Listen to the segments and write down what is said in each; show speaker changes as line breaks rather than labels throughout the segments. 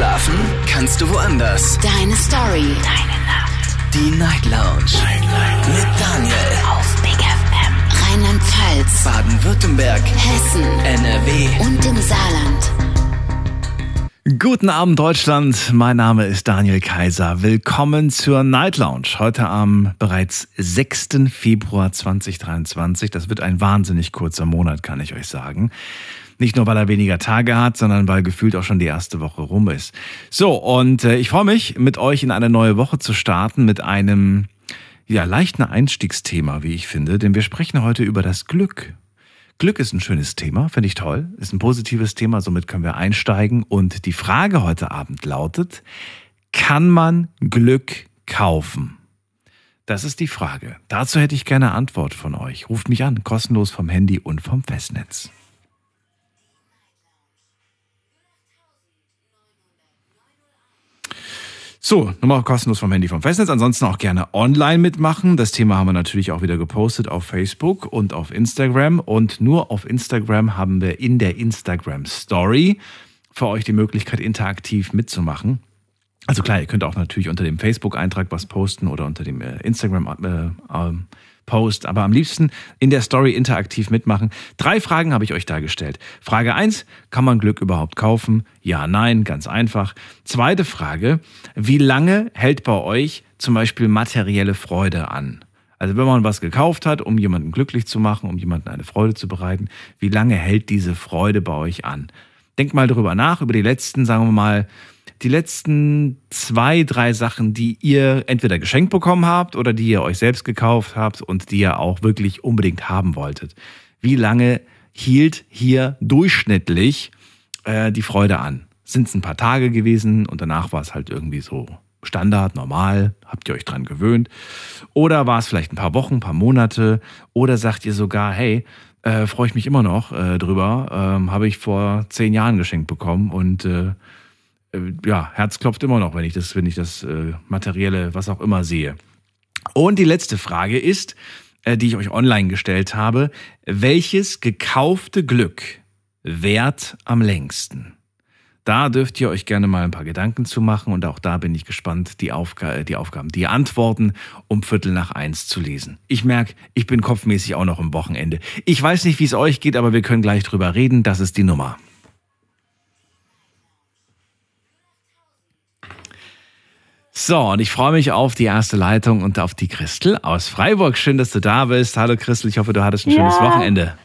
Schlafen kannst du woanders.
Deine Story. Deine Nacht.
Die Night Lounge. Night, Night. Mit Daniel.
Auf Big FM. Rheinland-Pfalz.
Baden-Württemberg.
Hessen.
NRW.
Und im Saarland.
Guten Abend Deutschland, mein Name ist Daniel Kaiser. Willkommen zur Night Lounge. Heute am bereits 6. Februar 2023. Das wird ein wahnsinnig kurzer Monat, kann ich euch sagen. Nicht nur, weil er weniger Tage hat, sondern weil gefühlt auch schon die erste Woche rum ist. So, und äh, ich freue mich, mit euch in eine neue Woche zu starten mit einem ja, leichten Einstiegsthema, wie ich finde, denn wir sprechen heute über das Glück. Glück ist ein schönes Thema, finde ich toll, ist ein positives Thema, somit können wir einsteigen. Und die Frage heute Abend lautet, kann man Glück kaufen? Das ist die Frage. Dazu hätte ich gerne Antwort von euch. Ruft mich an, kostenlos vom Handy und vom Festnetz. So, Nummer kostenlos vom Handy vom Festnetz. Ansonsten auch gerne online mitmachen. Das Thema haben wir natürlich auch wieder gepostet auf Facebook und auf Instagram. Und nur auf Instagram haben wir in der Instagram Story für euch die Möglichkeit, interaktiv mitzumachen. Also klar, ihr könnt auch natürlich unter dem Facebook-Eintrag was posten oder unter dem äh, Instagram äh, äh, Post, aber am liebsten in der Story interaktiv mitmachen. Drei Fragen habe ich euch da gestellt. Frage eins: kann man Glück überhaupt kaufen? Ja, nein, ganz einfach. Zweite Frage, wie lange hält bei euch zum Beispiel materielle Freude an? Also wenn man was gekauft hat, um jemanden glücklich zu machen, um jemanden eine Freude zu bereiten, wie lange hält diese Freude bei euch an? Denkt mal darüber nach, über die letzten, sagen wir mal, die letzten zwei, drei Sachen, die ihr entweder geschenkt bekommen habt oder die ihr euch selbst gekauft habt und die ihr auch wirklich unbedingt haben wolltet. Wie lange hielt hier durchschnittlich äh, die Freude an? Sind es ein paar Tage gewesen und danach war es halt irgendwie so Standard, normal, habt ihr euch dran gewöhnt? Oder war es vielleicht ein paar Wochen, ein paar Monate? Oder sagt ihr sogar, hey, äh, freue ich mich immer noch äh, drüber, ähm, habe ich vor zehn Jahren geschenkt bekommen und äh, ja, Herz klopft immer noch, wenn ich das, wenn ich das äh, materielle, was auch immer sehe. Und die letzte Frage ist, äh, die ich euch online gestellt habe, welches gekaufte Glück währt am längsten? Da dürft ihr euch gerne mal ein paar Gedanken zu machen und auch da bin ich gespannt, die, Aufga die Aufgaben, die Antworten um Viertel nach eins zu lesen. Ich merke, ich bin kopfmäßig auch noch im Wochenende. Ich weiß nicht, wie es euch geht, aber wir können gleich drüber reden. Das ist die Nummer. So, und ich freue mich auf die erste Leitung und auf die Christel aus Freiburg. Schön, dass du da bist. Hallo Christel, ich hoffe, du hattest ein schönes
Ja.
Wochenende.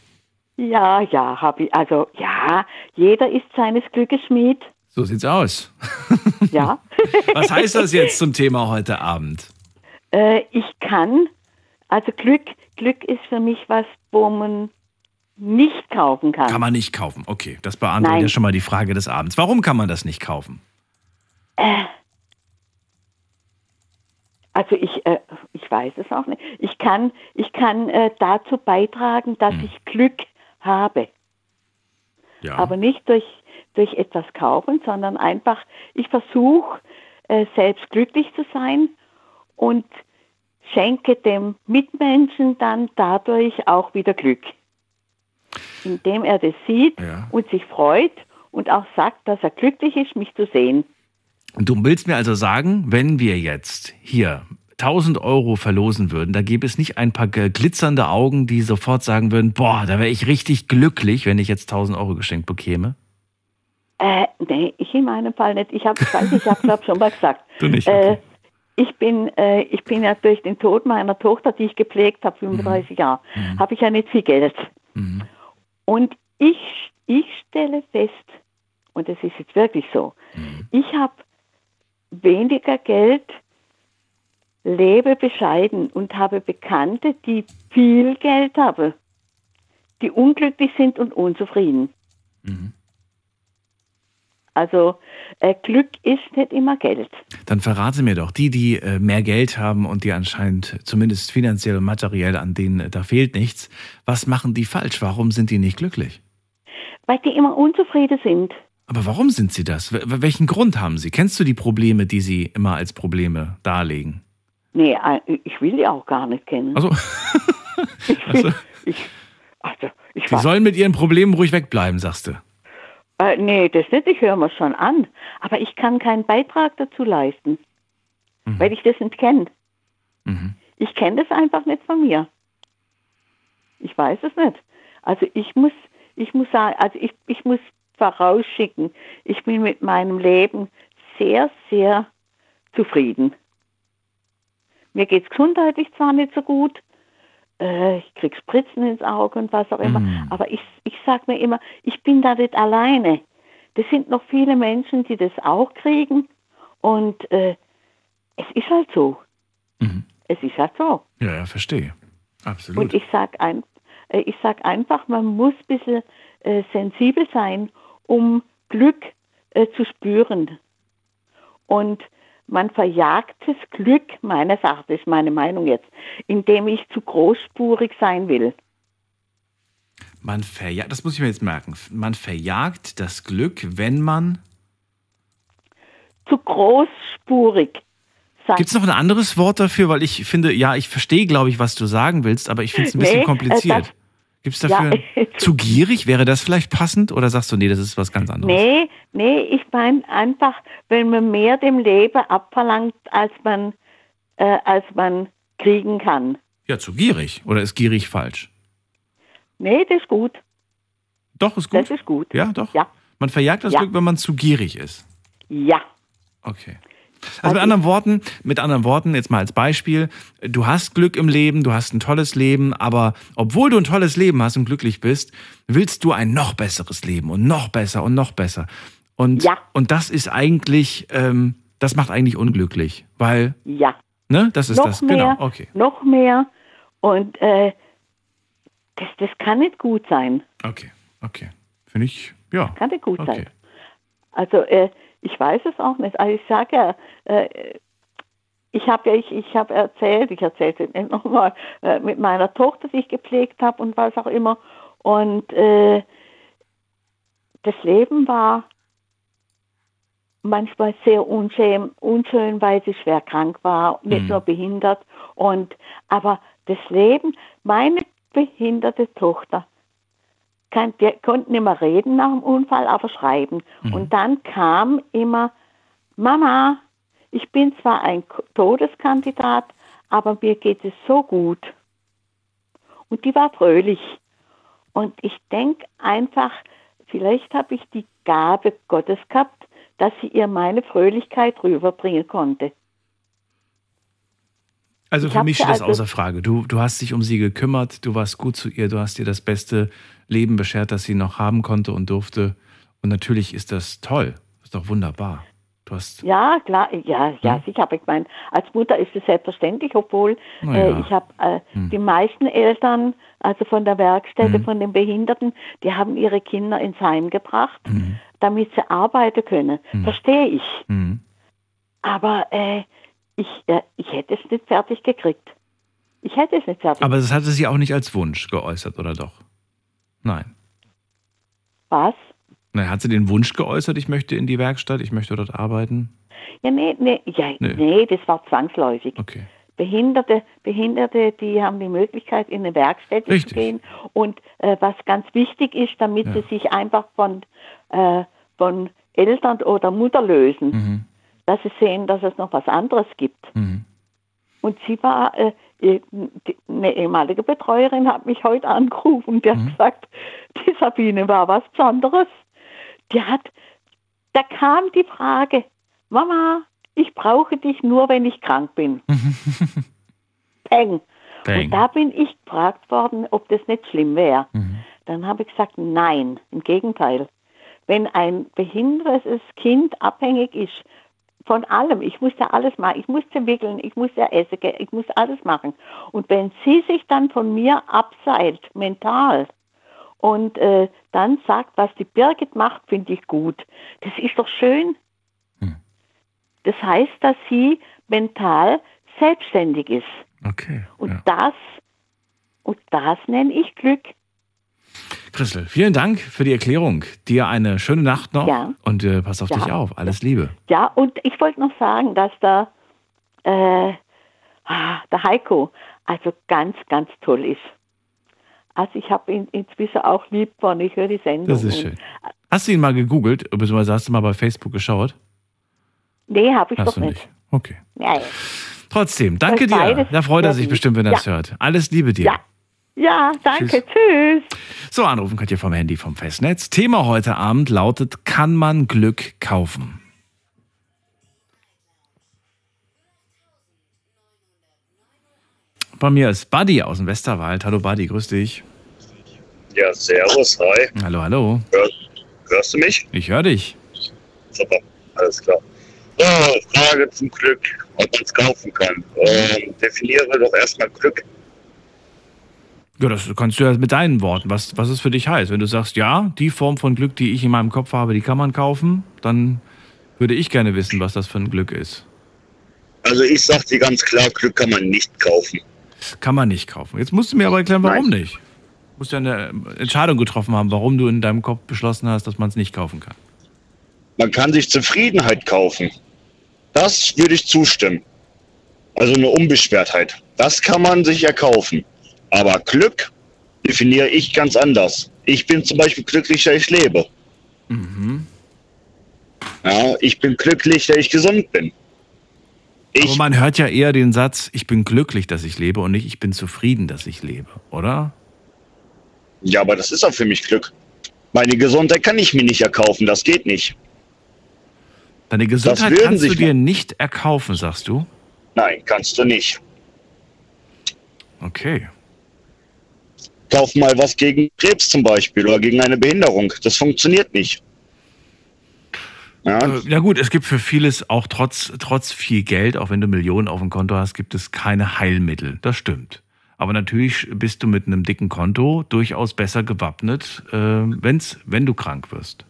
Ja, ja, habe ich. Also ja, jeder ist seines Glückes Schmied.
So sieht's aus.
Ja.
Was heißt das jetzt zum Thema heute Abend?
äh, ich kann, also Glück, Glück ist für mich was, wo man nicht kaufen kann.
Kann man nicht kaufen. Okay, das beantwortet
Nein.
ja schon mal die Frage des Abends. Warum kann man das nicht kaufen?
Also ich, äh, ich weiß es auch nicht. Ich kann, ich kann äh, dazu beitragen, dass ich Glück habe.
Ja.
aber nicht durch, durch etwas kaufen, sondern einfach, ich versuche äh, selbst glücklich zu sein und schenke dem Mitmenschen dann dadurch auch wieder Glück. Indem er das sieht
Ja.
und sich freut und auch sagt, dass er glücklich ist, mich zu sehen.
Du willst mir also sagen, wenn wir jetzt hier 1000 Euro verlosen würden, da gäbe es nicht ein paar glitzernde Augen, die sofort sagen würden, boah, da wäre ich richtig glücklich, wenn ich jetzt 1000 Euro geschenkt bekäme?
Äh, nee, ich in meinem Fall nicht. Ich habe, ich weiß, ich habe glaube schon mal gesagt.
Du nicht,
Äh,
okay.
ich bin, äh, ich bin ja durch den Tod meiner Tochter, die ich gepflegt habe,
Mhm.
35 Jahre, habe ich ja nicht viel Geld. Und ich, ich stelle fest, und das ist jetzt wirklich so,
Mhm.
ich habe weniger Geld, lebe bescheiden und habe Bekannte, die viel Geld haben, die unglücklich sind und unzufrieden.
Mhm.
Also äh, Glück ist nicht immer Geld.
Dann verrate mir doch, die, die äh, mehr Geld haben und die anscheinend zumindest finanziell und materiell an denen äh, da fehlt nichts, was machen die falsch? Warum sind die nicht glücklich?
Weil die immer unzufrieden sind.
Aber warum sind sie das? Welchen Grund haben sie? Kennst du die Probleme, die sie immer als Probleme darlegen?
Nee, äh, ich will die auch gar nicht kennen.
Also,
ich will,
also
ich, also, ich
sie
weiß,
sollen mit ihren Problemen ruhig wegbleiben, sagst du.
Äh, nee, das nicht, ich höre mir schon an. Aber ich kann keinen Beitrag dazu leisten, weil ich das nicht kenne.
Mhm.
Ich kenne das einfach nicht von mir. Ich weiß es nicht. Also ich muss, ich muss sagen, also ich, ich muss vorausschicken, ich bin mit meinem Leben sehr, sehr zufrieden. Mir geht es gesundheitlich zwar nicht so gut, äh, ich krieg Spritzen ins Auge und was auch immer,
Mm.
aber ich, ich sage mir immer, ich bin da nicht alleine. Das sind noch viele Menschen, die das auch kriegen und äh, es ist halt so.
Mhm.
Es ist halt so.
Ja, ja, verstehe. Absolut.
Und ich sage ein, äh, ich sag einfach, man muss ein bisschen äh, sensibel sein, um Glück äh, zu spüren. Und man verjagt das Glück, meines Erachtens, ist meine Meinung jetzt, indem ich zu großspurig sein will.
Man verjagt, das muss ich mir jetzt merken. Man verjagt das Glück, wenn man.
Zu großspurig sein.
Gibt es noch ein anderes Wort dafür? Weil ich finde, ja, ich verstehe, glaube ich, was du sagen willst, aber ich finde es ein bisschen
Nee, äh,
kompliziert.
das-
Gibt es dafür
Ja.
zu gierig? Wäre das vielleicht passend? Oder sagst du, nee, das ist was ganz anderes?
Nee, nee, ich meine einfach, wenn man mehr dem Leben abverlangt, als man, äh, als man kriegen kann.
Ja, zu gierig. Oder ist gierig falsch?
Nee, das ist gut.
Doch, ist gut.
Das ist gut.
Ja, doch.
Ja.
Man verjagt das
Ja.
Glück, wenn man zu gierig ist.
Ja.
Okay. Also,
Also
mit anderen Worten, mit anderen Worten, jetzt mal als Beispiel, du hast Glück im Leben, du hast ein tolles Leben, aber obwohl du ein tolles Leben hast und glücklich bist, willst du ein noch besseres Leben und noch besser und noch besser. Und,
Ja.
und das ist eigentlich, ähm, das macht eigentlich unglücklich, weil,
Ja.
ne, das ist
noch
das.
mehr,
Genau, okay.
noch mehr. Und äh, das, das kann nicht gut sein.
Okay, okay. Finde ich, ja.
Kann nicht gut
Okay.
sein. Also äh, ich weiß es auch nicht. Also ich sage ja, äh, ich habe ja, ich, ich habe erzählt, ich erzähle es nicht nochmal, äh, mit meiner Tochter, die ich gepflegt habe und was auch immer. Und äh, das Leben war manchmal sehr unschön, unschön, weil sie schwer krank war, nicht
Mhm.
nur behindert. Und aber das Leben, meine behinderte Tochter, kann, wir konnten immer reden nach dem Unfall, aber schreiben. Und dann kam immer, Mama, ich bin zwar ein Todeskandidat, aber mir geht es so gut. Und die war fröhlich. Und ich denke einfach, vielleicht habe ich die Gabe Gottes gehabt, dass sie ihr meine Fröhlichkeit rüberbringen konnte.
Also
Ich
für mich steht das
also-
außer Frage. Du, du hast dich um sie gekümmert, du warst gut zu ihr, du hast ihr das beste Leben beschert, das sie noch haben konnte und durfte. Und natürlich ist das toll. Ist doch wunderbar. Du hast.
Ja, klar, ja, ja, sicher. Aber ich meine, als Mutter ist es selbstverständlich, obwohl äh,
ja.
ich habe äh, die meisten Eltern, also von der Werkstätte,
Mhm.
von den Behinderten, die haben ihre Kinder ins Heim gebracht,
Mhm.
damit sie arbeiten können. Verstehe ich.
Mhm.
Aber äh, ich, äh, ich hätte es nicht fertig gekriegt. Ich hätte es nicht fertig.
Aber das hatte sie auch nicht als Wunsch geäußert, oder doch? Nein.
Was?
Nein, hat sie den Wunsch geäußert, ich möchte in die Werkstatt, ich möchte dort arbeiten?
Ja, nee, nee, ja,
Nee.
nee, das war zwangsläufig.
Okay.
Behinderte, Behinderte, die haben die Möglichkeit, in eine Werkstätte
Richtig.
zu gehen. Und äh, was ganz wichtig ist, damit
Ja.
sie sich einfach von, äh, von Eltern oder Mutter lösen,
Mhm.
Dass sie sehen, dass es noch was anderes gibt.
Mhm.
Und sie war, äh, eine ehemalige Betreuerin hat mich heute angerufen und die hat
Mhm.
gesagt, die Sabine war was Besonderes. Die hat, da kam die Frage, Mama, ich brauche dich nur, wenn ich krank bin. Peng.
Peng.
Und da bin ich gefragt worden, ob das nicht schlimm wäre.
Mhm.
Dann habe ich gesagt, nein, im Gegenteil. Wenn ein behindertes Kind abhängig ist von allem, ich muss ja alles machen, ich muss ja wickeln, ich muss ja essen, ich muss alles machen. Und wenn sie sich dann von mir abseilt, mental, und äh, dann sagt, was die Birgit macht, finde ich gut. Das ist doch schön.
Hm.
Das heißt, dass sie mental selbstständig ist.
Okay.
Und
Ja.
das, und das nenne ich Glück.
Christel, vielen Dank für die Erklärung. Dir eine schöne Nacht noch
Ja.
und äh, pass auf
Ja.
dich auf. Alles Liebe.
Ja, und ich wollte noch sagen, dass der, äh, ah, der Heiko also ganz, ganz toll ist. Also ich habe ihn inzwischen auch lieb von, ich höre die Sendung.
Das ist schön. Hast du ihn mal gegoogelt, beziehungsweise hast du mal bei Facebook geschaut?
Nee, habe ich
Hast
doch nicht.
nicht. Okay.
Ja, ja.
Trotzdem, danke dir. Da freut er sich bestimmt, wenn er
Ja.
das hört. Alles Liebe dir.
ja. Ja, danke, tschüss.
So, anrufen könnt ihr vom Handy vom Festnetz. Thema heute Abend lautet, kann man Glück kaufen? Bei mir ist Buddy aus dem Westerwald. Hallo Buddy, grüß dich.
Ja, servus, hi.
Hallo, hallo.
Hör, hörst du mich?
Ich höre dich.
Super, alles klar. Ja, Frage zum Glück, ob man es kaufen kann. Ähm, definiere doch erstmal Glück.
Ja, das kannst du ja mit deinen Worten, was, was es für dich heißt. Wenn du sagst, ja, die Form von Glück, die ich in meinem Kopf habe, die kann man kaufen, dann würde ich gerne wissen, was das für ein Glück ist.
Also ich sag dir ganz klar, Glück kann man nicht kaufen.
Kann man nicht kaufen. Jetzt musst du mir aber erklären, warum
Nein.
nicht. Du musst ja eine Entscheidung getroffen haben, warum du in deinem Kopf beschlossen hast, dass man es nicht kaufen kann.
Man kann sich Zufriedenheit kaufen. Das würde ich zustimmen. Also eine Unbeschwertheit. Das kann man sich erkaufen. Aber Glück definiere ich ganz anders. Ich bin zum Beispiel glücklich, dass ich lebe. Ja, ich bin glücklich, dass ich gesund bin.
Aber
Ich,
man hört ja eher den Satz, ich bin glücklich, dass ich lebe und nicht, ich bin zufrieden, dass ich lebe, oder?
ja, aber das ist auch für mich Glück. Meine Gesundheit kann ich mir nicht erkaufen, das geht nicht.
Deine Gesundheit
würden
kannst du dir nicht erkaufen, sagst du?
Nein, kannst du nicht.
Okay.
Kauf mal was gegen Krebs zum Beispiel oder gegen eine Behinderung. Das funktioniert nicht. Ja,
Äh, Ja gut, es gibt für vieles auch trotz, trotz viel Geld, auch wenn du Millionen auf dem Konto hast, gibt es keine Heilmittel. Das stimmt. Aber natürlich bist du mit einem dicken Konto durchaus besser gewappnet, äh, wenn's, wenn du krank wirst.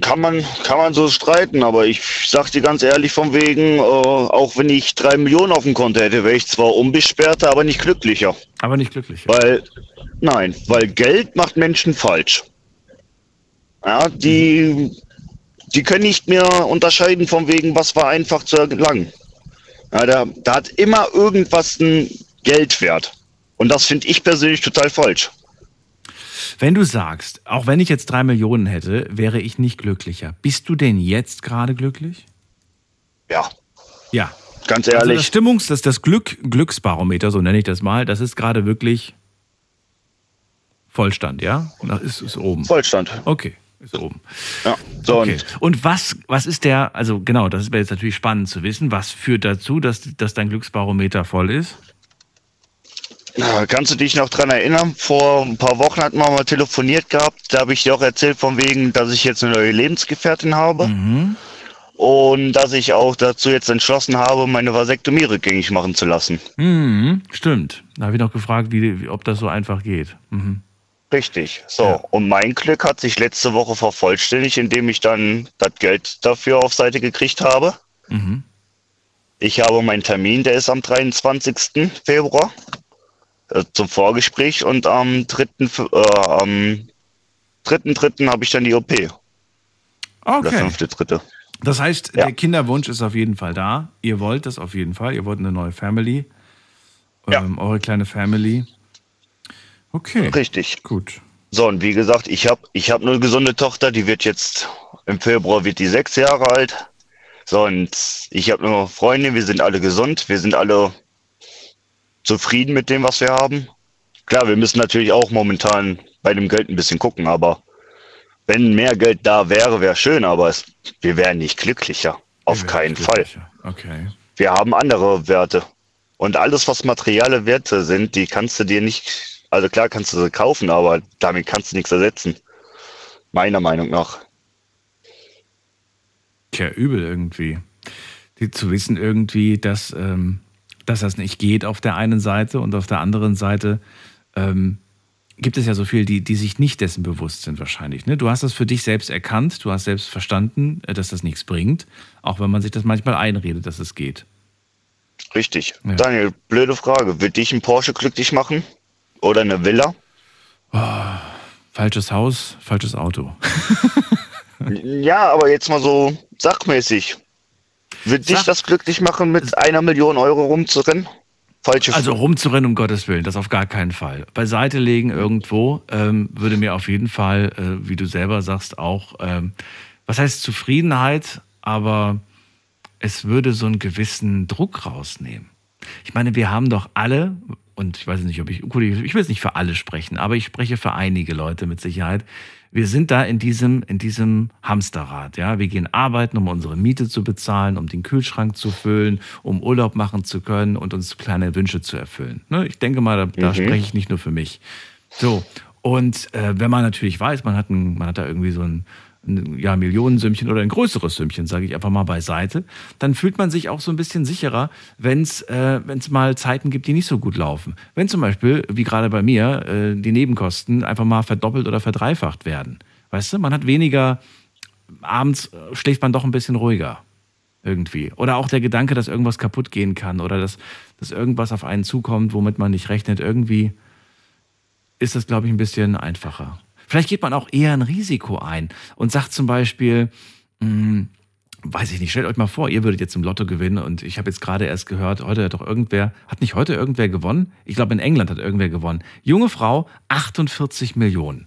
Kann man, kann man so streiten, aber ich sag dir ganz ehrlich von wegen, äh, auch wenn ich drei Millionen auf dem Konto hätte, wäre ich zwar unbesperrter, aber nicht glücklicher.
Aber nicht glücklich.
Weil, nein, weil Geld macht Menschen falsch. Ja, die, die können nicht mehr unterscheiden von wegen, was war einfach zu erlangen. Ja, da, da hat immer irgendwas einen Geldwert. Und das finde ich persönlich total falsch.
Wenn du sagst, auch wenn ich jetzt drei Millionen hätte, wäre ich nicht glücklicher. Bist du denn jetzt gerade glücklich?
Ja,
Ja.
ganz
Also das
ehrlich.
Stimmungs, das, das Glück, Glücksbarometer, so nenne ich das mal, das ist gerade wirklich Vollstand, ja? Das ist, ist oben.
Vollstand.
Okay, ist oben.
Ja. So,
Okay.
und
Und was, was ist der, also genau, das wäre jetzt natürlich spannend zu wissen, was führt dazu, dass, dass dein Glücksbarometer voll ist?
Kannst du dich noch dran erinnern? Vor ein paar Wochen hatten wir mal telefoniert gehabt. Da habe ich dir auch erzählt von wegen, dass ich jetzt eine neue Lebensgefährtin habe. Und dass ich auch dazu jetzt entschlossen habe, meine Vasektomie rückgängig machen zu lassen.
Mhm, stimmt. Da habe ich noch gefragt, wie, wie, ob das so einfach geht. Mhm.
Richtig. So.
Ja.
Und mein Glück hat sich letzte Woche vervollständigt, indem ich dann das Geld dafür auf Seite gekriegt habe.
Mhm.
Ich habe meinen Termin, der ist am 23. Februar äh, zum Vorgespräch und am 3. F- Äh, am 3.3. habe ich dann die OP. Oder
Okay.
5.3.
Das heißt,
Ja.
der Kinderwunsch ist auf jeden Fall da. Ihr wollt das auf jeden Fall. Ihr wollt eine neue Family.
Ja.
Ähm, eure kleine Family. Okay.
Richtig.
Gut.
So, und wie gesagt, ich habe ich hab eine gesunde Tochter, die wird jetzt im Februar wird die sechs Jahre alt. So, und ich habe eine Freundin, wir sind alle gesund, wir sind alle zufrieden mit dem, was wir haben. Klar, wir müssen natürlich auch momentan bei dem Geld ein bisschen gucken, aber wenn mehr Geld da wäre, wäre schön, aber es, wir wären nicht glücklicher. Auf keinen
werdet
Fall.
glücklicher. Okay.
Wir haben andere Werte. Und alles, was materielle Werte sind, die kannst du dir nicht, also klar kannst du sie kaufen, aber damit kannst du nichts ersetzen. Meiner Meinung nach.
Tja, übel irgendwie. Die, zu wissen irgendwie, dass, ähm, dass das nicht geht auf der einen Seite und auf der anderen Seite ähm, gibt es ja so viel, die, die sich nicht dessen bewusst sind wahrscheinlich. Ne? Du hast das für dich selbst erkannt, du hast selbst verstanden, äh, dass das nichts bringt, auch wenn man sich das manchmal einredet, dass es geht.
Richtig.
Ja.
Daniel, blöde Frage. Wird dich ein Porsche glücklich machen? Oder eine Villa?
Falsches Haus, falsches Auto.
Ja, aber jetzt mal so sachmäßig. Wird dich das glücklich machen, mit einer Million Euro rumzurennen? falsche.
Also rumzurennen, um Gottes Willen, das auf gar keinen Fall. Beiseite legen irgendwo ähm, würde mir auf jeden Fall, äh, wie du selber sagst, auch, ähm, was heißt Zufriedenheit, aber es würde so einen gewissen Druck rausnehmen. Ich meine, wir haben doch alle, und ich weiß nicht, ob ich, gut, ich will jetzt nicht für alle sprechen, aber ich spreche für einige Leute mit Sicherheit. Wir sind da in diesem, in diesem Hamsterrad, ja. Wir gehen arbeiten, um unsere Miete zu bezahlen, um den Kühlschrank zu füllen, um Urlaub machen zu können und uns kleine Wünsche zu erfüllen. Ne? Ich denke mal, da, da spreche ich nicht nur für mich. So. Und äh, wenn man natürlich weiß, man hat, ein, man hat da irgendwie so ein, ein ja, Millionensümmchen oder ein größeres Sümmchen, sage ich einfach mal beiseite, dann fühlt man sich auch so ein bisschen sicherer, wenn es äh, mal Zeiten gibt, die nicht so gut laufen. Wenn zum Beispiel, wie gerade bei mir, äh, die Nebenkosten einfach mal verdoppelt oder verdreifacht werden. Weißt du, man hat weniger, abends äh, schläft man doch ein bisschen ruhiger. Irgendwie. Oder auch der Gedanke, dass irgendwas kaputt gehen kann oder dass, dass irgendwas auf einen zukommt, womit man nicht rechnet. Irgendwie ist das, glaube ich, ein bisschen einfacher. Vielleicht geht man auch eher ein Risiko ein und sagt zum Beispiel, mh, weiß ich nicht, stellt euch mal vor, ihr würdet jetzt im Lotto gewinnen und ich habe jetzt gerade erst gehört, heute hat doch irgendwer, hat nicht heute irgendwer gewonnen? Ich glaube, in England hat irgendwer gewonnen. Junge Frau, 48 Millionen.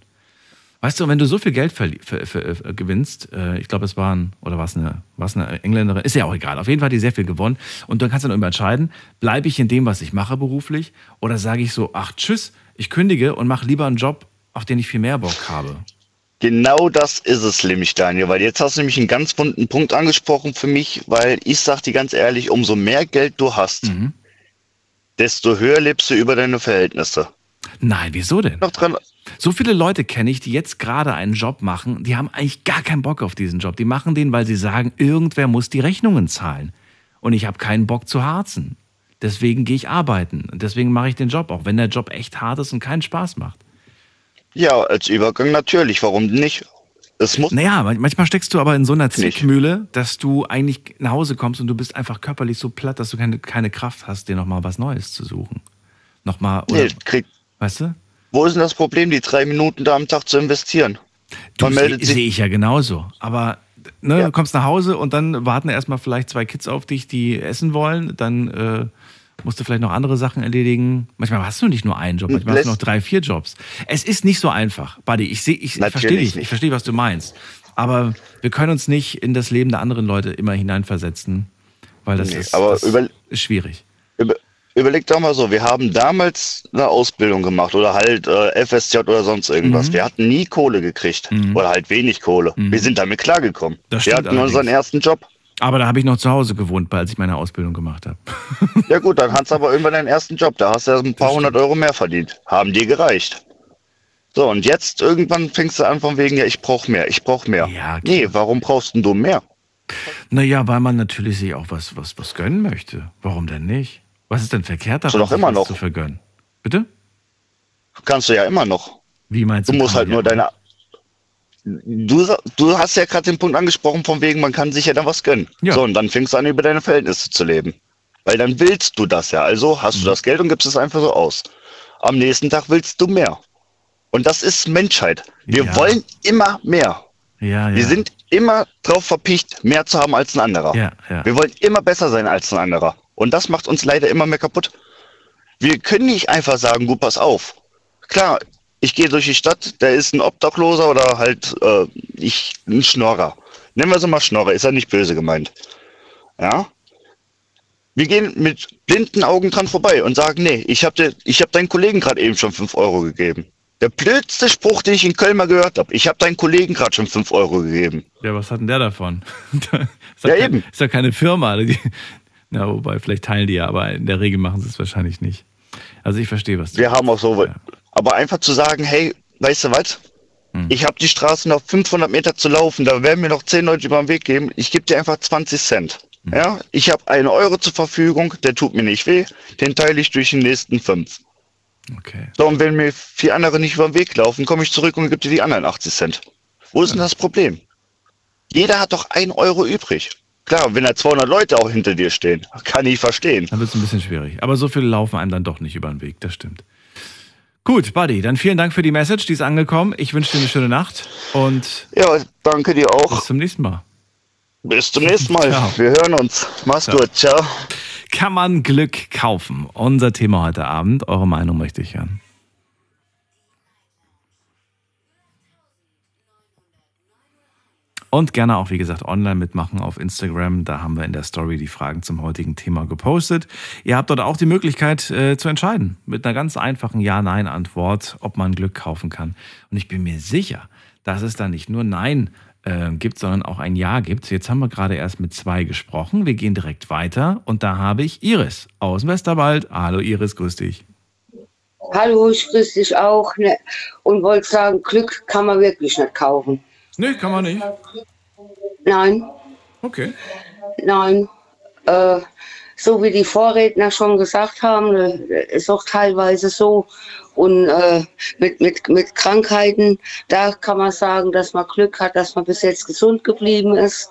Weißt du, wenn du so viel Geld ver, ver, ver, gewinnst, äh, ich glaube, es waren, oder war es eine, war's eine Engländerin, ist ja auch egal. Auf jeden Fall hat die sehr viel gewonnen. Und dann kannst du dann immer entscheiden, bleibe ich in dem, was ich mache beruflich, oder sage ich so, ach tschüss, ich kündige und mache lieber einen Job, auf den ich viel mehr Bock habe.
Genau das ist es nämlich, Daniel, weil jetzt hast du nämlich einen ganz wunden Punkt angesprochen für mich, weil ich sag dir ganz ehrlich, umso mehr Geld du hast,
Mhm.
desto höher lebst du über deine Verhältnisse.
Nein, wieso denn?
Noch dran,
So viele Leute kenne ich, die jetzt gerade einen Job machen, die haben eigentlich gar keinen Bock auf diesen Job. Die machen den, weil sie sagen, irgendwer muss die Rechnungen zahlen. Und ich habe keinen Bock zu harzen. Deswegen gehe ich arbeiten. Und deswegen mache ich den Job, auch wenn der Job echt hart ist und keinen Spaß macht.
Ja, als Übergang natürlich, warum nicht? Es muss,
Naja, man- manchmal steckst du aber in so einer Zwickmühle, dass du eigentlich nach Hause kommst und du bist einfach körperlich so platt, dass du keine, keine Kraft hast, dir nochmal was Neues zu suchen. Nochmal, oder,
nee, krieg,
weißt du?
wo ist denn das Problem, die drei Minuten da am Tag zu investieren?
Du
Man
sehe
meldet
seh
sich,
ich ja genauso. Aber ne,
Ja.
du kommst nach Hause und dann warten erstmal vielleicht zwei Kids auf dich, die essen wollen. Dann äh, musst du vielleicht noch andere Sachen erledigen. Manchmal hast du nicht nur einen Job, manchmal hast du noch drei, vier Jobs. Es ist nicht so einfach, Buddy. Ich, seh, ich, ich verstehe dich, ich verstehe, was du meinst. Aber wir können uns nicht in das Leben der anderen Leute immer hineinversetzen, weil das,
Nee,
ist,
aber
das
über-
ist schwierig.
über, überleg doch mal so, wir haben damals eine Ausbildung gemacht oder halt äh, FSJ oder sonst irgendwas.
Mhm.
Wir hatten nie Kohle gekriegt oder halt wenig Kohle. Wir sind damit klargekommen.
Das
Wir hatten unseren
allerdings.
ersten Job.
Aber da habe ich noch zu Hause gewohnt, als ich meine Ausbildung gemacht habe.
Ja gut, dann hast du aber irgendwann deinen ersten Job. Da hast du ja ein paar hundert Euro mehr verdient. Haben dir gereicht. So, und jetzt irgendwann fängst du an von wegen, ja, ich brauche mehr, ich brauche mehr.
Ja, klar.
nee, warum brauchst denn du mehr?
Naja, weil man natürlich sich auch was, was, was gönnen möchte. Warum denn nicht? Was ist denn verkehrt daran,
doch
sich
immer noch.
zu vergönnen? Bitte?
Kannst du ja immer noch.
Wie meinst
Du
du?
musst halt nur deine. Du, du hast ja gerade den Punkt angesprochen, von wegen, man kann sich ja dann was gönnen.
Ja.
So, und dann fängst du an, über deine Verhältnisse zu leben. Weil dann willst du das ja. Also hast
Mhm.
du das Geld und gibst es einfach so aus. Am nächsten Tag willst du mehr. Und das ist Menschheit. Wir
Ja.
wollen immer mehr.
Ja, ja.
Wir sind immer drauf verpicht, mehr zu haben als ein anderer.
Ja, ja.
Wir wollen immer besser sein als ein anderer. Und das macht uns leider immer mehr kaputt. Wir können nicht einfach sagen, gut, pass auf. Klar, ich gehe durch die Stadt, da ist ein Obdachloser oder halt äh, ich ein Schnorrer. Nennen wir es mal Schnorrer, ist ja nicht böse gemeint. Ja? Wir gehen mit blinden Augen dran vorbei und sagen, nee, ich habe ich hab deinen Kollegen gerade eben schon 5 Euro gegeben. Der blödste Spruch, den ich in Köln mal gehört habe. Ich habe deinen Kollegen gerade schon 5 Euro gegeben.
ja, was hat denn der davon? ist
Ja,
kein,
eben.
Ist ja keine Firma. Na, wobei, vielleicht teilen die ja, aber in der Regel machen sie es wahrscheinlich nicht. Also ich verstehe, was du
Wir haben auch so,
Ja.
Aber einfach zu sagen, hey, weißt du was?
Hm.
Ich habe die Straße noch 500 Meter zu laufen, da werden mir noch 10 Leute über den Weg geben. Ich gebe dir einfach 20 Cent.
Hm.
Ja, ich habe einen Euro zur Verfügung, der tut mir nicht weh, den teile ich durch die nächsten fünf.
Okay.
So, und wenn mir vier andere nicht über den Weg laufen, komme ich zurück und gebe dir die anderen 80 Cent. Wo ist denn das Problem? Jeder hat doch ein Euro übrig. Klar, wenn da 200 Leute auch hinter dir stehen, kann ich verstehen.
Dann wird es ein bisschen schwierig. Aber so viele laufen einem dann doch nicht über den Weg, das stimmt. Gut, Buddy, dann vielen Dank für die Message, die ist angekommen. Ich wünsche dir eine schöne Nacht und
Ja, danke dir auch.
bis zum nächsten Mal.
Bis zum nächsten Mal.
Ciao.
Wir hören uns. Mach's
Ciao.
gut. Ciao.
Kann man Glück kaufen? Unser Thema heute Abend. Eure Meinung möchte ich hören. Und gerne auch, wie gesagt, online mitmachen auf Instagram. Da haben wir in der Story die Fragen zum heutigen Thema gepostet. Ihr habt dort auch die Möglichkeit äh, zu entscheiden. Mit einer ganz einfachen Ja-Nein-Antwort, ob man Glück kaufen kann. Und ich bin mir sicher, dass es da nicht nur Nein äh, gibt, sondern auch ein Ja gibt. Jetzt haben wir gerade erst mit zwei gesprochen. Wir gehen direkt weiter. Und da habe ich Iris aus Westerwald. Hallo Iris, grüß dich.
Hallo, ich grüße dich auch. Ne? Und wollte sagen, Glück kann man wirklich nicht kaufen.
Nee, kann man nicht.
Nein,
Okay.
nein. Äh, so wie die Vorredner schon gesagt haben, äh, ist auch teilweise so. Und äh, mit, mit, mit Krankheiten, da kann man sagen, dass man Glück hat, dass man bis jetzt gesund geblieben ist.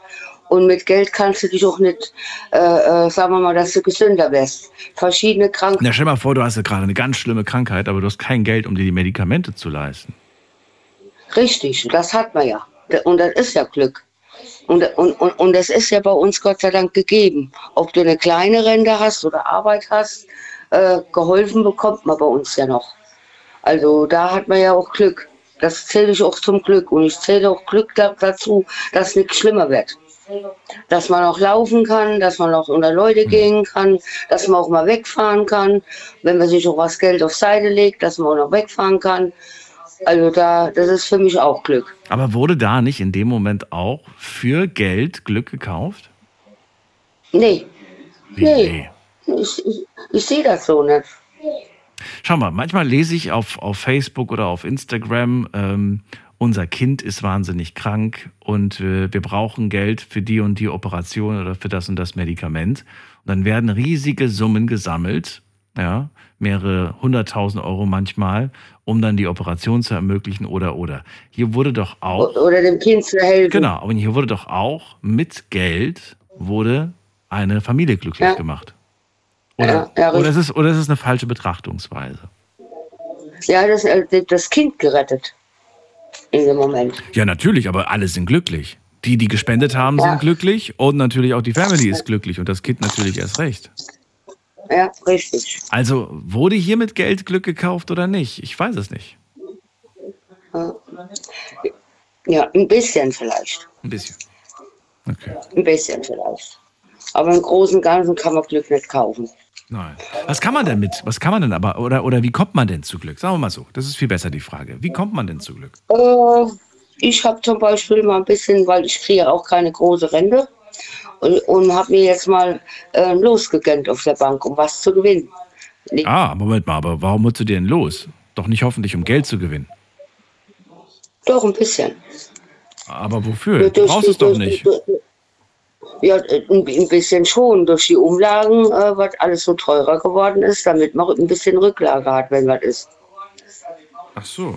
Und mit Geld kannst du dich auch nicht, äh, äh, sagen wir mal, dass du gesünder wirst. Verschiedene Krankheiten.
Na, stell mal vor, du hast ja gerade eine ganz schlimme Krankheit, aber du hast kein Geld, um dir die Medikamente zu leisten.
Richtig, das hat man ja. Und das ist ja Glück. Und, und, und, und das ist ja bei uns Gott sei Dank gegeben. Ob du eine kleine Rente hast oder Arbeit hast, äh, geholfen bekommt man bei uns ja noch. Also da hat man ja auch Glück. Das zähle ich auch zum Glück. Und ich zähle auch Glück da, dazu, dass nichts schlimmer wird. Dass man auch laufen kann, dass man auch unter Leute gehen kann, dass man auch mal wegfahren kann. Wenn man sich auch was Geld auf Seite legt, dass man auch noch wegfahren kann. Also da, das ist für mich auch Glück.
Aber wurde da nicht in dem Moment auch für Geld Glück gekauft?
Nee,
Wie,
Nee. ich, ich, ich sehe das so nicht.
Schau mal, manchmal lese ich auf, auf Facebook oder auf Instagram, ähm, unser Kind ist wahnsinnig krank und äh, wir brauchen Geld für die und die Operation oder für das und das Medikament. Und dann werden riesige Summen gesammelt, ja, mehrere hunderttausend Euro manchmal, um dann die Operation zu ermöglichen oder oder. Hier wurde doch auch
Oder dem Kind zu helfen.
Genau, aber hier wurde doch auch mit Geld wurde eine Familie glücklich
Ja.
gemacht. Oder,
Ja, ja,
oder, ist es, oder ist es eine falsche Betrachtungsweise?
Ja, das, äh, das Kind gerettet. In dem Moment.
Ja, natürlich, aber alle sind glücklich. Die, die gespendet haben, sind glücklich und natürlich auch die Family ist glücklich und das Kind natürlich erst recht.
Ja, richtig.
Also wurde hier mit Geld Glück gekauft oder nicht? Ich weiß es nicht.
Ja, ein bisschen vielleicht.
Ein bisschen. Okay.
Ein bisschen vielleicht. Aber im Großen und Ganzen kann man Glück nicht kaufen.
Nein. Was kann man denn mit? Was kann man denn aber? Oder, oder wie kommt man denn zu Glück? Sagen wir mal so. Das ist viel besser die Frage. Wie kommt man denn zu Glück?
Äh, ich habe zum Beispiel mal ein bisschen, weil ich kriege auch keine große Rente und, und habe mir jetzt mal äh, losgegönnt auf der Bank, um was zu gewinnen. Nicht-
Ah, Moment mal, aber warum musst du dir denn los? Doch nicht hoffentlich, um Geld zu gewinnen.
Doch, ein bisschen.
Aber wofür? Du brauchst es doch nicht.
Ja, äh, ein ein bisschen schon. Durch die Umlagen, äh, was alles so teurer geworden ist, damit man ein bisschen Rücklage hat, wenn was ist.
Ach so.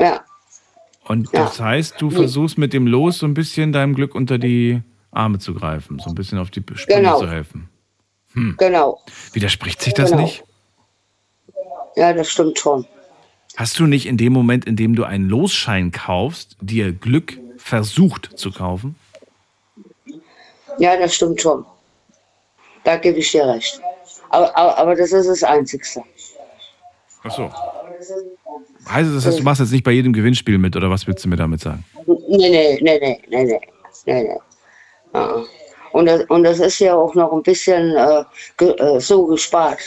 Ja,
Und
Ja.
das heißt, du versuchst mit dem Los so ein bisschen deinem Glück unter die Arme zu greifen, so ein bisschen auf die Sprünge
Genau.
zu helfen.
genau.
Widerspricht sich das
Genau.
nicht?
Ja, das stimmt schon.
Hast du nicht in dem Moment, in dem du einen Losschein kaufst, dir Glück versucht zu kaufen?
Ja, das stimmt schon. Da gebe ich dir recht. Aber, aber, aber das ist das Einzigste.
Ach so. Heißt das, heißt, du machst jetzt nicht bei jedem Gewinnspiel mit, oder was willst du mir damit sagen?
Nee, nee, nee, nee, nee, nee, nee, nee. Ah. Und das, und das ist ja auch noch ein bisschen äh, ge, äh, so gespart.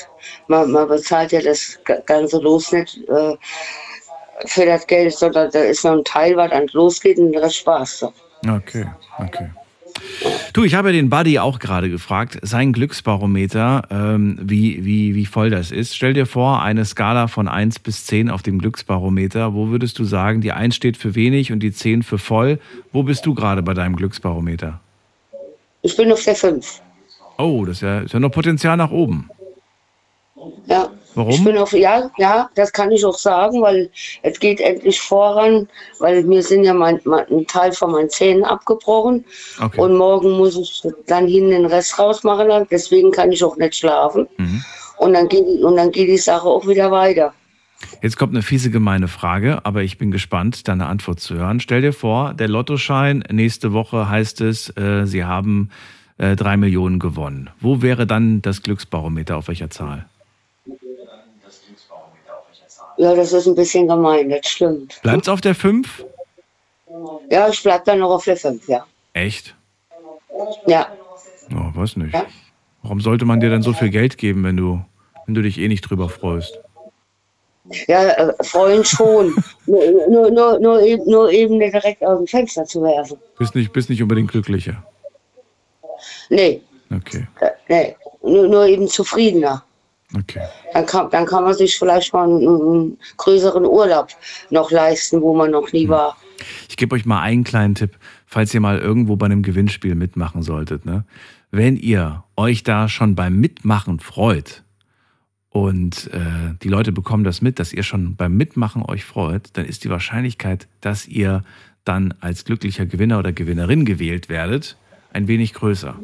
Man, man bezahlt ja das ga- ganze Los nicht äh, für das Geld, sondern da ist noch ein Teil, was ans losgeht und das Spaß. So.
Okay, okay. Du, ich habe ja den Buddy auch gerade gefragt, sein Glücksbarometer, ähm, wie, wie, wie voll das ist. Stell dir vor, eine Skala von 1 bis 10 auf dem Glücksbarometer. Wo würdest du sagen, die 1 steht für wenig und die 10 für voll? Wo bist du gerade bei deinem Glücksbarometer?
Ich bin auf der 5.
Oh, das ist ja, ist ja noch Potenzial nach oben.
Ja.
Warum?
Ich bin auf, ja, ja, das kann ich auch sagen, weil es geht endlich voran, weil mir sind ja mein, mein, ein Teil von meinen Zähnen abgebrochen
Okay.
und morgen muss ich dann hin den Rest rausmachen, deswegen kann ich auch nicht schlafen.
Mhm.
Und, dann geht, die- und dann geht die Sache auch wieder weiter.
Jetzt kommt eine fiese gemeine Frage, aber ich bin gespannt, deine Antwort zu hören. Stell dir vor, der Lottoschein, nächste Woche heißt es, äh, Sie haben äh, drei Millionen gewonnen. Wo wäre dann das Glücksbarometer? Auf welcher Zahl?
Ja, das ist ein bisschen gemein, das stimmt.
Bleibt's auf der 5?
Ja, ich bleib dann noch auf der 5, ja.
Echt?
Ja.
Oh, weiß nicht.
Ja.
Warum sollte man dir dann so viel Geld geben, wenn du, wenn du dich eh nicht drüber freust?
Ja, äh, freuen schon. nur, nur, nur, nur, eben, nur eben direkt aus dem Fenster zu werfen.
Bist nicht, bist nicht unbedingt glücklicher.
Nee,
Okay,
äh, nee. Nur, nur eben zufriedener.
Okay.
Dann kann, dann kann man sich vielleicht mal einen, einen größeren Urlaub noch leisten, wo man noch nie war.
Ich gebe euch mal einen kleinen Tipp, falls ihr mal irgendwo bei einem Gewinnspiel mitmachen solltet. Ne? Wenn ihr euch da schon beim Mitmachen freut und äh, die Leute bekommen das mit, dass ihr schon beim Mitmachen euch freut, dann ist die Wahrscheinlichkeit, dass ihr dann als glücklicher Gewinner oder Gewinnerin gewählt werdet, ein wenig größer.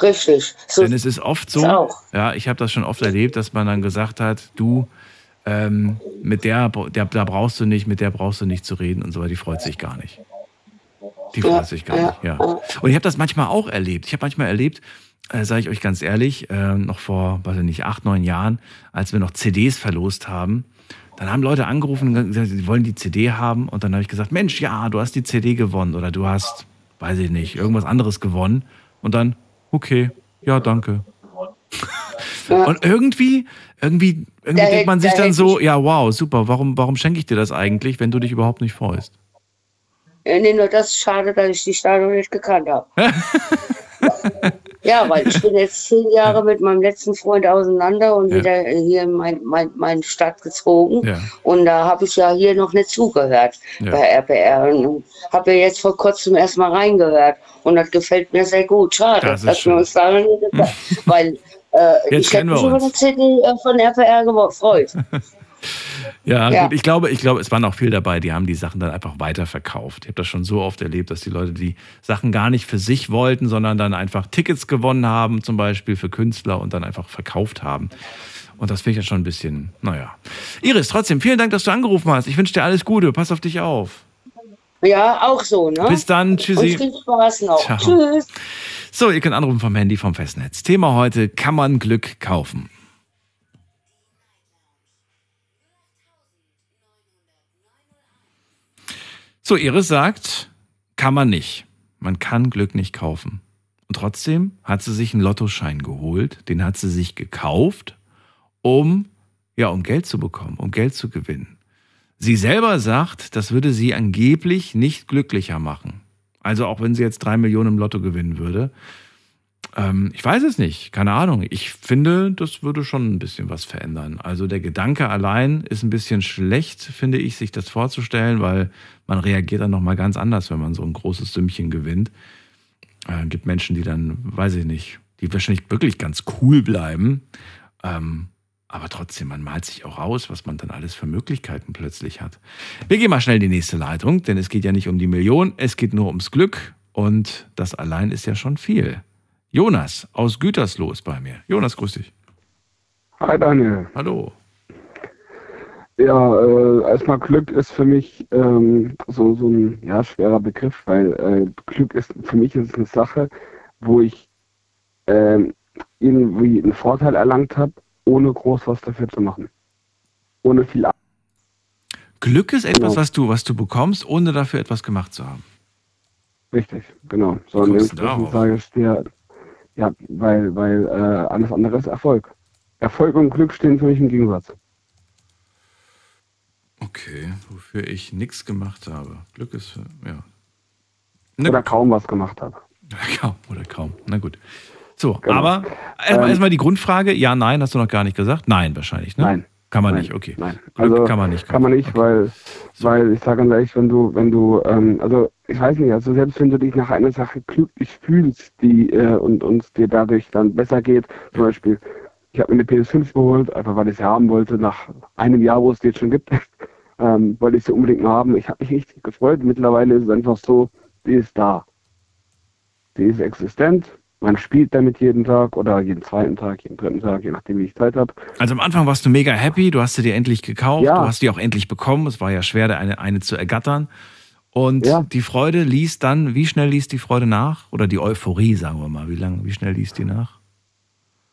Richtig. So,
Denn es ist oft so,
Ich auch.
ja, ich habe das schon oft erlebt, dass man dann gesagt hat, du, ähm, mit der, der, da brauchst du nicht, mit der brauchst du nicht zu reden und so weiter, die freut sich gar nicht. Die
Ja,
freut sich gar
ja,
nicht, ja. Und ich habe das manchmal auch erlebt. Ich habe manchmal erlebt, äh, sage ich euch ganz ehrlich, äh, noch vor, weiß ich nicht, acht, neun Jahren, als wir noch CDs verlost haben, dann haben Leute angerufen und gesagt, sie wollen die CD haben. Und dann habe ich gesagt, Mensch, ja, du hast die CD gewonnen oder du hast, weiß ich nicht, irgendwas anderes gewonnen. Und dann, okay, ja, danke.
Ja.
Und irgendwie, irgendwie, irgendwie
Da
denkt man sich
da
dann so, ja, wow, super, warum, warum schenke ich dir das eigentlich, wenn du dich überhaupt nicht freust?
Ja, nee, nur das ist schade, dass ich die Stadt noch nicht gekannt habe. ja, weil ich bin jetzt zehn Jahre mit meinem letzten Freund auseinander und
Ja.
wieder hier in mein, mein, meine Stadt gezogen.
Ja.
Und da habe ich ja hier noch nicht zugehört
Ja.
bei RPR. Und habe ja jetzt vor kurzem erst mal reingehört. Und das gefällt mir sehr gut. Schade,
Das
dass
schön.
wir uns daran nicht gefallen. Weil äh, ich hätte mich über eine CD äh, von RPR gefreut.
Ja,
Ja.
gut, ich glaube, ich glaube, es waren auch viele dabei, die haben die Sachen dann einfach weiterverkauft. Ich habe das schon so oft erlebt, dass die Leute die Sachen gar nicht für sich wollten, sondern dann einfach Tickets gewonnen haben, zum Beispiel für Künstler und dann einfach verkauft haben. Und das finde ich ja schon ein bisschen, naja. Iris, trotzdem, vielen Dank, dass du angerufen hast. Ich wünsche dir alles Gute. Pass auf dich auf.
Ja, auch so, ne?
Bis dann.
Und
Tschüssi.
viel Spaß noch.
Ciao.
Tschüss.
So, ihr könnt anrufen vom Handy vom Festnetz. Thema heute, kann man Glück kaufen? So, Iris sagt, kann man nicht. Man kann Glück nicht kaufen. Und trotzdem hat sie sich einen Lottoschein geholt, den hat sie sich gekauft, um, ja, um Geld zu bekommen, um Geld zu gewinnen. Sie selber sagt, das würde sie angeblich nicht glücklicher machen. Also auch wenn sie jetzt drei Millionen im Lotto gewinnen würde. Ähm, ich weiß es nicht, keine Ahnung. Ich finde, das würde schon ein bisschen was verändern. Also der Gedanke allein ist ein bisschen schlecht, finde ich, sich das vorzustellen, weil man reagiert dann nochmal ganz anders, wenn man so ein großes Sümmchen gewinnt. Äh, gibt Menschen, die dann, weiß ich nicht, die wahrscheinlich wirklich ganz cool bleiben. Ähm, aber trotzdem, man malt sich auch aus, was man dann alles für Möglichkeiten plötzlich hat. Wir gehen mal schnell in die nächste Leitung, denn es geht ja nicht um die Million, es geht nur ums Glück. Und das allein ist ja schon viel. Jonas aus Gütersloh ist bei mir. Jonas, grüß dich.
Hi Daniel.
Hallo.
Ja, äh, erstmal Glück ist für mich ähm, so, so ein ja, schwerer Begriff, weil äh, Glück ist für mich ist eine Sache, wo ich ähm, irgendwie einen Vorteil erlangt habe, ohne groß was dafür zu machen. Ohne viel Ab
Glück ist etwas,
Genau.
was du, was du bekommst, ohne dafür etwas gemacht zu haben.
Richtig, genau. So,
Wie
und
kommst du
dementsprechend ja, weil, weil äh, alles andere ist Erfolg. Erfolg und Glück stehen für mich im Gegensatz.
Okay, wofür ich nichts gemacht habe. Glück ist, ja. Na
Oder
gut.
kaum was gemacht habe.
Oder kaum, oder kaum. Na gut. So,
Genau.
aber erstmal
Ähm,
erstmal die Grundfrage. Ja, nein, hast du noch gar nicht gesagt? Nein, wahrscheinlich, ne?
Nein.
Kann man
Nein,
nicht, okay.
Nein.
Glück
Also
kann man nicht.
Kann man nicht,
Okay.
weil, weil ich sage ganz ehrlich, wenn du, wenn du, ähm, also ich weiß nicht, also selbst wenn du dich nach einer Sache glücklich fühlst, die äh, und uns dir dadurch dann besser geht, zum Beispiel, ich habe mir eine PS5 geholt, einfach weil ich sie haben wollte, nach einem Jahr, wo es die jetzt schon gibt, ähm, wollte ich sie unbedingt haben. Ich habe mich richtig gefreut. Mittlerweile ist es einfach so, die ist da. Die ist existent. Man spielt damit jeden Tag oder jeden zweiten Tag, jeden dritten Tag, je nachdem, wie ich Zeit habe.
Also am Anfang warst du mega happy, du hast sie dir endlich gekauft,
Ja.
du hast die auch endlich bekommen. Es war ja schwer, eine, eine zu ergattern. Und
Ja.
die Freude liest dann, wie schnell liest die Freude nach? Oder die Euphorie, sagen wir mal. Wie lang, wie schnell liest die nach?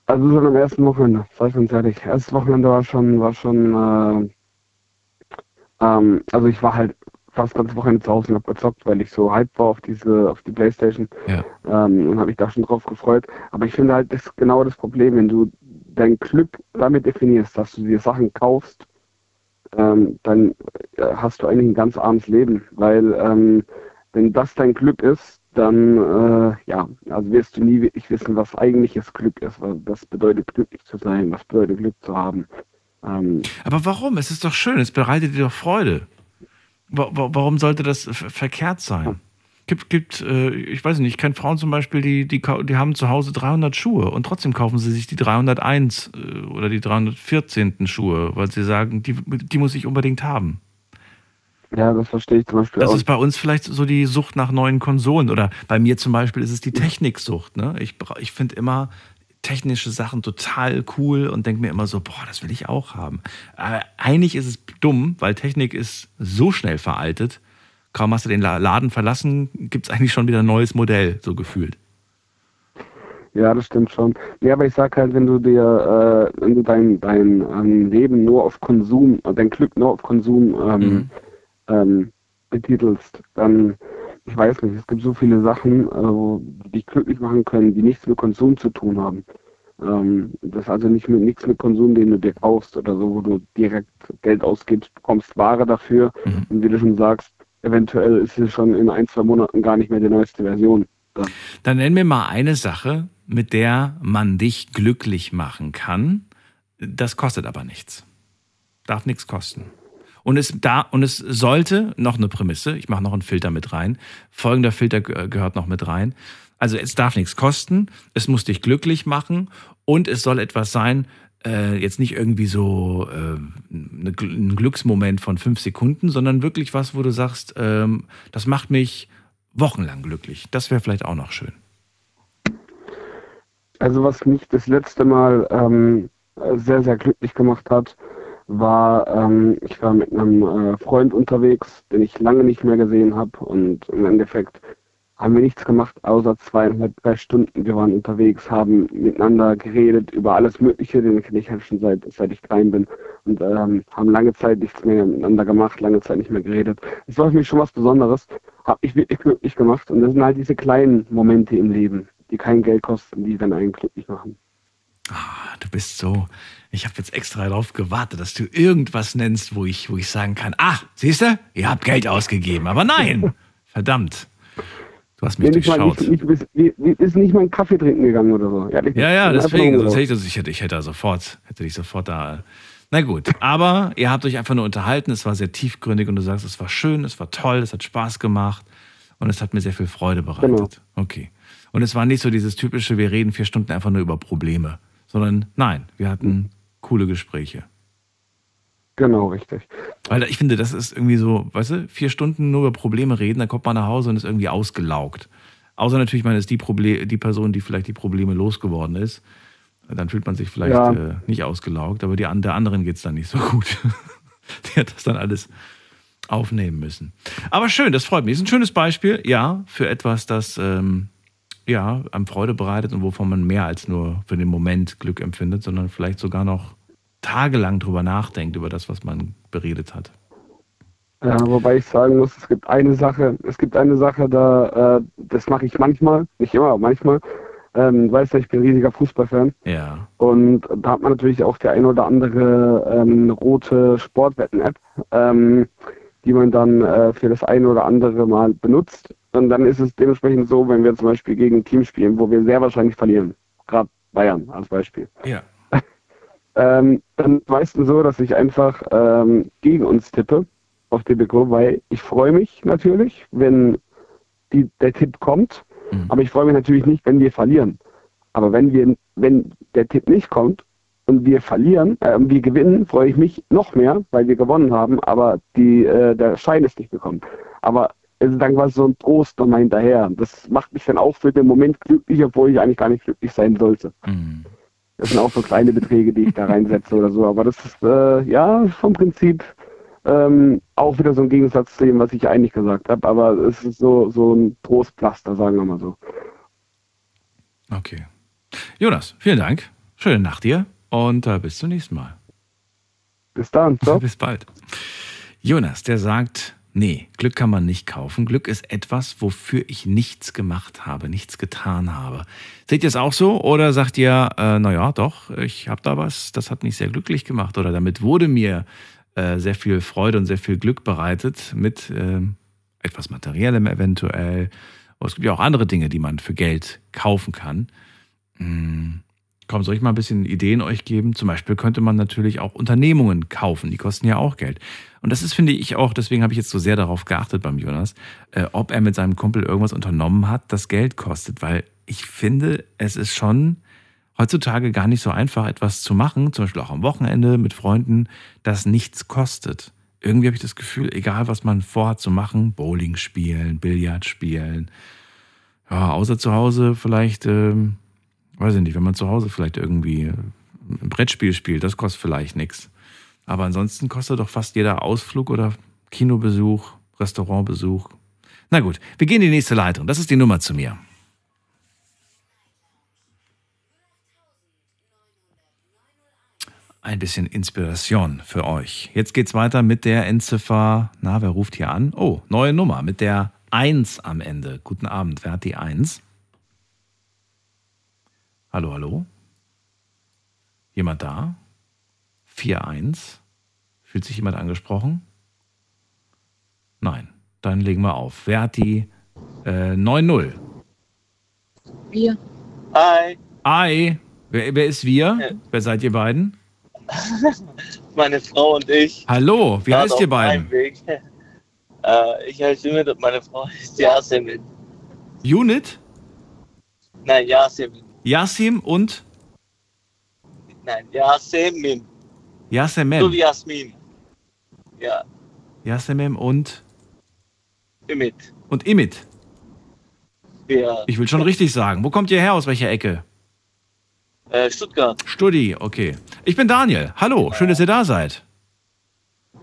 Also schon am ersten Wochenende, sag ich ganz ehrlich. Erstes Wochenende war schon, war schon, äh, ähm, also ich war halt fast ganze Wochenende zu Hause und hab gezockt, weil ich so hyped war auf diese, auf die Playstation.
Ja.
ähm, und habe mich da schon drauf gefreut. Aber ich finde halt, das ist genau das Problem, wenn du dein Glück damit definierst, dass du dir Sachen kaufst, ähm, dann äh, hast du eigentlich ein ganz armes Leben, weil ähm, wenn das dein Glück ist, dann äh, ja, also wirst du nie wirklich wissen, was eigentliches Glück ist, was das bedeutet glücklich zu sein, was bedeutet Glück zu haben. Ähm,
Aber warum? Es ist doch schön, es bereitet dir doch Freude. Wa- wa- Warum sollte das ver- verkehrt sein? Gibt, gibt äh, ich weiß nicht, ich kenne Frauen zum Beispiel, die, die, die haben zu Hause 300 Schuhe und trotzdem kaufen sie sich die 301 äh, oder die 314. Schuhe, weil sie sagen, die, die muss ich unbedingt haben.
ja, das verstehe ich zum Beispiel
Das
auch.
ist bei uns vielleicht so die Sucht nach neuen Konsolen oder bei mir zum Beispiel ist es die Techniksucht. Ne? Ich, ich finde immer technische Sachen total cool und denke mir immer so, boah, das will ich auch haben. Aber eigentlich ist es dumm, weil Technik ist so schnell veraltet. Kaum hast du den La- Laden verlassen, gibt es eigentlich schon wieder ein neues Modell, so gefühlt.
Ja, das stimmt schon. Ja, aber ich sag halt, wenn du dir, äh, wenn du dein, dein ähm, Leben nur auf Konsum, äh, dein Glück nur auf Konsum ähm,
Mhm.
ähm, betitelst, dann, ich weiß nicht, es gibt so viele Sachen, wo- die dich glücklich machen können, die nichts mit Konsum zu tun haben. Ähm, das ist also nicht mit nichts mit Konsum, den du dir kaufst oder so, wo du direkt Geld ausgibst, bekommst Ware dafür
Mhm.
und wie du schon sagst, eventuell ist es schon in ein, zwei Monaten gar nicht mehr die neueste Version. Dann.
Dann nenn mir mal eine Sache, mit der man dich glücklich machen kann. Das kostet aber nichts. Darf nichts kosten. Und es, da, und es sollte, noch eine Prämisse, ich mache noch einen Filter mit rein, folgender Filter ge- gehört noch mit rein. Also es darf nichts kosten, es muss dich glücklich machen und es soll etwas sein, äh, jetzt nicht irgendwie so äh, Gl- ein Glücksmoment von fünf Sekunden, sondern wirklich was, wo du sagst, ähm, das macht mich wochenlang glücklich. Das wäre vielleicht auch noch schön.
Also was mich das letzte Mal ähm, sehr, sehr glücklich gemacht hat, war, ähm, ich war mit einem äh, Freund unterwegs, den ich lange nicht mehr gesehen habe und im Endeffekt haben wir nichts gemacht, außer zweieinhalb, drei Stunden. Wir waren unterwegs, haben miteinander geredet über alles Mögliche, den kenne ich halt schon seit, seit ich klein bin und ähm, haben lange Zeit nichts mehr miteinander gemacht, lange Zeit nicht mehr geredet. Es war für mich schon was Besonderes, hat mich wirklich glücklich gemacht und das sind halt diese kleinen Momente im Leben, die kein Geld kosten, die dann einen glücklich machen.
Ah, du bist so. Ich habe jetzt extra darauf gewartet, dass du irgendwas nennst, wo ich, wo ich sagen kann: Ah, siehst du, ihr habt Geld ausgegeben. Aber nein, verdammt. Du hast mich
ich mal
durchschaut.
nicht, nicht, nicht, nicht, ist nicht mal einen Kaffee trinken gegangen oder so. Ehrlich
Ja, ja,
nicht.
deswegen. Sonst
so.
hätte ich, ich, hätte, ich hätte da sofort, hätte dich sofort da. Na gut, aber ihr habt euch einfach nur unterhalten. Es war sehr tiefgründig und du sagst, es war schön, es war toll, es hat Spaß gemacht und es hat mir sehr viel Freude bereitet.
Genau.
Okay. Und es war nicht so dieses typische, wir reden vier Stunden einfach nur über Probleme, sondern nein, wir hatten coole Gespräche.
Genau, richtig.
Weil ich finde, das ist irgendwie so, weißt du, vier Stunden nur über Probleme reden, dann kommt man nach Hause und ist irgendwie ausgelaugt. Außer natürlich, man ist die, Proble die Person, die vielleicht die Probleme losgeworden ist. Dann fühlt man sich vielleicht
Ja.
äh, nicht ausgelaugt, aber die, der anderen geht es dann nicht so gut. die hat das dann alles aufnehmen müssen. Aber schön, das freut mich. Ist ein schönes Beispiel, ja, für etwas, das ähm, ja, einem Freude bereitet und wovon man mehr als nur für den Moment Glück empfindet, sondern vielleicht sogar noch tagelang drüber nachdenkt, über das, was man beredet hat.
Ja, wobei ich sagen muss, es gibt eine Sache, es gibt eine Sache, da, äh, das mache ich manchmal, nicht immer, aber manchmal. Ähm, du weißt ja, ich bin riesiger Fußballfan
Ja.
und da hat man natürlich auch die ein oder andere ähm, rote Sportwetten-App, ähm, die man dann äh, für das eine oder andere Mal benutzt. Und dann ist es dementsprechend so, wenn wir zum Beispiel gegen ein Team spielen, wo wir sehr wahrscheinlich verlieren, gerade Bayern als Beispiel.
Ja.
Ähm, dann meistens so, dass ich einfach ähm, gegen uns tippe auf Tipico, weil ich freue mich natürlich, wenn die, der Tipp kommt,
Mhm.
aber ich freue mich natürlich nicht, wenn wir verlieren. Aber wenn wir, wenn der Tipp nicht kommt und wir verlieren, äh, wir gewinnen, freue ich mich noch mehr, weil wir gewonnen haben, aber die, äh, der Schein ist nicht gekommen. Aber ist dann quasi so ein Trost nochmal hinterher. Das macht mich dann auch für den Moment glücklich, obwohl ich eigentlich gar nicht glücklich sein sollte.
Mhm.
Das sind auch so kleine Beträge, die ich da reinsetze oder so. Aber das ist, äh, ja, vom Prinzip ähm, auch wieder so ein Gegensatz zu dem, was ich eigentlich gesagt habe. Aber es ist so, so ein Trostpflaster, sagen wir mal so.
Okay. Jonas, vielen Dank. Schöne Nacht dir und äh, bis zum nächsten Mal.
Bis dann. Ciao.
bis bald. Jonas, der sagt, nee, Glück kann man nicht kaufen. Glück ist etwas, wofür ich nichts gemacht habe, nichts getan habe. Seht ihr es auch so? Oder sagt ihr, äh, naja, doch, ich habe da was, das hat mich sehr glücklich gemacht oder damit wurde mir äh, sehr viel Freude und sehr viel Glück bereitet mit äh, etwas Materiellem eventuell. Aber es gibt ja auch andere Dinge, die man für Geld kaufen kann. Hm. Komm, soll ich mal ein bisschen Ideen euch geben? Zum Beispiel könnte man natürlich auch Unternehmungen kaufen, die kosten ja auch Geld. Und das ist, finde ich, auch, deswegen habe ich jetzt so sehr darauf geachtet beim Jonas, äh, ob er mit seinem Kumpel irgendwas unternommen hat, das Geld kostet. Weil ich finde, es ist schon heutzutage gar nicht so einfach, etwas zu machen, zum Beispiel auch am Wochenende mit Freunden, das nichts kostet. Irgendwie habe ich das Gefühl, egal was man vorhat zu machen, Bowling spielen, Billard spielen, ja, außer zu Hause vielleicht. Ähm, weiß ich nicht, wenn man zu Hause vielleicht irgendwie ein Brettspiel spielt, das kostet vielleicht nichts. Aber ansonsten kostet doch fast jeder Ausflug oder Kinobesuch, Restaurantbesuch. Na gut, wir gehen in die nächste Leitung. Das ist die Nummer zu mir. Ein bisschen Inspiration für euch. Jetzt geht's weiter mit der Endziffer. Na, wer ruft hier an? Oh, neue Nummer mit der 1 am Ende. Guten Abend, wer hat die 1? Hallo, hallo? Jemand da? 4-1? Fühlt sich jemand angesprochen? Nein. Dann legen wir auf. Wer hat die äh, 9-0?
Wir.
Hi.
Hi. Wer, wer ist wir?
Ja.
Wer seid ihr beiden?
Meine Frau und ich.
Hallo, wie heißt ihr beiden?
Äh, ich heiße Ümit und meine Frau ist Yasemin.
Unit,
Nein, Yasemin.
Yasim und
Nein, Yasemin. So
Yasemem.
wie Jasmin. Ja,
Yasemem und,
Ümit.
und Imit.
Ja.
Ich will schon richtig sagen. Wo kommt ihr her? Aus welcher Ecke?
Äh, Stuttgart.
Studi, okay. Ich bin Daniel. Hallo, schön, dass ihr da seid.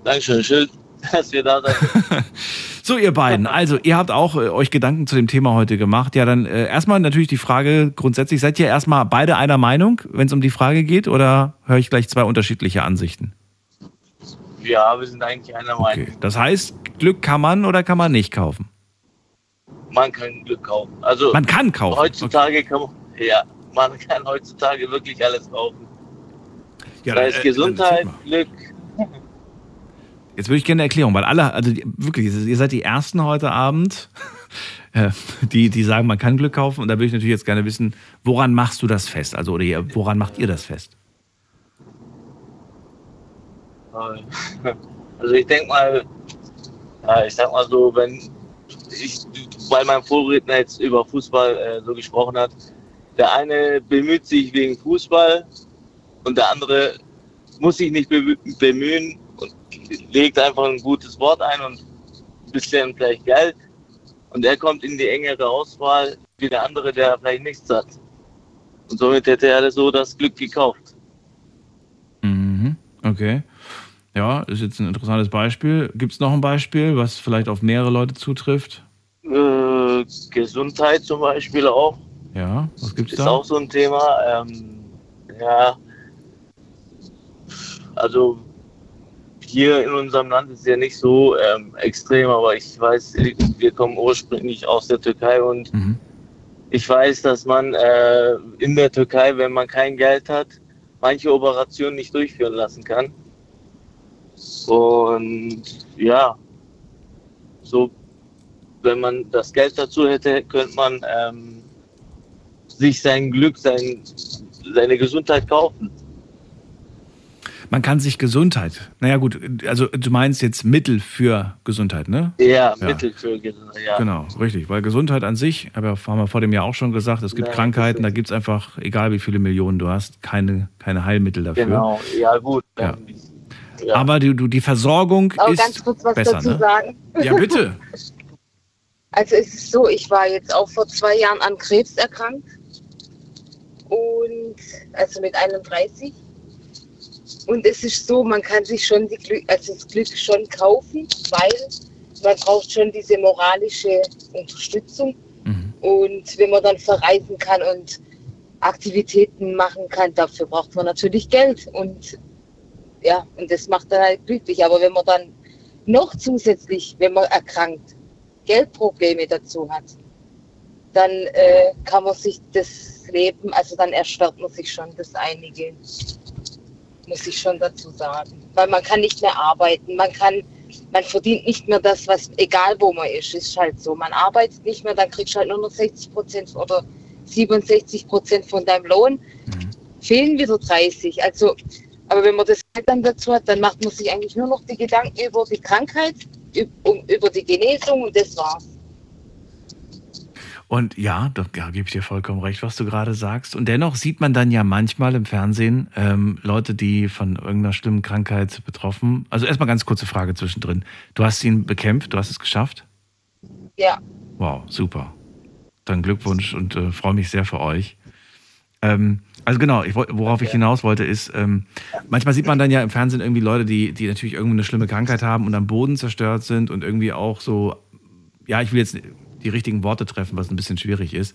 Dankeschön, schön, dass wir da sind.
So, ihr beiden, also ihr habt auch äh, euch Gedanken zu dem Thema heute gemacht. Ja, dann äh, erstmal natürlich die Frage, grundsätzlich, seid ihr erstmal beide einer Meinung, wenn es um die Frage geht, oder höre ich gleich zwei unterschiedliche Ansichten?
ja, wir sind eigentlich einer Meinung.
Okay. Das heißt, Glück kann man oder kann man nicht kaufen?
Man kann Glück kaufen. Also
Man kann kaufen.
heutzutage kann man, ja, man kann heutzutage wirklich alles kaufen.
Ja, dann,
es
äh,
Gesundheit,
erzähl
Glück.
Jetzt würde ich gerne eine Erklärung, weil alle, also wirklich, ihr seid die Ersten heute Abend, äh, die, die sagen, man kann Glück kaufen. Und da würde ich natürlich jetzt gerne wissen, woran machst du das fest? Also, oder woran macht ihr das fest?
Also ich denke mal, ich sag mal so, wenn ich, weil mein Vorredner jetzt über Fußball äh, so gesprochen hat, der eine bemüht sich wegen Fußball und der andere muss sich nicht bemü- bemühen legt einfach ein gutes Wort ein und ein bisschen vielleicht Geld und er kommt in die engere Auswahl wie der andere, der vielleicht nichts hat. Und somit hätte er so das Glück gekauft.
Mhm. Okay. Ja, ist jetzt ein interessantes Beispiel. Gibt es noch ein Beispiel, was vielleicht auf mehrere Leute zutrifft?
Äh, Gesundheit zum Beispiel auch.
Ja, was gibt's
ist
da?
auch so ein Thema. Ähm, ja, also hier in unserem Land ist es ja nicht so ähm, extrem, aber ich weiß, wir kommen ursprünglich aus der Türkei und
Mhm.
ich weiß, dass man äh, in der Türkei, wenn man kein Geld hat, manche Operationen nicht durchführen lassen kann. Und ja, so, wenn man das Geld dazu hätte, könnte man ähm, sich sein Glück, sein, seine Gesundheit kaufen.
Man kann sich Gesundheit. Naja, gut, also du meinst jetzt Mittel für Gesundheit, ne?
Ja,
Ja.
Mittel für Gesundheit, ja.
Genau, richtig. Weil Gesundheit an sich, aber haben wir vor dem Jahr auch schon gesagt, es gibt
Nein,
Krankheiten, da gibt es einfach, egal wie viele Millionen du hast, keine, keine Heilmittel dafür.
Genau, ja gut.
Ja.
ja.
Aber die, du, die Versorgung
Aber
ist
ganz kurz was
besser,
dazu
ne?
sagen.
Ja, bitte.
Also es ist so, ich war jetzt auch vor zwei Jahren an Krebs erkrankt. Und also mit 31. Und es ist so, man kann sich schon Glück, also das Glück schon kaufen, weil man braucht schon diese moralische Unterstützung. Und wenn man dann verreisen kann und Aktivitäten machen kann, dafür braucht man natürlich Geld. Und ja, und das macht dann halt glücklich. Aber wenn man dann noch zusätzlich, wenn man erkrankt, Geldprobleme dazu hat, dann äh, kann man sich das Leben, also dann erschwert man sich schon das einige, muss ich schon dazu sagen. Weil man kann nicht mehr arbeiten, man kann, man verdient nicht mehr das, was, egal wo man ist, ist halt so. Man arbeitet nicht mehr, dann kriegst du halt nur noch 60 Prozent oder 67 Prozent von deinem Lohn, fehlen wieder 30. Also, aber wenn man das dann dazu hat, dann macht man sich eigentlich nur noch die Gedanken über die Krankheit, üb- über die Genesung und das war's.
Und ja, da ja, gebe ich dir vollkommen recht, was du gerade sagst. Und dennoch sieht man dann ja manchmal im Fernsehen ähm, Leute, die von irgendeiner schlimmen Krankheit betroffen. Also erstmal ganz kurze Frage zwischendrin. Du hast ihn bekämpft, du hast es geschafft?
Ja.
Wow, super. Dann Glückwunsch und äh, freue mich sehr für euch. Ähm, also genau, ich, worauf ich hinaus wollte, ist, ähm, manchmal sieht man dann ja im Fernsehen irgendwie Leute, die, die natürlich irgendwie eine schlimme Krankheit haben und am Boden zerstört sind und irgendwie auch so, ja, ich will jetzt die richtigen Worte treffen, was ein bisschen schwierig ist.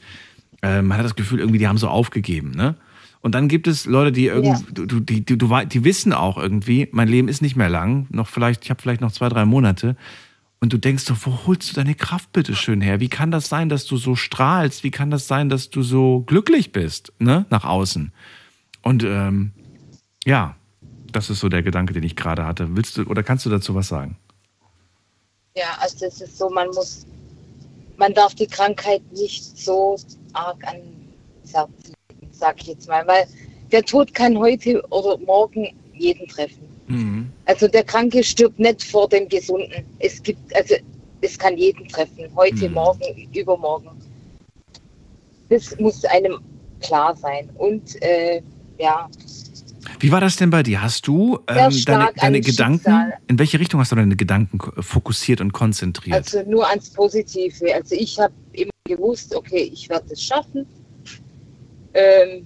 Ähm, man hat das Gefühl, irgendwie, die haben so aufgegeben, ne? Und dann gibt es Leute, die irgendwie,
Ja.
du, du, die, die, du, die wissen auch irgendwie, mein Leben ist nicht mehr lang, noch vielleicht, ich habe vielleicht noch zwei, drei Monate. Und du denkst so, wo holst du deine Kraft bitte schön her? Wie kann das sein, dass du so strahlst? Wie kann das sein, dass du so glücklich bist, ne, nach außen? Und ähm, ja, das ist so der Gedanke, den ich gerade hatte. Willst du oder kannst du dazu was sagen?
Ja, also es ist so, man muss, man darf die Krankheit nicht so arg ans Herz legen, sag ich jetzt mal, weil der Tod kann heute oder morgen jeden treffen. Also der Kranke stirbt nicht vor dem Gesunden. Es gibt, also es kann jeden treffen, heute,
Mhm.
morgen, übermorgen. Das muss einem klar sein. Und äh, ja,
Wie war das denn bei dir? Hast du ähm, deine, deine
an
Gedanken,
Schicksal.
in welche Richtung hast du deine Gedanken fokussiert und konzentriert?
Also nur ans Positive. Also ich habe immer gewusst, okay, ich werde es schaffen. Ähm,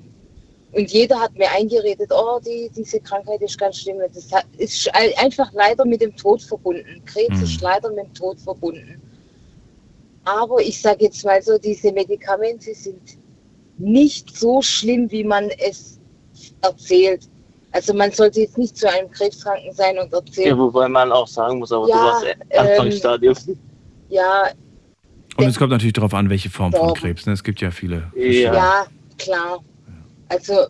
und jeder hat mir eingeredet, oh, die, diese Krankheit ist ganz schlimm. Das ist ein- einfach leider mit dem Tod verbunden. Krebs
Mhm.
ist leider mit dem Tod verbunden. Aber ich sage jetzt mal so, diese Medikamente sind nicht so schlimm, wie man es erzählt. Also man sollte jetzt nicht zu einem Krebskranken sein und erzählen,
Ja, wobei man auch sagen muss, aber
Ja,
du warst
ähm,
Anfangsstadium.
ja,
und es kommt natürlich darauf an, welche Form von
Ja.
Krebs. Ne? Es gibt ja viele.
Ja.
Ja, klar. Also,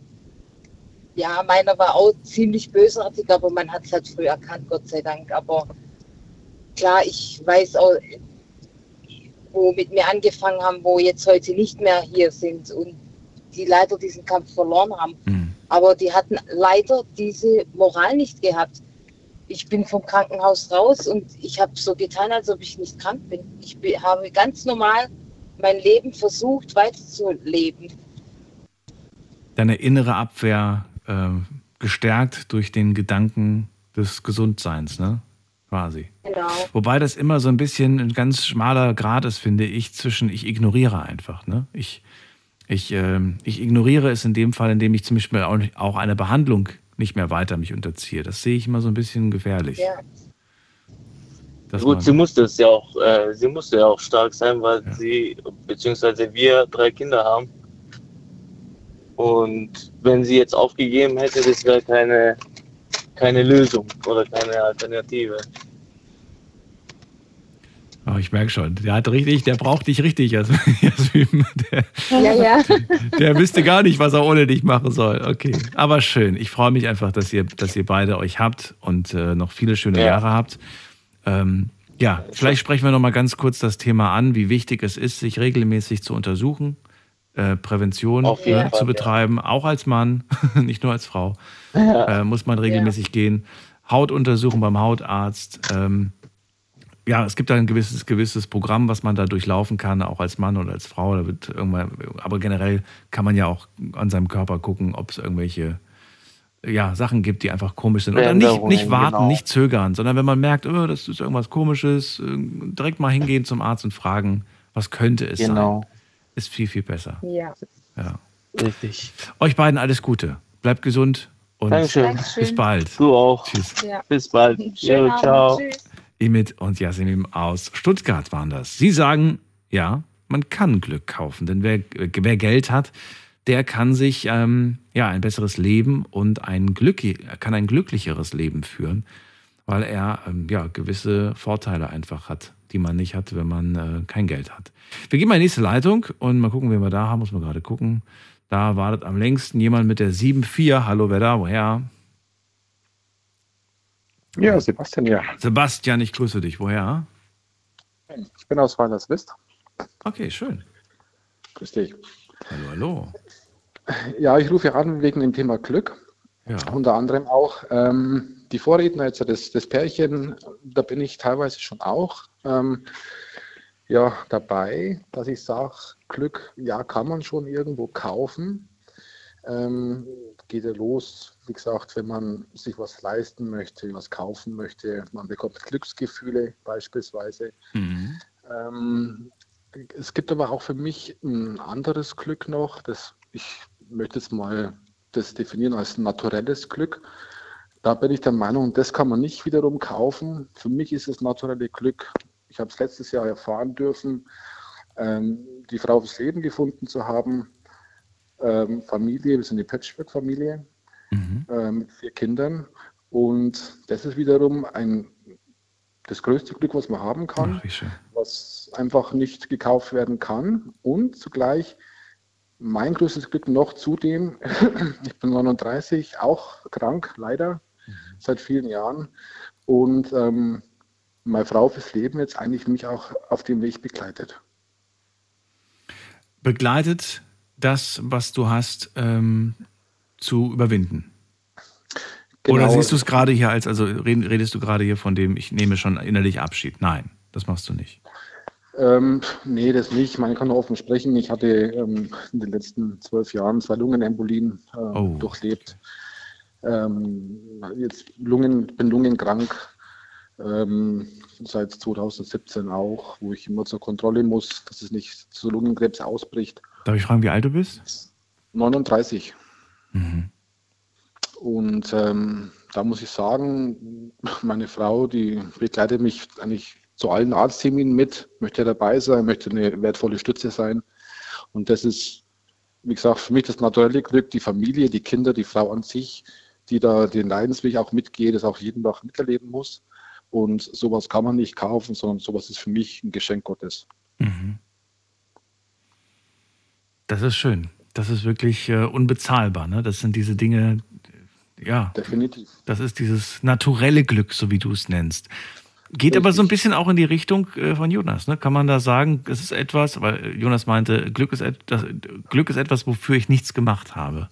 ja, meiner war auch ziemlich bösartig, aber man hat es halt früh erkannt, Gott sei Dank. Aber klar, ich weiß auch, wo mit mir angefangen haben, wo jetzt heute nicht mehr hier sind und die leider diesen Kampf verloren haben.
Hm.
Aber die hatten leider diese Moral nicht gehabt. Ich bin vom Krankenhaus raus und ich habe so getan, als ob ich nicht krank bin. Ich be- habe ganz normal mein Leben versucht weiterzuleben.
Deine innere Abwehr äh, gestärkt durch den Gedanken des Gesundseins, ne? Quasi.
Genau.
Wobei das immer so ein bisschen ein ganz schmaler Grad ist, finde ich, zwischen ich ignoriere einfach. Ne? Ich, ich, ähm, ich ignoriere es in dem Fall, indem ich zum Beispiel auch, eine Behandlung nicht mehr weiter mich unterziehe. Das sehe ich immer so ein bisschen gefährlich.
Ja.
Gut, sie musste es ja auch, äh, sie musste ja auch stark sein, weil sie, beziehungsweise wir drei Kinder haben. Und wenn sie jetzt aufgegeben hätte, das wäre keine, keine Lösung oder keine Alternative.
Oh, ich merke schon, der hat richtig, der braucht dich richtig, Jas- Jasmin. Der,
Ja, ja.
der wüsste gar nicht, was er ohne dich machen soll. Okay, aber schön. Ich freue mich einfach, dass ihr, dass ihr beide euch habt und äh, noch viele schöne
Ja.
Jahre habt. Ähm, ja, vielleicht sprechen wir noch mal ganz kurz das Thema an, wie wichtig es ist, sich regelmäßig zu untersuchen, äh, Prävention ne,
Fall,
zu
ja.
betreiben, auch als Mann, nicht nur als Frau, äh, muss man regelmäßig gehen. Hautuntersuchung beim Hautarzt. Ähm, ja, es gibt da ein gewisses, gewisses Programm, was man da durchlaufen kann, auch als Mann oder als Frau. Da wird irgendwann, aber generell kann man ja auch an seinem Körper gucken, ob es irgendwelche ja, Sachen gibt, die einfach komisch sind. Oder nicht, nicht warten,
genau.
nicht zögern, sondern wenn man merkt, oh, das ist irgendwas Komisches, äh, direkt mal hingehen zum Arzt und fragen, was könnte es
Genau.
sein. Ist viel, viel besser.
Ja.
Ja.
Richtig.
Euch beiden alles Gute. Bleibt gesund Und
Dankeschön.
Bis bald.
Du auch.
Tschüss.
Ja.
Bis bald.
Schönen Abend.
ciao.
Tschüss.
Emit und Yasemin aus Stuttgart waren das. Sie sagen, ja, man kann Glück kaufen, denn wer, wer Geld hat, der kann sich ähm, ja ein besseres Leben und ein Glück, kann ein glücklicheres Leben führen, weil er ähm, ja gewisse Vorteile einfach hat, die man nicht hat, wenn man äh, kein Geld hat. Wir gehen mal in die nächste Leitung und mal gucken, wen wir da haben. Muss man gerade gucken. Da wartet am längsten jemand mit der 7-4. Hallo, wer da? Woher?
Ja, Sebastian, ja.
Sebastian, ich grüße dich. Woher?
Ich bin aus Weilerswist.
Okay, schön.
Grüß dich.
Hallo, hallo.
Ja, ich rufe an wegen dem Thema Glück.
Ja.
Unter anderem auch ähm, die Vorredner, jetzt das, das Pärchen, da bin ich teilweise schon auch ähm, ja, dabei, dass ich sage, Glück, ja, kann man schon irgendwo kaufen. Ähm, geht ja los, wie gesagt, wenn man sich was leisten möchte, was kaufen möchte, man bekommt Glücksgefühle beispielsweise.
Mhm.
Ähm, es gibt aber auch für mich ein anderes Glück noch, das ich möchte jetzt mal das definieren als naturelles Glück. Da bin ich der Meinung, das kann man nicht wiederum kaufen. Für mich ist das naturelle Glück, ich habe es letztes Jahr erfahren dürfen, ähm, die Frau fürs Leben gefunden zu haben, ähm, Familie, wir sind eine Patchwork-Familie äh, mit vier Kindern. Und das ist wiederum ein, das größte Glück, was man haben kann,
Ach,
was einfach nicht gekauft werden kann. Und zugleich mein größtes Glück noch zudem, ich bin 39, auch krank, leider, seit vielen Jahren. Und ähm, meine Frau fürs Leben jetzt eigentlich mich auch auf dem Weg begleitet.
Begleitet das, was du hast, ähm, zu überwinden? Oder
Genau.
siehst du es gerade hier als, also red- redest du gerade hier von dem, ich nehme schon innerlich Abschied? Nein, das machst du nicht.
Ähm, nee, das nicht. Man kann offen sprechen. Ich hatte ähm, in den letzten zwölf Jahren zwei Lungenembolien äh,
Oh.
durchlebt. Ähm, jetzt Lungen, bin lungenkrank. Ähm, seit 2017 auch, wo ich immer zur Kontrolle muss, dass es nicht zu Lungenkrebs ausbricht.
Darf ich fragen, wie alt du bist?
39.
Mhm.
Und ähm, da muss ich sagen, meine Frau, die begleitet mich eigentlich zu allen Arztterminen mit, möchte dabei sein, möchte eine wertvolle Stütze sein. Und das ist, wie gesagt, für mich das naturelle Glück, die Familie, die Kinder, die Frau an sich, die da den Leidensweg auch mitgeht, das auch jeden Tag miterleben muss. Und sowas kann man nicht kaufen, sondern sowas ist für mich ein Geschenk Gottes.
Mhm. Das ist schön. Das ist wirklich äh, unbezahlbar. Ne? Das sind diese Dinge, ja.
Definitiv.
Das ist dieses naturelle Glück, so wie du es nennst. Geht aber so ein bisschen auch in die Richtung äh, von Jonas. Ne? Kann man da sagen, es ist etwas, weil Jonas meinte, Glück ist, et das, Glück ist etwas, wofür ich nichts gemacht habe.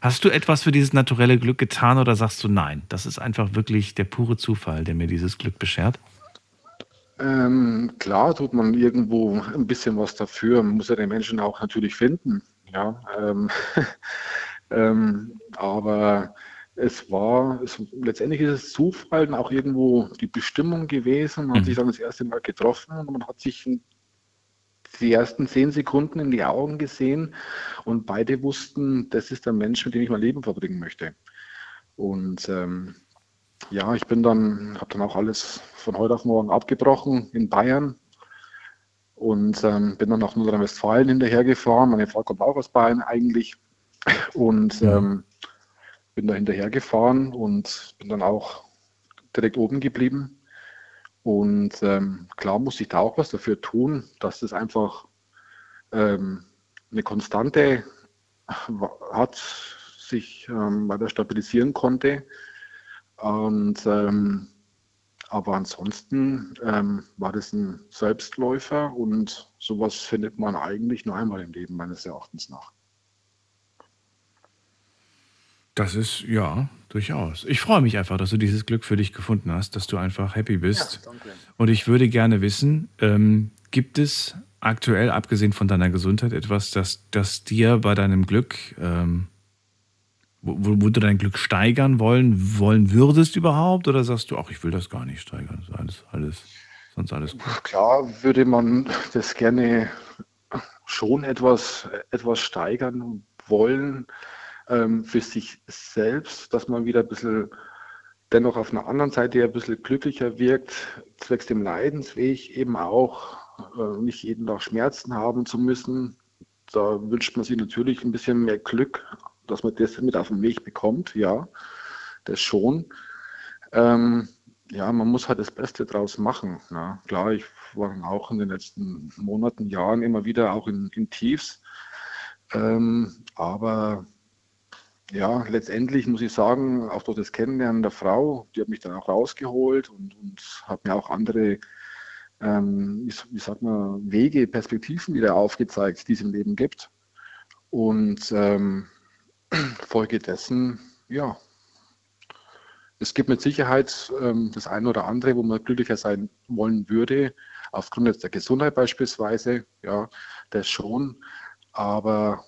Hast du etwas für dieses naturelle Glück getan oder sagst du nein? Das ist einfach wirklich der pure Zufall, der mir dieses Glück beschert.
Ähm, klar tut man irgendwo ein bisschen was dafür. Man muss ja den Menschen auch natürlich finden. Ja, ähm, ähm, aber es war, es, letztendlich ist es Zufall und auch irgendwo die Bestimmung gewesen. Man hat sich dann das erste Mal getroffen und man hat sich die ersten zehn Sekunden in die Augen gesehen und beide wussten, das ist der Mensch, mit dem ich mein Leben verbringen möchte. Und ähm, ja, ich bin dann, habe dann auch alles von heute auf morgen abgebrochen in Bayern und ähm, bin dann nach Nordrhein-Westfalen hinterhergefahren. Meine Frau kommt auch aus Bayern eigentlich und ähm, bin da hinterhergefahren und bin dann auch direkt oben geblieben. Und ähm, klar musste ich da auch was dafür tun, dass es einfach ähm, eine Konstante hat, sich ähm, weiter stabilisieren konnte. Und ähm, aber ansonsten ähm, war das ein Selbstläufer und sowas findet man eigentlich nur einmal im Leben, meines Erachtens nach.
Das ist, ja, durchaus. Ich freue mich einfach, dass du dieses Glück für dich gefunden hast, dass du einfach happy bist.
danke.
Und ich würde gerne wissen, ähm, gibt es aktuell, abgesehen von deiner Gesundheit, etwas, das, das dir bei deinem Glück, ähm, wo, wo du dein Glück steigern wollen, wollen würdest überhaupt? Oder sagst du, ach, ich will das gar nicht steigern, ist alles, alles, sonst alles gut.
Klar würde man das gerne schon etwas, etwas steigern wollen, ähm, für sich selbst, dass man wieder ein bisschen dennoch auf einer anderen Seite ein bisschen glücklicher wirkt, zwecks dem Leidensweg eben auch, äh, nicht jeden Tag Schmerzen haben zu müssen. Da wünscht man sich natürlich ein bisschen mehr Glück, dass man das mit auf den Weg bekommt, ja, das schon. Ähm, ja, man muss halt das Beste draus machen. Ja. Klar, ich war auch in den letzten Monaten, Jahren immer wieder auch in, in Tiefs. Ähm, aber ja, letztendlich muss ich sagen, auch durch das Kennenlernen der Frau, die hat mich dann auch rausgeholt und, und hat mir auch andere, ähm, wie, sagt man, Wege, Perspektiven wieder aufgezeigt, die es im Leben gibt. Und ähm, Folge dessen, ja, es gibt mit Sicherheit ähm, das eine oder andere, wo man glücklicher sein wollen würde, aufgrund jetzt der Gesundheit beispielsweise, ja, das schon, aber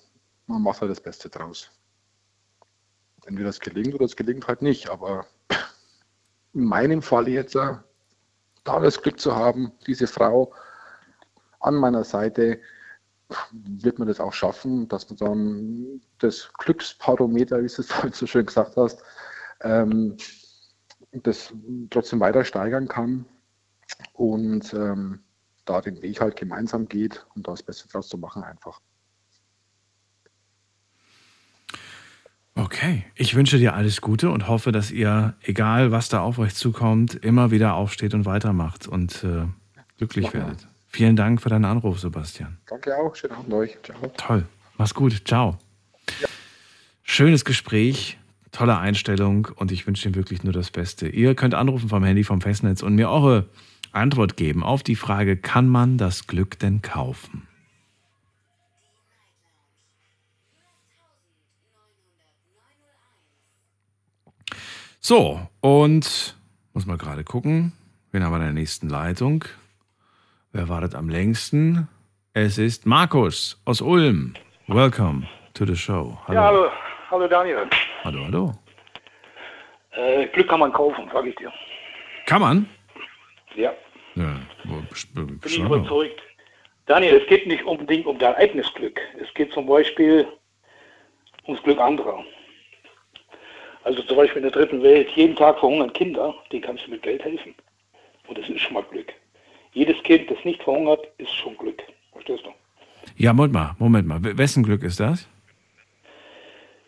man macht halt das Beste draus. Entweder es gelingt oder es gelingt halt nicht, aber in meinem Fall jetzt, äh, da das Glück zu haben, diese Frau an meiner Seite, wird man das auch schaffen, dass man dann das Glücksparometer, wie du es halt so schön gesagt hast, ähm, das trotzdem weiter steigern kann und ähm, da den Weg halt gemeinsam geht und da das Beste draus zu machen einfach.
Okay, ich wünsche dir alles Gute und hoffe, dass ihr, egal was da auf euch zukommt, immer wieder aufsteht und weitermacht und äh, glücklich werdet. Vielen Dank für deinen Anruf, Sebastian.
Danke auch, schönen Abend euch.
Ciao. Toll, mach's gut, ciao. Ja. Schönes Gespräch, tolle Einstellung und ich wünsche dir wirklich nur das Beste. Ihr könnt anrufen vom Handy, vom Festnetz und mir eure Antwort geben auf die Frage, kann man das Glück denn kaufen? So, und muss mal gerade gucken, wen haben wir in der nächsten Leitung? Wer wartet am längsten? Es ist Markus aus Ulm. Welcome to the show.
Hallo. Ja, hallo, hallo Daniel.
Hallo, hallo.
Äh, Glück kann man kaufen, sag ich dir.
Kann man?
Ja.
ja
Bin ich überzeugt. Daniel, es geht nicht unbedingt um dein eigenes Glück. Es geht zum Beispiel ums Glück anderer. Also zum Beispiel in der dritten Welt, jeden Tag verhungern Kinder, denen kannst du mit Geld helfen. Und das ist schon mal Glück. Jedes Kind, das nicht verhungert, ist schon Glück. Verstehst du?
Ja, Moment mal, Moment mal. Wessen Glück ist das?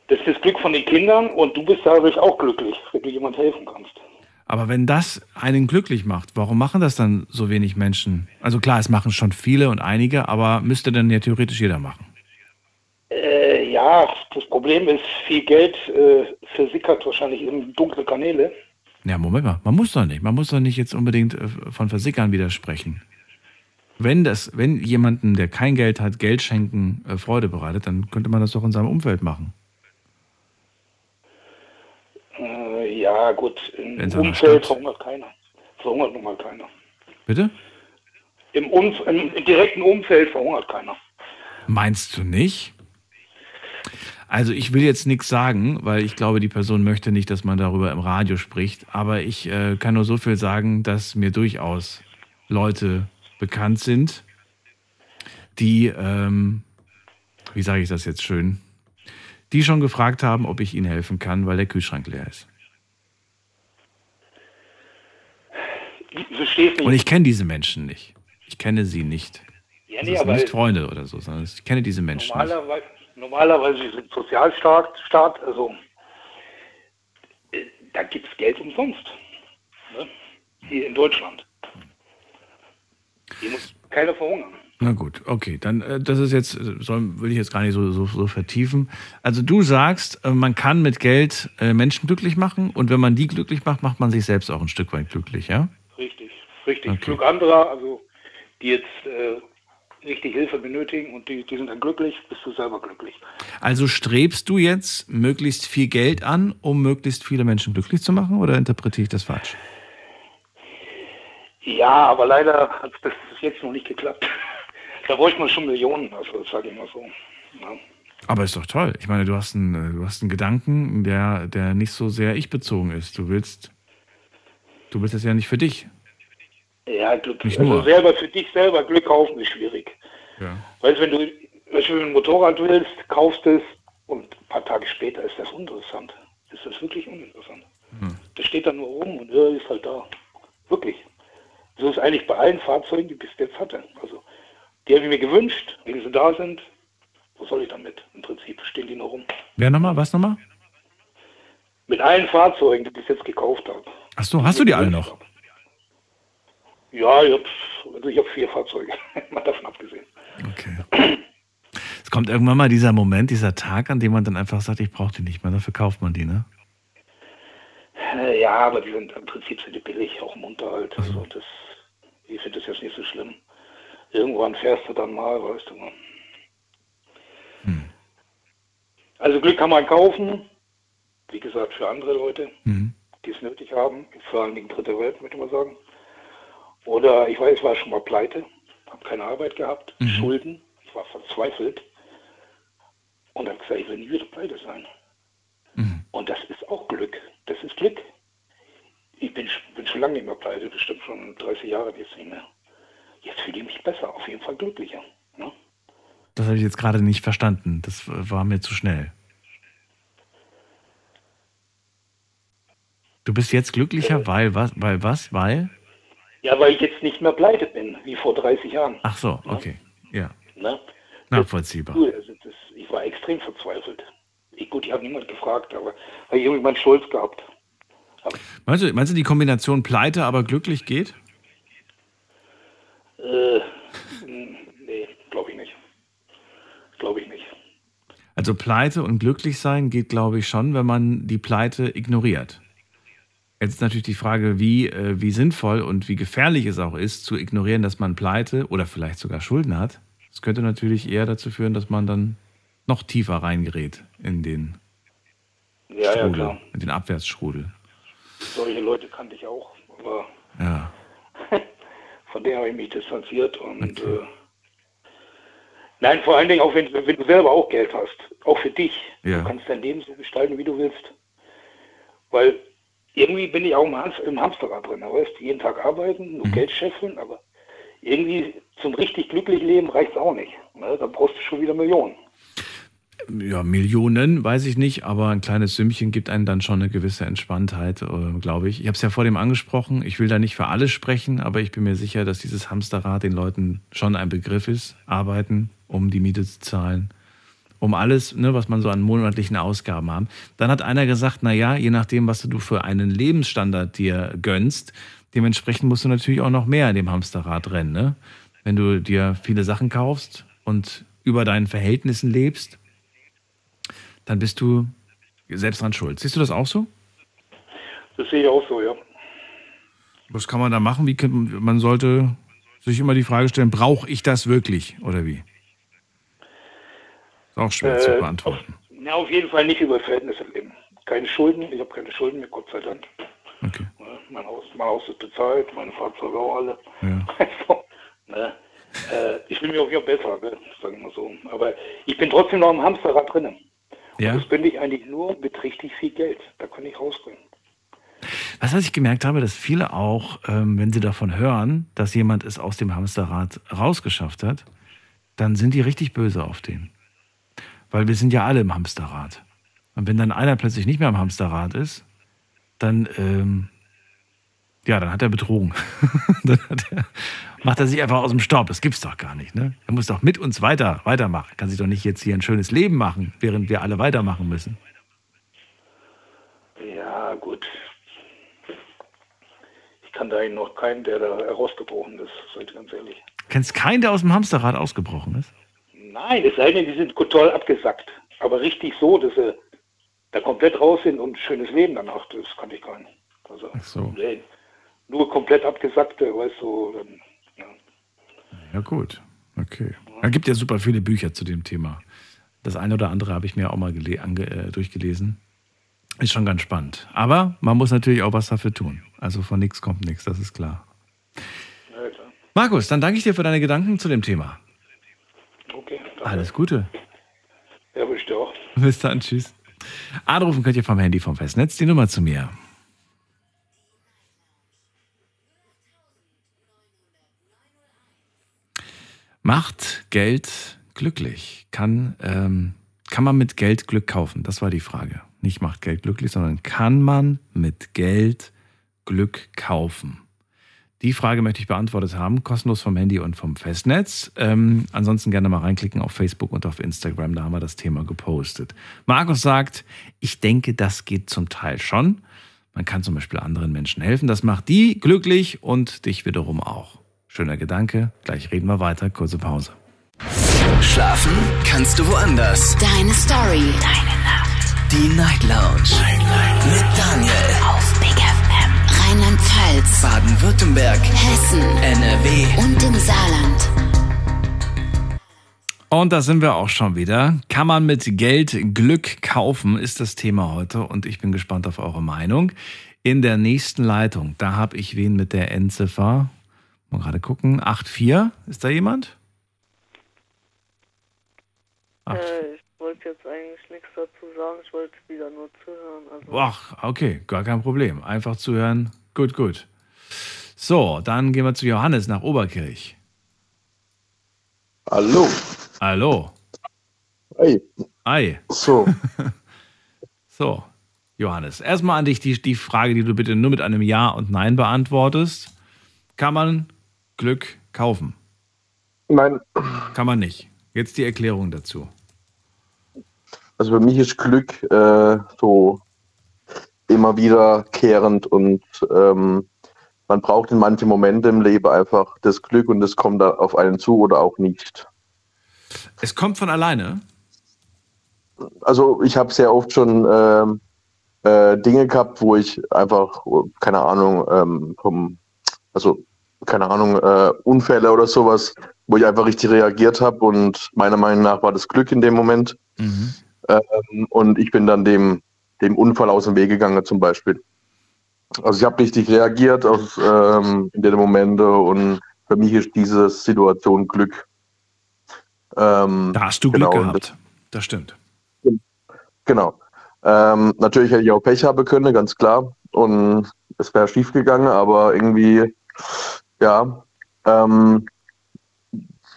Das ist das Glück von den Kindern und du bist dadurch auch glücklich, wenn du jemand helfen kannst.
Aber wenn das einen glücklich macht, warum machen das dann so wenig Menschen? Also klar, es machen schon viele und einige, aber müsste dann ja theoretisch jeder machen.
Ja, das Problem ist, viel Geld äh, versickert wahrscheinlich in dunkle Kanäle.
Ja, Moment mal, man muss doch nicht. Man muss doch nicht jetzt unbedingt äh, von Versickern widersprechen. Wenn das, wenn jemanden, der kein Geld hat, Geld schenken äh, Freude bereitet, dann könnte man das doch in seinem Umfeld machen.
Äh, ja, gut, im Umfeld verhungert keiner. Verhungert nun mal keiner.
Bitte?
Im, um, Im direkten Umfeld verhungert keiner.
Meinst du nicht? Also ich will jetzt nichts sagen, weil ich glaube, die Person möchte nicht, dass man darüber im Radio spricht. Aber ich äh, kann nur so viel sagen, dass mir durchaus Leute bekannt sind, die, ähm, wie sage ich das jetzt schön, die schon gefragt haben, ob ich ihnen helfen kann, weil der Kühlschrank leer ist. Und ich kenne diese Menschen nicht. Ich kenne sie nicht. Ja, nee, das sind nicht Freunde oder so, sondern ich kenne diese Menschen
normalerweise, nicht normalerweise sind Sozialstaat, Staat, also äh, da gibt es Geld umsonst. Ne? Hier in Deutschland. Hier muss keiner verhungern.
Na gut, okay, dann äh, das ist jetzt, äh, soll, will ich jetzt gar nicht so, so, so vertiefen. Also du sagst, äh, man kann mit Geld Menschen glücklich machen und wenn man die glücklich macht, macht man sich selbst auch ein Stück weit glücklich, ja?
Richtig, richtig. Okay. Glück anderer, also die jetzt richtig Hilfe benötigen und die, die sind dann glücklich, bist du selber glücklich.
Also strebst du jetzt möglichst viel Geld an, um möglichst viele Menschen glücklich zu machen oder interpretiere ich das falsch?
Ja, aber leider hat das jetzt noch nicht geklappt. Da bräuchte man schon Millionen, also sage ich mal so. Ja.
Aber ist doch toll. Ich meine, du hast einen, du hast einen Gedanken, der, der nicht so sehr ich-bezogen ist. Du willst, du willst es ja nicht für dich.
Ja, Glück. Nicht also nur. selber für dich selber Glück kaufen ist schwierig. Ja. Weißt wenn du, wenn du ein Motorrad willst, kaufst es und paar Tage später ist das uninteressant. Ist das wirklich uninteressant. Hm. Das steht dann nur rum und ja, ist halt da. Wirklich. So ist eigentlich bei allen Fahrzeugen, die ich bis jetzt hatte. Also die habe ich mir gewünscht, wenn sie da sind, was soll ich damit? Im Prinzip stehen die noch rum.
Wer nochmal? Was nochmal?
Mit allen Fahrzeugen, die ich bis jetzt gekauft habe.
Achso, hast du die alle noch?
Ja, ich habe also hab vier Fahrzeuge, mal davon abgesehen.
Okay. Es kommt irgendwann mal dieser Moment, dieser Tag, an dem man dann einfach sagt, ich brauche die nicht mehr, dafür kauft man die, ne?
Äh, ja, aber die sind im Prinzip sind die billig, auch im Unterhalt. Also, also das, ich finde das jetzt nicht so schlimm. Irgendwann fährst du dann mal, weißt du mal. Hm. Also Glück kann man kaufen, wie gesagt, für andere Leute, mhm. die es nötig haben, vor allem die dritte Welt, möchte man sagen. Oder ich weiß, ich war schon mal pleite, habe keine Arbeit gehabt, mhm. Schulden, ich war verzweifelt und habe gesagt, ich will nie wieder pleite sein. Mhm. Und das ist auch Glück, das ist Glück. Ich bin, bin schon lange nicht mehr pleite, bestimmt schon 30 Jahre jetzt nicht mehr. Jetzt fühle ich mich besser, auf jeden Fall glücklicher. Ne?
Das habe ich jetzt gerade nicht verstanden. Das war mir zu schnell. Du bist jetzt glücklicher, äh, weil was? Weil was? Weil?
Ja, weil ich jetzt nicht mehr pleite bin, wie vor 30 Jahren.
Ach so, okay. Ja.
Ne?
Nachvollziehbar.
Das, also das, ich war extrem verzweifelt. Ich, gut, ich habe niemand gefragt, aber habe ich irgendwann Stolz gehabt.
Meinst du, meinst du, die Kombination Pleite, aber glücklich geht?
Äh, nee, glaube ich nicht. Glaube ich nicht.
Also Pleite und glücklich sein geht, glaube ich, schon, wenn man die Pleite ignoriert. Jetzt ist natürlich die Frage, wie, äh, wie sinnvoll und wie gefährlich es auch ist, zu ignorieren, dass man Pleite oder vielleicht sogar Schulden hat. Das könnte natürlich eher dazu führen, dass man dann noch tiefer reingerät in den
ja, Strudel, ja,
in den Abwärtsstrudel.
Solche Leute kannte ich auch, aber
ja.
von denen habe ich mich distanziert und okay. äh, nein, vor allen Dingen auch wenn, wenn, du selber auch Geld hast, auch für dich. Ja. Du kannst dein Leben so gestalten, wie du willst. Weil irgendwie bin ich auch im, Ham im Hamsterrad drin. Weißt, jeden Tag arbeiten, nur mhm. Geld scheffeln, aber irgendwie zum richtig glücklichen Leben reicht es auch nicht. Ne? Da brauchst du schon wieder Millionen.
Ja, Millionen, weiß ich nicht, aber ein kleines Sümmchen gibt einem dann schon eine gewisse Entspanntheit, äh, glaube ich. Ich habe es ja vor dem angesprochen, ich will da nicht für alle sprechen, aber ich bin mir sicher, dass dieses Hamsterrad den Leuten schon ein Begriff ist. Arbeiten, um die Miete zu zahlen, um alles, ne, was man so an monatlichen Ausgaben haben. Dann hat einer gesagt, na ja, je nachdem, was du für einen Lebensstandard dir gönnst, dementsprechend musst du natürlich auch noch mehr in dem Hamsterrad rennen. Ne? Wenn du dir viele Sachen kaufst und über deinen Verhältnissen lebst, dann bist du selbst dran schuld. Siehst du das auch so?
Das sehe ich auch so, ja.
Was kann man da machen? Wie kann, man sollte sich immer die Frage stellen, brauche ich das wirklich oder wie? Ist auch schwer äh, zu beantworten.
Auf, na, auf jeden Fall nicht über Verhältnisse leben. Keine Schulden, ich habe keine Schulden mehr, Gott sei Dank.
Okay.
Mein Haus, mein Haus ist bezahlt, meine Fahrzeuge auch alle.
Ja.
Also, ne? äh, ich fühle mich auch wieder besser, ne? sagen wir mal so. Aber ich bin trotzdem noch im Hamsterrad drinnen.
Ja.
das bin ich eigentlich nur mit richtig viel Geld. Da kann ich rausbringen.
Was, was ich gemerkt habe, dass viele auch, ähm, wenn sie davon hören, dass jemand es aus dem Hamsterrad rausgeschafft hat, dann sind die richtig böse auf den. Weil wir sind ja alle im Hamsterrad. Und wenn dann einer plötzlich nicht mehr im Hamsterrad ist, dann, ähm, ja, dann hat er betrogen. dann er, macht er sich einfach aus dem Staub. Das gibt's doch gar nicht. Ne? Er muss doch mit uns weiter, weitermachen. Kann sich doch nicht jetzt hier ein schönes Leben machen, während wir alle weitermachen müssen.
Ja, gut. Ich kann da noch keinen, der da herausgebrochen ist, seid ganz ehrlich.
Kennst keinen, der aus dem Hamsterrad ausgebrochen ist?
Nein, es sei denn, die sind total abgesackt. Aber richtig so, dass sie da komplett raus sind und ein schönes Leben danach, das kann ich gar nicht. Also,
Ach so.
Nur komplett abgesackte, weißt du. Dann, ja.
ja. gut, okay. Da gibt ja super viele Bücher zu dem Thema. Das eine oder andere habe ich mir auch mal äh, durchgelesen. Ist schon ganz spannend. Aber man muss natürlich auch was dafür tun. Also von nichts kommt nichts, das ist klar.
Ja, klar.
Markus, dann danke ich dir für deine Gedanken zu dem Thema.
Okay.
Danke. Alles Gute.
Ja, wünsche dir auch.
Bis dann, tschüss. Anrufen könnt ihr vom Handy vom Festnetz die Nummer zu mir. Macht Geld glücklich? Kann, ähm, Kann man mit Geld Glück kaufen? Das war die Frage. Nicht macht Geld glücklich, sondern kann man mit Geld Glück kaufen? Die Frage möchte ich beantwortet haben, kostenlos vom Handy und vom Festnetz. Ähm, ansonsten gerne mal reinklicken auf Facebook und auf Instagram, da haben wir das Thema gepostet. Markus sagt, ich denke, das geht zum Teil schon. Man kann zum Beispiel anderen Menschen helfen, das macht die glücklich und dich wiederum auch. Schöner Gedanke, gleich reden wir weiter, kurze Pause.
Schlafen kannst du woanders.
Deine Story. Deine Nacht.
Die Night Lounge. Night, Night. Mit Daniel.
Rheinland-Pfalz.
Baden-Württemberg.
Hessen.
NRW.
Und im Saarland.
Und da sind wir auch schon wieder. Kann man mit Geld Glück kaufen, ist das Thema heute. Und ich bin gespannt auf eure Meinung. In der nächsten Leitung, da habe ich wen mit der Endziffer. Mal gerade gucken. 8,4. Ist da jemand?
Äh, ich wollte jetzt eigentlich nichts dazu sagen, ich wollte wieder nur zuhören. Also
Ach, okay, gar kein Problem. Einfach zuhören. Gut, gut. So, dann gehen wir zu Johannes nach Oberkirch.
Hallo.
Hallo.
Hey.
Hi.
So.
so, Johannes. Erstmal an dich die, die Frage, die du bitte nur mit einem Ja und Nein beantwortest. Kann man Glück kaufen?
Nein.
Kann man nicht. Jetzt die Erklärung dazu.
Also für mich ist Glück äh, so immer wiederkehrend und ähm, man braucht in manchen Momenten im Leben einfach das Glück und es kommt da auf einen zu oder auch nicht.
Es kommt von alleine?
Also ich habe sehr oft schon ähm, äh, Dinge gehabt, wo ich einfach, keine Ahnung, ähm, vom, also keine Ahnung, äh, Unfälle oder sowas, wo ich einfach richtig reagiert habe und meiner Meinung nach war das Glück in dem Moment.
Mhm.
Ähm, und ich bin dann dem, dem Unfall aus dem Weg gegangen zum Beispiel. Also ich habe richtig reagiert aus, ähm, in den Momenten und für mich ist diese Situation Glück. Ähm,
Da hast du
genau,
Glück gehabt. Das stimmt.
Genau. Ähm, natürlich hätte ich auch Pech haben können, ganz klar. Und es wäre schief gegangen, aber irgendwie, ja, ähm,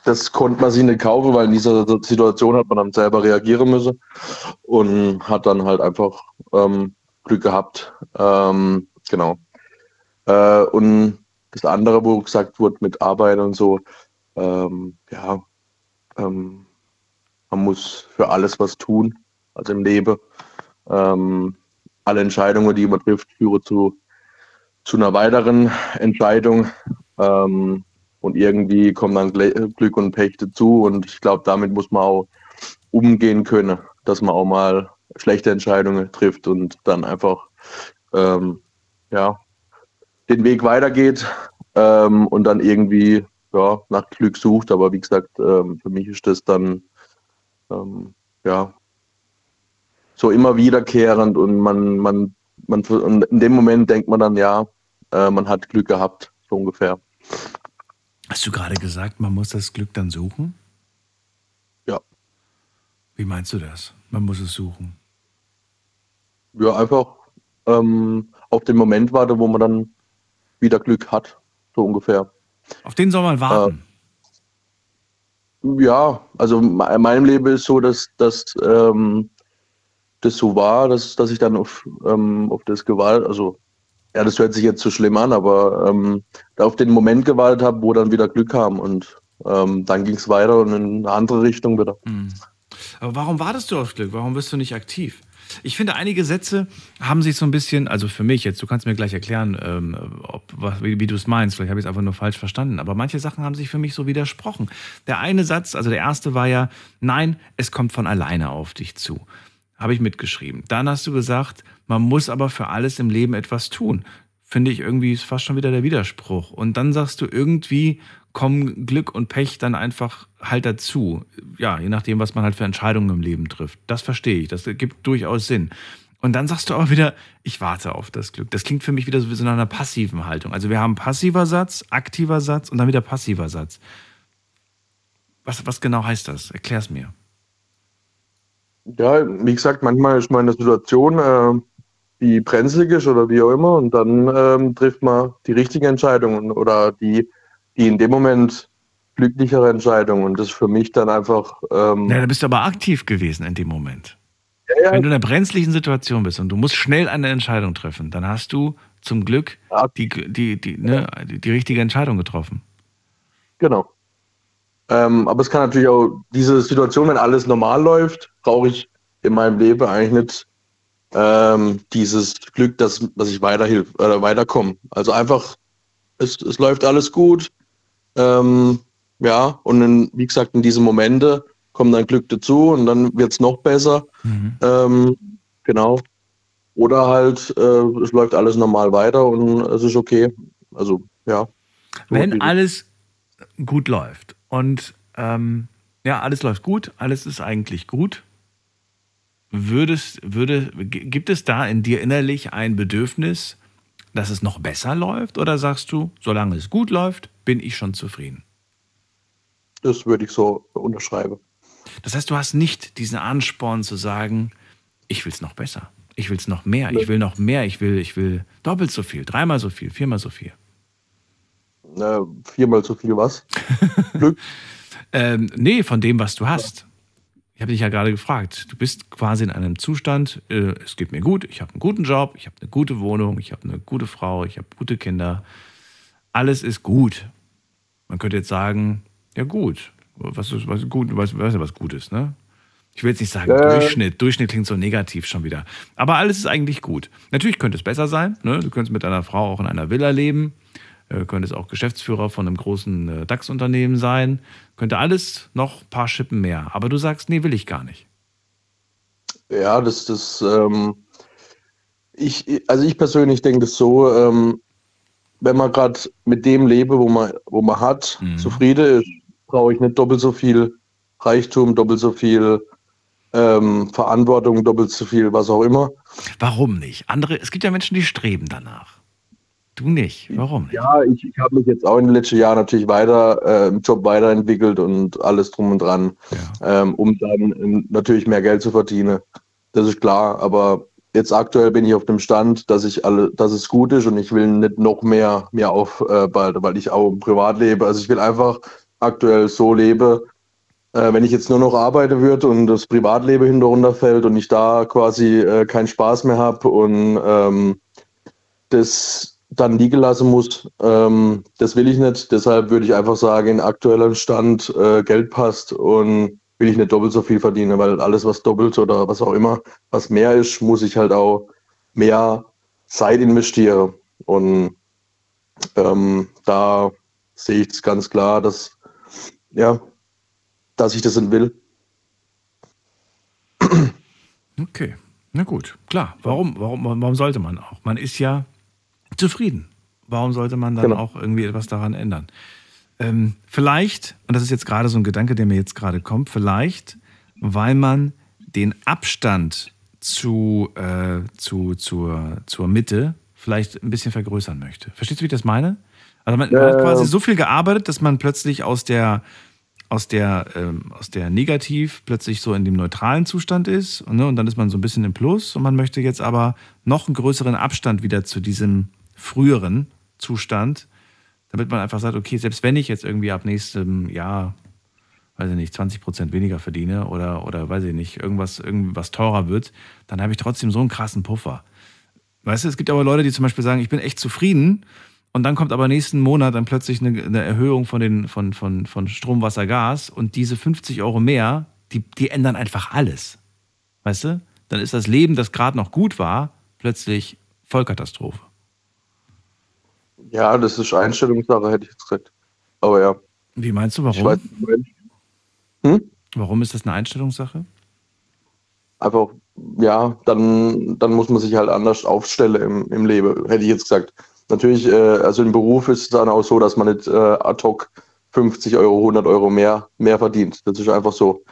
das konnte man sich nicht kaufen, weil in dieser Situation hat man dann selber reagieren müssen und hat dann halt einfach ähm, Glück gehabt. Ähm, genau. Äh, und das andere, wo gesagt wurde mit Arbeit und so, ähm, ja, ähm, man muss für alles was tun, also im Leben. Ähm, alle Entscheidungen, die man trifft, führen zu, zu einer weiteren Entscheidung. Ähm, und irgendwie kommen dann Glück und Pech dazu. Und ich glaube, damit muss man auch umgehen können, dass man auch mal schlechte Entscheidungen trifft und dann einfach ähm, ja, den Weg weitergeht ähm, und dann irgendwie ja, nach Glück sucht. Aber wie gesagt, ähm, für mich ist das dann ähm, ja so immer wiederkehrend und man, man, man und in dem Moment denkt man dann, ja, äh, man hat Glück gehabt, so ungefähr.
Hast du gerade gesagt, man muss das Glück dann suchen?
Ja.
Wie meinst du das? Man muss es suchen.
Ja, einfach ähm, auf den Moment warte, wo man dann wieder Glück hat, so ungefähr.
Auf den soll man warten.
Ja, also in meinem Leben ist so, dass, dass ähm, das so war, dass, dass ich dann auf, ähm, auf das Gewalt, also ja, das hört sich jetzt so schlimm an, aber ähm, da auf den Moment gewartet habe, wo dann wieder Glück kam und ähm, dann ging es weiter und in eine andere Richtung wieder.
Hm. Aber warum wartest du auf Glück? Warum bist du nicht aktiv? Ich finde, einige Sätze haben sich so ein bisschen, also für mich jetzt, du kannst mir gleich erklären, ähm, ob, was, wie, wie du es meinst, vielleicht habe ich es einfach nur falsch verstanden, aber manche Sachen haben sich für mich so widersprochen. Der eine Satz, also der erste war ja, nein, es kommt von alleine auf dich zu. Habe ich mitgeschrieben. Dann hast du gesagt, man muss aber für alles im Leben etwas tun. Finde ich irgendwie ist fast schon wieder der Widerspruch. Und dann sagst du irgendwie, kommen Glück und Pech dann einfach halt dazu. Ja, je nachdem, was man halt für Entscheidungen im Leben trifft. Das verstehe ich. Das gibt durchaus Sinn. Und dann sagst du aber wieder, ich warte auf das Glück. Das klingt für mich wieder so wie so einer passiven Haltung. Also wir haben passiver Satz, aktiver Satz und dann wieder passiver Satz. Was, was genau heißt das? Erklär's mir.
Ja, wie gesagt, manchmal ist man in einer Situation, äh, die brenzlig ist oder wie auch immer, und dann ähm, trifft man die richtigen Entscheidungen oder die, die in dem Moment glücklichere Entscheidung. Und das ist für mich dann einfach. Ähm,
Ja, da bist du aber aktiv gewesen in dem Moment.
ja,
Wenn du in einer brenzlichen Situation bist und du musst schnell eine Entscheidung treffen, dann hast du zum Glück die, die, die, ne, die, die richtige Entscheidung getroffen.
Genau. Ähm, aber es kann natürlich auch diese Situation, wenn alles normal läuft, brauche ich in meinem Leben eigentlich nicht ähm, dieses Glück, dass, dass ich weiterhilf, äh, weiterkomme. Also einfach, es, es läuft alles gut. Ähm, ja, und in, wie gesagt, in diese Momente kommt dann Glück dazu und dann wird es noch besser. Ähm, genau. Oder halt, äh, es läuft alles normal weiter und es ist okay. Also, ja.
Wenn alles gut läuft und ähm, ja, alles läuft gut, alles ist eigentlich gut, würdest, würde, gibt es da in dir innerlich ein Bedürfnis, dass es noch besser läuft? Oder sagst du, solange es gut läuft, bin ich schon zufrieden?
Das würde ich so unterschreiben.
Das heißt, du hast nicht diesen Ansporn zu sagen, ich will es noch besser, ich will es noch mehr, ich will noch mehr, ich will, ich will doppelt so viel, dreimal so viel, viermal so viel.
Äh, viermal so viel was?
Ähm, nee, von dem, was du hast. Ich habe dich ja gerade gefragt. Du bist quasi in einem Zustand, äh, es geht mir gut, ich habe einen guten Job, ich habe eine gute Wohnung, ich habe eine gute Frau, ich habe gute Kinder. Alles ist gut. Man könnte jetzt sagen, ja gut, was ist was gut, du ja, was gut ist, ne? Ich will jetzt nicht sagen
Äh.
Durchschnitt. Durchschnitt klingt so negativ schon wieder. Aber alles ist eigentlich gut. Natürlich könnte es besser sein. Ne? Du könntest mit deiner Frau auch in einer Villa leben. Äh, könntest auch Geschäftsführer von einem großen äh, DAX-Unternehmen sein. Könnte alles noch ein paar Schippen mehr. Aber du sagst, nee, will ich gar nicht.
Ja, das, das, ähm, ich, also ich persönlich denke das so, ähm, wenn man gerade mit dem lebe, wo man, wo man hat, zufrieden ist, brauche ich nicht doppelt so viel Reichtum, doppelt so viel ähm, Verantwortung, doppelt so viel, was auch immer.
Warum nicht? Andere, es gibt ja Menschen, die streben danach. Du nicht. Warum nicht?
Ja, ich, ich habe mich jetzt auch in den letzten Jahren natürlich weiter äh, im Job weiterentwickelt und alles drum und dran, ähm, um dann ähm, natürlich mehr Geld zu verdienen. Das ist klar, aber jetzt aktuell bin ich auf dem Stand, dass ich alle, dass es gut ist und ich will nicht noch mehr mir aufbauen, weil ich auch privat lebe. Also ich will einfach aktuell so leben. Äh, wenn ich jetzt nur noch arbeiten würde und das Privatleben hinter runterfällt und ich da quasi äh, keinen Spaß mehr habe und ähm, das dann liegen lassen muss, ähm, das will ich nicht. Deshalb würde ich einfach sagen, in aktuellem Stand äh, Geld passt und will ich nicht doppelt so viel verdienen, weil alles, was doppelt oder was auch immer, was mehr ist, muss ich halt auch mehr Zeit investieren. Und ähm, da sehe ich es ganz klar, dass, ja, dass ich das nicht will.
Okay, na gut, klar. Warum, warum, warum sollte man auch? Man ist ja zufrieden. Warum sollte man dann
Genau.
auch irgendwie etwas daran ändern? Ähm, vielleicht, und das ist jetzt gerade so ein Gedanke, der mir jetzt gerade kommt, vielleicht, weil man den Abstand zu, äh, zu, zur, zur Mitte vielleicht ein bisschen vergrößern möchte. Verstehst du, wie ich das meine? Also man, man hat
Äh.
quasi so viel gearbeitet, dass man plötzlich aus der, aus der, ähm, aus der Negativ plötzlich so in dem neutralen Zustand ist ne, und dann ist man so ein bisschen im Plus und man möchte jetzt aber noch einen größeren Abstand wieder zu diesem früheren Zustand, damit man einfach sagt, okay, selbst wenn ich jetzt irgendwie ab nächstem Jahr, weiß ich nicht, 20 Prozent weniger verdiene oder, oder weiß ich nicht, irgendwas, irgendwas teurer wird, dann habe ich trotzdem so einen krassen Puffer. Weißt du, es gibt aber Leute, die zum Beispiel sagen, ich bin echt zufrieden und dann kommt aber nächsten Monat dann plötzlich eine, eine Erhöhung von, den, von, von, von Strom, Wasser, Gas und diese 50 Euro mehr, die, die ändern einfach alles. Weißt du? Dann ist das Leben, das gerade noch gut war, plötzlich Vollkatastrophe.
Ja, das ist Einstellungssache, hätte ich jetzt gesagt. Aber ja.
Wie meinst du,
Ich
warum?
weiß, du meinst. Hm?
Warum ist das eine Einstellungssache?
einfach, ja, dann, dann muss man sich halt anders aufstellen im, im Leben, hätte ich jetzt gesagt. Natürlich, äh, also im Beruf ist es dann auch so, dass man nicht äh, ad hoc 50 Euro, 100 Euro mehr, mehr verdient. Das ist einfach so.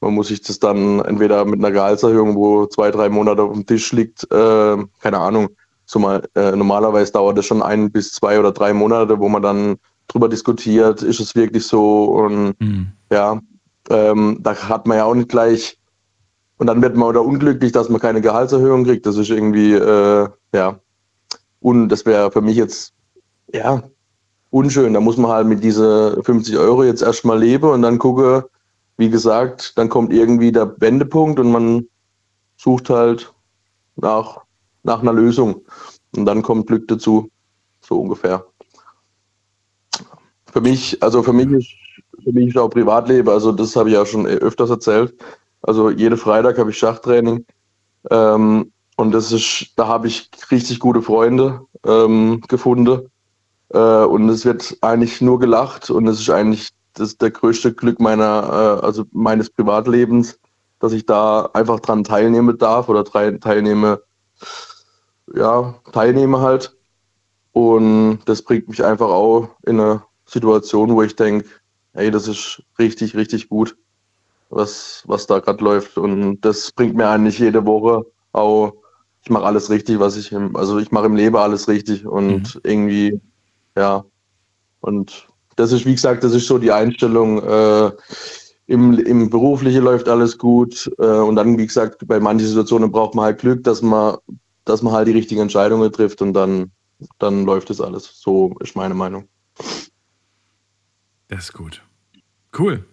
Man muss sich das dann entweder mit einer Gehaltserhöhung, wo zwei, drei Monate auf dem Tisch liegt, äh, keine Ahnung, so mal, äh, normalerweise dauert das schon ein bis zwei oder drei Monate, wo man dann drüber diskutiert, ist es wirklich so und ja, ähm, da hat man ja auch nicht gleich und dann wird man oder unglücklich, dass man keine Gehaltserhöhung kriegt. Das ist irgendwie, äh, ja, und das wäre für mich jetzt, ja, unschön. Da muss man halt mit diese 50 Euro jetzt erstmal leben und dann gucke, wie gesagt, dann kommt irgendwie der Wendepunkt und man sucht halt nach, nach einer Lösung. Und dann kommt Glück dazu, so ungefähr. Für mich, also für mich ist, für mich ist auch Privatleben, also das habe ich ja schon öfters erzählt. Also jeden Freitag habe ich Schachtraining. Ähm, und das ist, da habe ich richtig gute Freunde ähm, gefunden. Äh, und es wird eigentlich nur gelacht und es ist eigentlich das der größte Glück meiner, äh, also meines Privatlebens, dass ich da einfach dran teilnehmen darf oder teilnehme, ja, teilnehme halt. Und das bringt mich einfach auch in eine Situation, wo ich denke, hey, das ist richtig, richtig gut, was, was da gerade läuft. Und das bringt mir eigentlich jede Woche auch, ich mache alles richtig, was ich im, also ich mache im Leben alles richtig und mhm. irgendwie, ja. Und das ist, wie gesagt, das ist so die Einstellung. Äh, im, Im Beruflichen läuft alles gut. Äh, und dann, wie gesagt, bei manchen Situationen braucht man halt Glück, dass man, dass man halt die richtigen Entscheidungen trifft und dann, dann läuft es alles. So ist meine Meinung.
Das ist gut. Cool.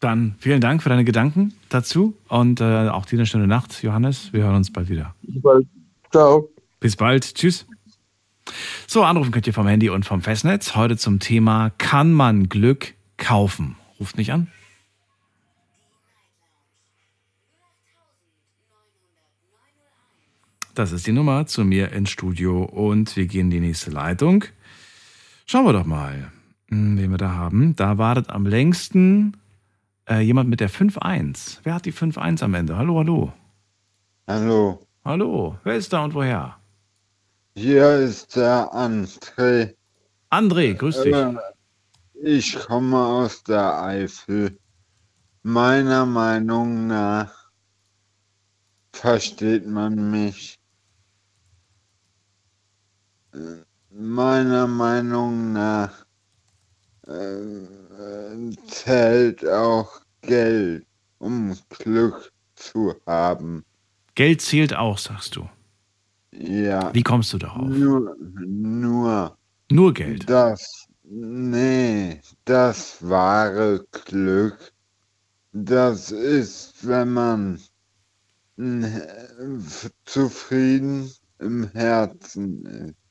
Dann vielen Dank für deine Gedanken dazu und äh, auch dir eine schöne Nacht, Johannes. Wir hören uns bald wieder.
Bis bald. Ciao.
Bis bald. Tschüss. So, anrufen könnt ihr vom Handy und vom Festnetz. Heute zum Thema: Kann man Glück kaufen? Ruft nicht an. Das ist die Nummer zu mir ins Studio und wir gehen in die nächste Leitung. Schauen wir doch mal, hm, wen wir da haben. Da wartet am längsten äh, jemand mit der 5-1. Wer hat die 5-1 am Ende? Hallo, hallo.
Hallo.
Hallo, wer ist da und woher?
Hier ist der André.
André, grüß dich. Äh,
ich komme aus der Eifel. Meiner Meinung nach versteht man mich. Meiner Meinung nach äh, zählt auch Geld, um Glück zu haben.
Geld zählt auch, sagst du.
Ja.
Wie kommst du darauf?
Nur, nur.
Nur Geld.
Das, nee, das wahre Glück, das ist, wenn man zufrieden im Herzen ist.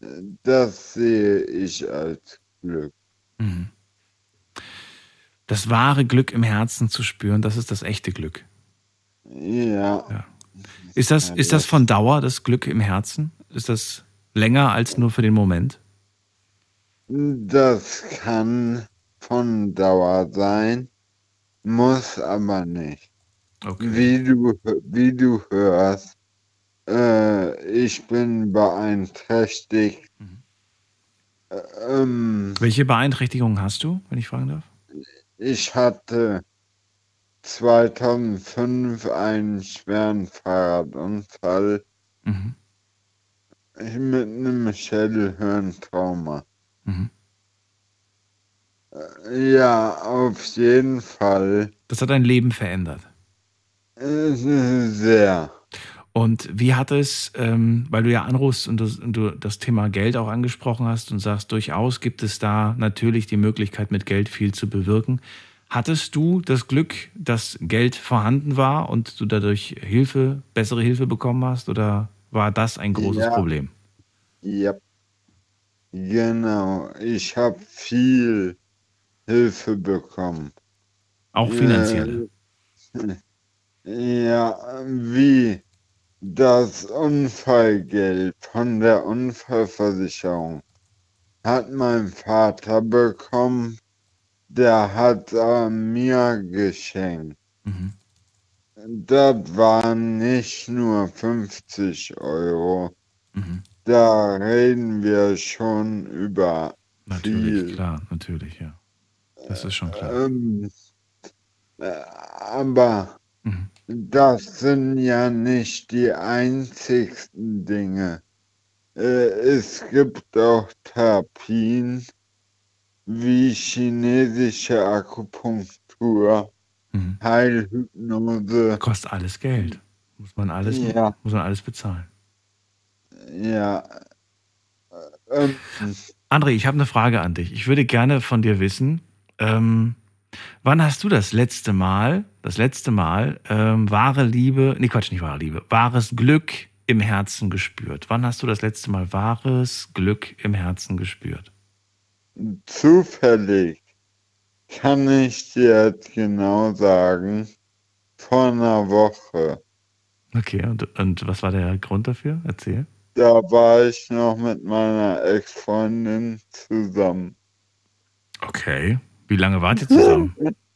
Mhm. Das sehe ich als Glück. Mhm.
Das wahre Glück im Herzen zu spüren, das ist das echte Glück.
Ja.
ja. Ist das, ist das von Dauer, das Glück im Herzen? Ist das länger als nur für den Moment?
Das kann von Dauer sein, muss aber nicht. Okay. Wie, du, wie du hörst, äh, ich bin beeinträchtigt. Mhm.
Ähm, Welche Beeinträchtigung hast du, wenn ich fragen darf?
Ich hatte 2005 einen schweren Fahrradunfall mhm. mit einem Schädelhirntrauma. Mhm. Äh, ja, auf jeden Fall.
Das hat dein Leben verändert.
Sehr.
Und wie hat es, ähm, weil du ja anrufst und, das, und du das Thema Geld auch angesprochen hast und sagst, durchaus gibt es da natürlich die Möglichkeit, mit Geld viel zu bewirken. Hattest du das Glück, dass Geld vorhanden war und du dadurch Hilfe, bessere Hilfe bekommen hast oder war das ein großes
ja.
Problem?
Ja, genau. Ich habe viel Hilfe bekommen.
Auch finanzielle?
Ja, wie das Unfallgeld von der Unfallversicherung hat mein Vater bekommen der hat äh, mir geschenkt. Mhm. Das waren nicht nur 50 Euro. Mhm. Da reden wir schon über
natürlich,
viel.
klar, natürlich, ja. Das ist schon klar.
Ähm, äh, aber mhm. Das sind ja nicht die einzigsten Dinge. Äh, es gibt auch Therapien, wie chinesische Akupunktur, mhm. Heilhypnose.
Kostet alles Geld. Muss man alles,
ja.
muss man alles bezahlen.
Ja. Ähm,
André, ich habe eine Frage an dich. Ich würde gerne von dir wissen, ähm, wann hast du das letzte Mal, das letzte Mal ähm, wahre Liebe, nee Quatsch, nicht wahre Liebe, wahres Glück im Herzen gespürt? Wann hast du das letzte Mal wahres Glück im Herzen gespürt?
Zufällig kann ich dir jetzt genau sagen, vor einer Woche.
Okay, und, und was war der Grund dafür? Erzähl.
Da war ich noch mit meiner Ex-Freundin zusammen.
Okay. Wie lange wart ihr zusammen?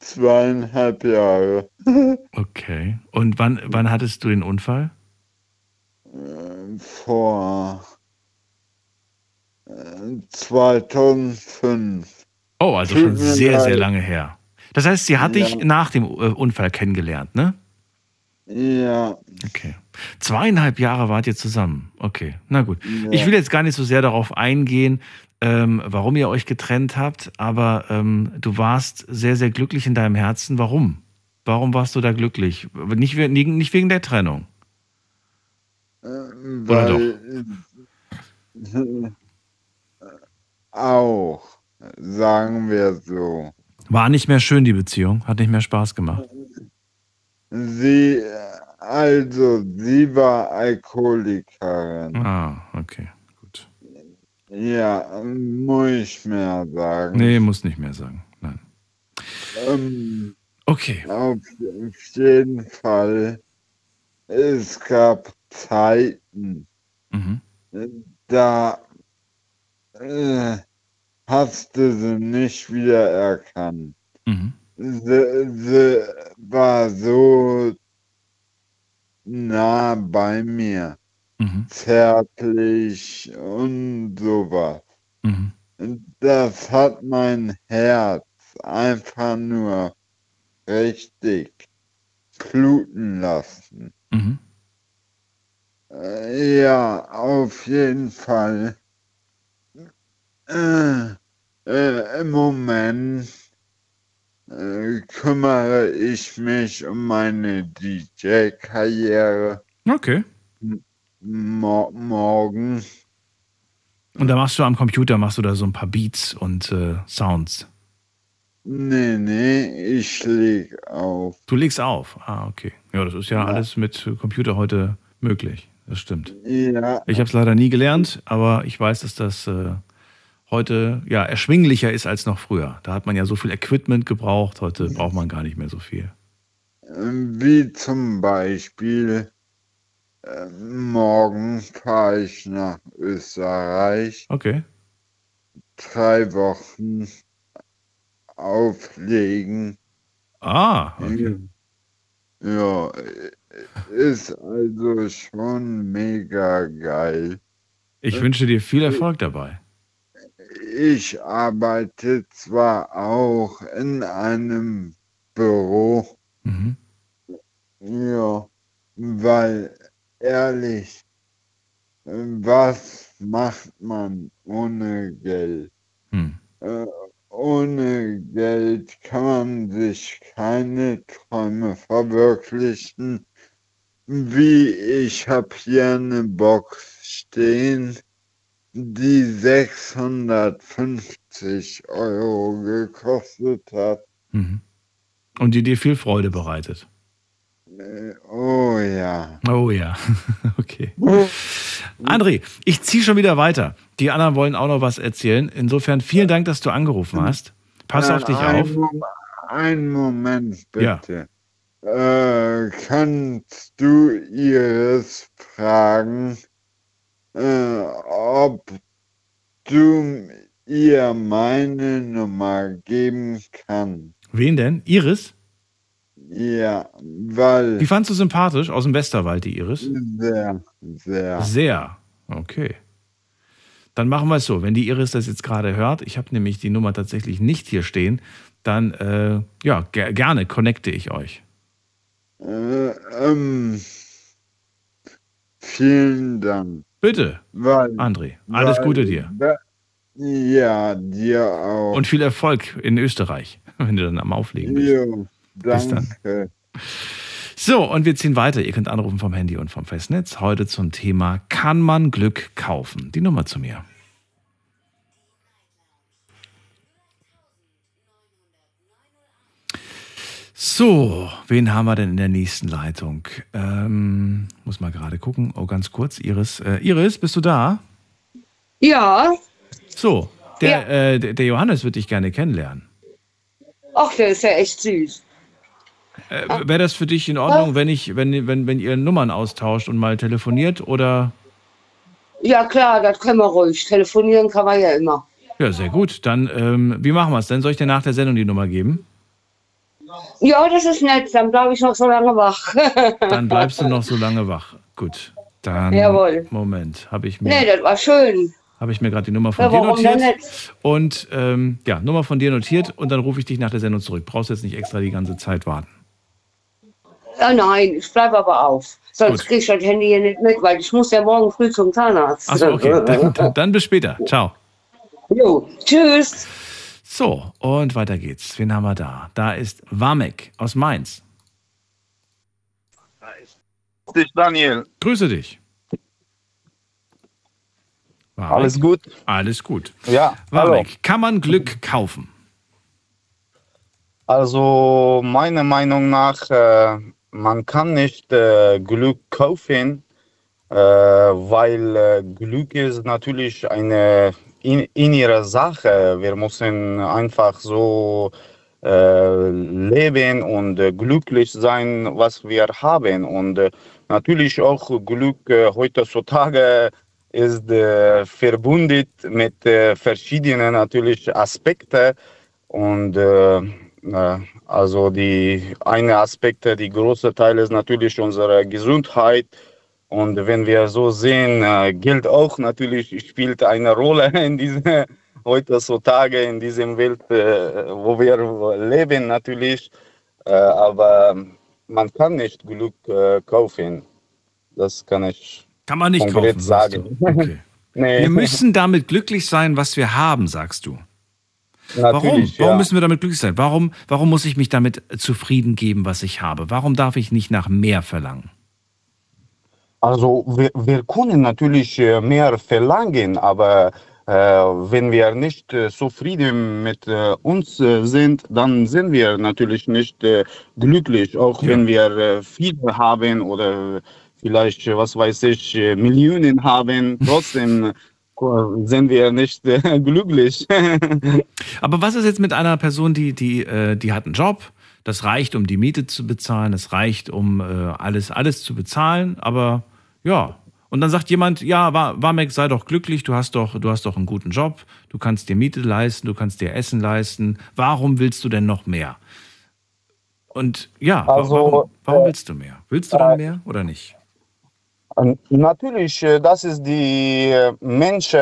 Zweieinhalb Jahre.
Okay. Und wann, wann hattest du den Unfall?
Äh, vor 2005.
Oh, also schon sehr, sehr lange her. Das heißt, sie hat ja. dich nach dem äh, Unfall kennengelernt, ne?
Ja.
Okay. Zweieinhalb Jahre wart ihr zusammen. Okay, na gut. Ja. Ich will jetzt gar nicht so sehr darauf eingehen, ähm, warum ihr euch getrennt habt, aber ähm, du warst sehr, sehr glücklich in deinem Herzen. Warum? Warum warst du da glücklich? Nicht, nicht wegen der Trennung.
Äh, Oder weil, doch? Auch, sagen wir so.
War nicht mehr schön, die Beziehung? Hat nicht mehr Spaß gemacht?
Sie, also, sie war Alkoholikerin.
Ah, okay.
Ja, muss ich mehr sagen.
Nee, muss nicht mehr sagen, nein.
Ähm,
okay.
Auf jeden Fall, es gab Zeiten,
mhm.
da äh, hast du sie nicht wiedererkannt.
Mhm.
Sie, sie war so nah bei mir,
mhm.
zärtlich und sowas.
Mhm.
Das hat mein Herz einfach nur richtig bluten lassen.
Mhm.
Äh, ja, auf jeden Fall äh, äh, Im Moment äh, kümmere ich mich um meine DJ-Karriere.
Okay.
Mo morgen.
Und da machst du am Computer, machst du da so ein paar Beats und äh, Sounds?
Nee, nee, ich leg auf.
Du legst auf? Ah, okay. Ja, das ist ja, ja. alles mit Computer heute möglich. Das stimmt.
Ja.
Ich habe es leider nie gelernt, aber ich weiß, dass das äh, heute ja erschwinglicher ist als noch früher. Da hat man ja so viel Equipment gebraucht, heute braucht man gar nicht mehr so viel.
Ähm, wie zum Beispiel äh, morgen fahre ich nach Österreich.
Okay.
Drei Wochen auflegen.
Ah, okay.
Ja, ist also schon mega geil.
Ich wünsche dir viel Erfolg dabei
ich arbeite zwar auch in einem Büro,
mhm.
ja, weil ehrlich, was macht man ohne Geld?
Hm.
Äh, ohne Geld kann man sich keine Träume verwirklichen. Wie ich habe hier eine Box stehen die 650 Euro gekostet hat.
Mhm. Und die dir viel Freude bereitet.
Äh, oh ja.
Oh ja, okay. André, ich ziehe schon wieder weiter. Die anderen wollen auch noch was erzählen. Insofern vielen Dank, dass du angerufen hast. Pass
äh,
auf dich
ein
auf.
Mom ein Moment bitte. Ja. Äh, kannst du Iris fragen, äh, ob du ihr meine Nummer geben kannst.
Wen denn? Iris?
Ja, weil.
Die fandst du sympathisch aus dem Westerwald, die Iris?
Sehr, sehr.
Sehr. Okay. Dann machen wir es so. Wenn die Iris das jetzt gerade hört, ich habe nämlich die Nummer tatsächlich nicht hier stehen, dann äh, ja, ger gerne connecte ich euch.
Äh, ähm, vielen Dank.
Bitte,
weil,
André. Alles
weil,
Gute dir.
Ja, dir auch.
Und viel Erfolg in Österreich, wenn du dann am Auflegen bist.
Jo, Danke.
So, und wir ziehen weiter. Ihr könnt anrufen vom Handy und vom Festnetz. Heute zum Thema: Kann man Glück kaufen? Die Nummer zu mir. So, wen haben wir denn in der nächsten Leitung? Ähm, muss mal gerade gucken. Oh, ganz kurz, Iris. Äh, Iris, bist du da?
Ja.
So, der, ja. Äh, der Johannes würde dich gerne kennenlernen.
Ach, der ist ja echt süß.
Äh, Wäre das für dich in Ordnung, wenn ich, wenn, wenn, wenn ihr Nummern austauscht und mal telefoniert oder?
Ja klar, das können wir ruhig. Telefonieren kann man ja immer.
Ja, sehr gut. Dann, ähm, wie machen wir es denn? Soll ich dir nach der Sendung die Nummer geben?
Ja, das ist nett. Dann bleibe ich noch so lange wach.
Dann bleibst du noch so lange wach. Gut. Dann.
Jawohl.
Moment, habe ich mir.
Nee, das war schön.
Habe ich mir gerade die Nummer von ja, dir notiert. Und ähm, ja, Nummer von dir notiert und dann rufe ich dich nach der Sendung zurück. Brauchst jetzt nicht extra die ganze Zeit warten.
Ja, nein, ich bleibe aber auf. Sonst kriege ich das Handy hier nicht mit, weil ich muss ja morgen früh zum Zahnarzt.
Achso, okay. Dann, dann, dann bis später. Ciao.
Jo, tschüss.
So, und weiter geht's. Wen haben wir da? Da ist Wamek aus Mainz.
Ist dich, Daniel.
Grüße dich.
Wamek. Alles gut?
Alles gut.
Ja.
Wamek, hallo. kann man Glück kaufen?
Also, meiner Meinung nach, äh, man kann nicht äh, Glück kaufen, äh, weil äh, Glück ist natürlich eine in, in ihrer Sache. Wir müssen einfach so äh, leben und äh, glücklich sein, was wir haben. Und äh, natürlich auch Glück heutzutage ist verbunden mit verschiedenen natürlich Aspekten. Und also die eine Aspekt, die große Teil ist natürlich unsere Gesundheit und wenn wir so sehen, äh, Geld auch natürlich spielt eine Rolle in dieser heutzutage in diesem Welt, äh, wo wir leben natürlich. Äh, aber man kann nicht Glück kaufen. Das kann ich
kann man nicht kaufen, sagen. Okay. nee. Wir müssen damit glücklich sein, was wir haben, sagst du. Warum? Warum ja. müssen wir damit glücklich sein? Warum, warum muss ich mich damit zufrieden geben, was ich habe? Warum darf ich nicht nach mehr verlangen?
Also wir, wir können natürlich äh, mehr verlangen, aber äh, wenn wir nicht äh, zufrieden mit äh, uns äh, sind, dann sind wir natürlich nicht glücklich, auch ja. wenn wir viel haben oder vielleicht, was weiß ich, Millionen haben. Trotzdem sind wir nicht glücklich.
aber was ist jetzt mit einer Person, die, die, die hat einen Job? Das reicht, um die Miete zu bezahlen, das reicht, um alles, alles zu bezahlen, aber ja. Und dann sagt jemand, ja, Wamek, sei doch glücklich, du hast doch, du hast doch einen guten Job, du kannst dir Miete leisten, du kannst dir Essen leisten. Warum willst du denn noch mehr? Und ja, also, warum, warum, äh, willst du mehr? Willst du dann äh, mehr oder nicht?
Natürlich, äh, das ist die Mensch,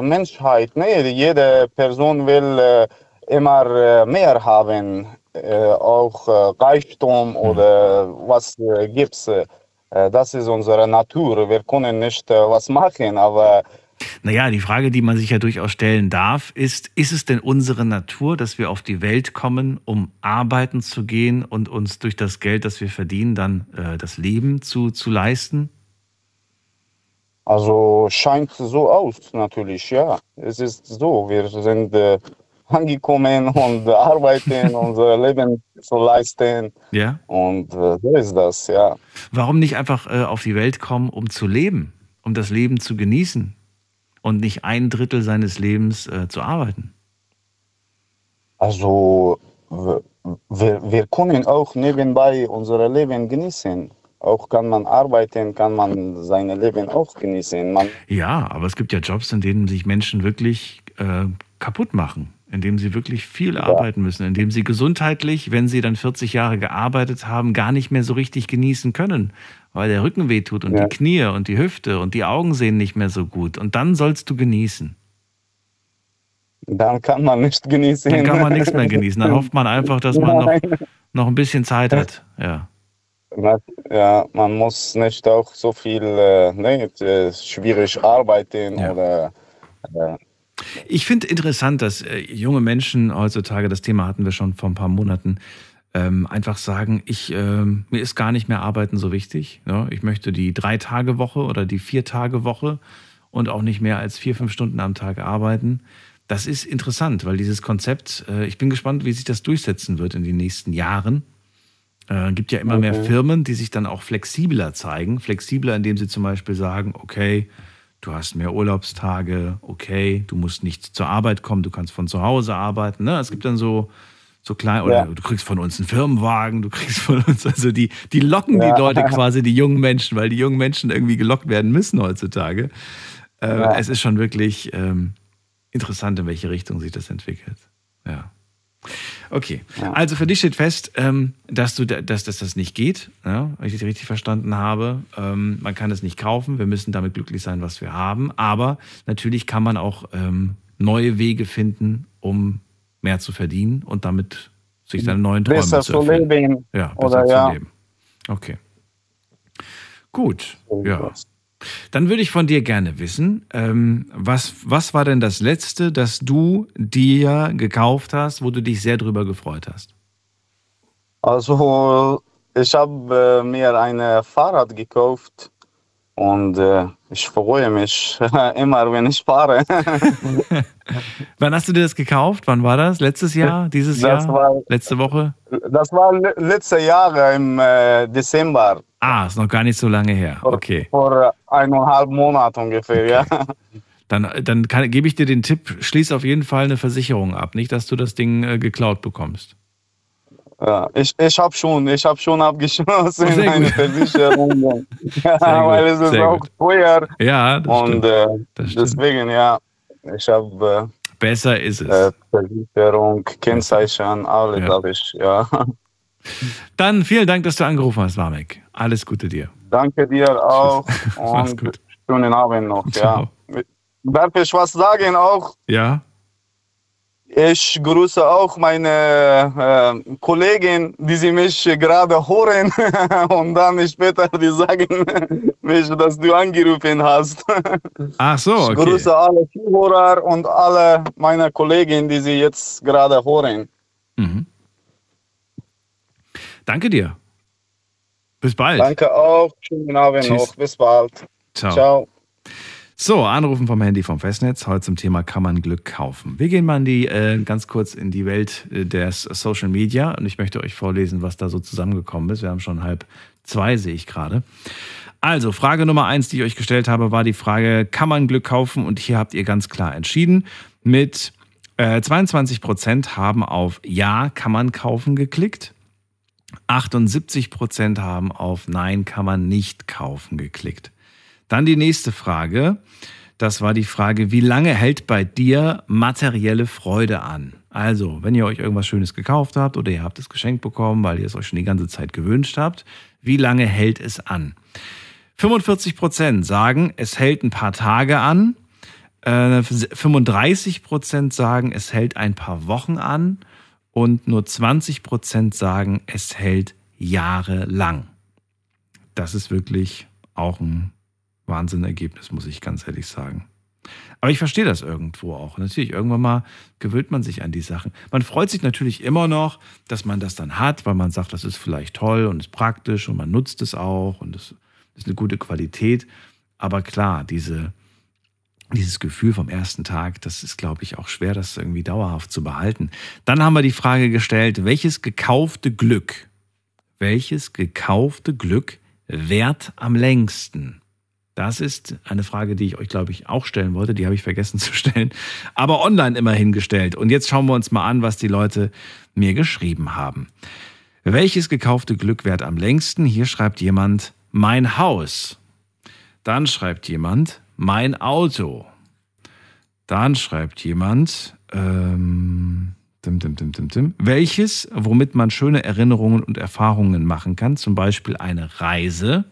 Menschheit. Ne? Jede Person will immer mehr haben, auch Reichtum oder was gibt es. Äh, das ist unsere Natur. Wir können nicht äh, was machen, aber
naja, die Frage, die man sich ja durchaus stellen darf, ist, ist es denn unsere Natur, dass wir auf die Welt kommen, um arbeiten zu gehen und uns durch das Geld, das wir verdienen, dann äh, das Leben zu, zu leisten?
Also scheint so aus, natürlich, ja. Es ist so, wir sind äh, angekommen und arbeiten, unser Leben zu leisten.
Ja.
Und äh, so ist das, ja.
Warum nicht einfach äh, auf die Welt kommen, um zu leben, um das Leben zu genießen und nicht ein Drittel seines Lebens äh, zu arbeiten?
Also, wir, wir können auch nebenbei unser Leben genießen. Auch kann man arbeiten, kann man sein Leben auch genießen. Man
ja, aber es gibt ja Jobs, in denen sich Menschen wirklich äh, kaputt machen in dem sie wirklich viel ja. arbeiten müssen, in dem sie gesundheitlich, wenn sie dann 40 Jahre gearbeitet haben, gar nicht mehr so richtig genießen können, weil der Rücken wehtut und ja. die Knie und die Hüfte und die Augen sehen nicht mehr so gut. Und dann sollst du genießen.
Dann kann man nicht genießen.
Dann kann man nichts mehr genießen. Dann hofft man einfach, dass man noch, noch ein bisschen Zeit hat. Ja.
Ja, man muss nicht auch so viel äh, ne, äh, schwierig arbeiten ja. oder äh,
ich finde interessant, dass äh, junge Menschen heutzutage, das Thema hatten wir schon vor ein paar Monaten, ähm, einfach sagen, ich, äh, mir ist gar nicht mehr Arbeiten so wichtig. Ja? Ich möchte die Drei-Tage-Woche oder die Vier-Tage-Woche und auch nicht mehr als vier, fünf Stunden am Tag arbeiten. das ist interessant, weil dieses Konzept, äh, ich bin gespannt, wie sich das durchsetzen wird in den nächsten Jahren. Äh, gibt ja immer mehr Firmen, die sich dann auch flexibler zeigen. Flexibler, indem sie zum Beispiel sagen, okay, du hast mehr Urlaubstage, okay, du musst nicht zur Arbeit kommen, du kannst von zu Hause arbeiten. Ne? Es gibt dann so, so klein, oder ja. du kriegst von uns einen Firmenwagen, du kriegst von uns, also die, die locken ja. die Leute quasi, die jungen Menschen, weil die jungen Menschen irgendwie gelockt werden müssen heutzutage. Äh, ja. Es ist schon wirklich ähm, interessant, in welche Richtung sich das entwickelt. Ja. Okay, ja. also für dich steht fest, ähm, dass, du, dass, dass das nicht geht, ja, wenn ich das richtig verstanden habe. Ähm, man kann es nicht kaufen, wir müssen damit glücklich sein, was wir haben. Aber natürlich kann man auch ähm, neue Wege finden, um mehr zu verdienen und damit sich seine neuen Träume besser zu erfüllen. Leben. Ja, besser Oder, zu leben. Okay. Gut, ja. Dann würde ich von dir gerne wissen, ähm, was, was war denn das Letzte, das du dir gekauft hast, wo du dich sehr drüber gefreut hast?
Also, ich habe äh, mir ein Fahrrad gekauft und äh, ich freue mich immer, wenn ich fahre.
Wann hast du dir das gekauft? Wann war das? Letztes Jahr? Dieses das Jahr? War, Letzte Woche?
Das war letztes Jahr im äh, Dezember.
Ah, ist noch gar nicht so lange her. Okay.
Vor, vor eineinhalb Monaten ungefähr, okay. ja.
Dann, dann kann, gebe ich dir den Tipp, schließ auf jeden Fall eine Versicherung ab. Nicht, dass du das Ding äh, geklaut bekommst.
Ja, ich, ich habe schon, ich habe schon abgeschlossen in eine Versicherung. ja, weil es ist auch teuer.
Ja, das
Und äh, das deswegen, ja, ich habe.
Äh, Besser ist es. Äh,
Versicherung, Kennzeichen, alles ja. habe ich, ja.
Dann vielen Dank, dass du angerufen hast, Marmek. Alles Gute dir.
Danke dir auch. und gut. schönen Abend noch. Ja. Darf ich was sagen auch?
Ja.
Ich grüße auch meine äh, Kollegen, die sie mich gerade hören und dann später die sagen mich, dass du angerufen hast.
Ach so, okay.
Ich grüße alle Zuhörer und alle meine Kollegen, die sie jetzt gerade hören. Mhm.
Danke dir. Bis bald.
Danke auch. Schönen Abend Tschüss. noch. Bis bald.
Ciao. Ciao. So, Anrufen vom Handy vom Festnetz. Heute zum Thema kann man Glück kaufen. Wir gehen mal in die, äh, ganz kurz in die Welt äh, des Social Media und ich möchte euch vorlesen, was da so zusammengekommen ist. Wir haben schon halb zwei, sehe ich gerade. Also, Frage Nummer eins, die ich euch gestellt habe, war die Frage, kann man Glück kaufen? Und hier habt ihr ganz klar entschieden. Mit äh, 22 Prozent haben auf Ja, kann man kaufen geklickt. 78 Prozent haben auf Nein kann man nicht kaufen geklickt. Dann die nächste Frage. Das war die Frage, wie lange hält bei dir materielle Freude an? Also, wenn ihr euch irgendwas Schönes gekauft habt oder ihr habt es geschenkt bekommen, weil ihr es euch schon die ganze Zeit gewünscht habt, wie lange hält es an? 45 Prozent sagen, es hält ein paar Tage an. 35 äh, Prozent sagen, es hält ein paar Wochen an und nur 20 Prozent sagen, es hält jahrelang. Das ist wirklich auch ein Wahnsinnergebnis, muss ich ganz ehrlich sagen. Aber ich verstehe das irgendwo auch. Natürlich, irgendwann mal gewöhnt man sich an die Sachen. Man freut sich natürlich immer noch, dass man das dann hat, weil man sagt, das ist vielleicht toll und ist praktisch und man nutzt es auch und es ist eine gute Qualität. Aber klar, diese, dieses Gefühl vom ersten Tag, das ist, glaube ich, auch schwer, das irgendwie dauerhaft zu behalten. Dann haben wir die Frage gestellt, welches gekaufte Glück, welches gekaufte Glück währt am längsten? Das ist eine Frage, die ich euch, glaube ich, auch stellen wollte. Die habe ich vergessen zu stellen. Aber online immerhin gestellt. Und jetzt schauen wir uns mal an, was die Leute mir geschrieben haben. Welches gekaufte Glück währt am längsten? Hier schreibt jemand mein Haus. Dann schreibt jemand mein Auto. Dann schreibt jemand, ähm, dim, dim, dim, dim, dim, welches, womit man schöne Erinnerungen und Erfahrungen machen kann, zum Beispiel eine Reise.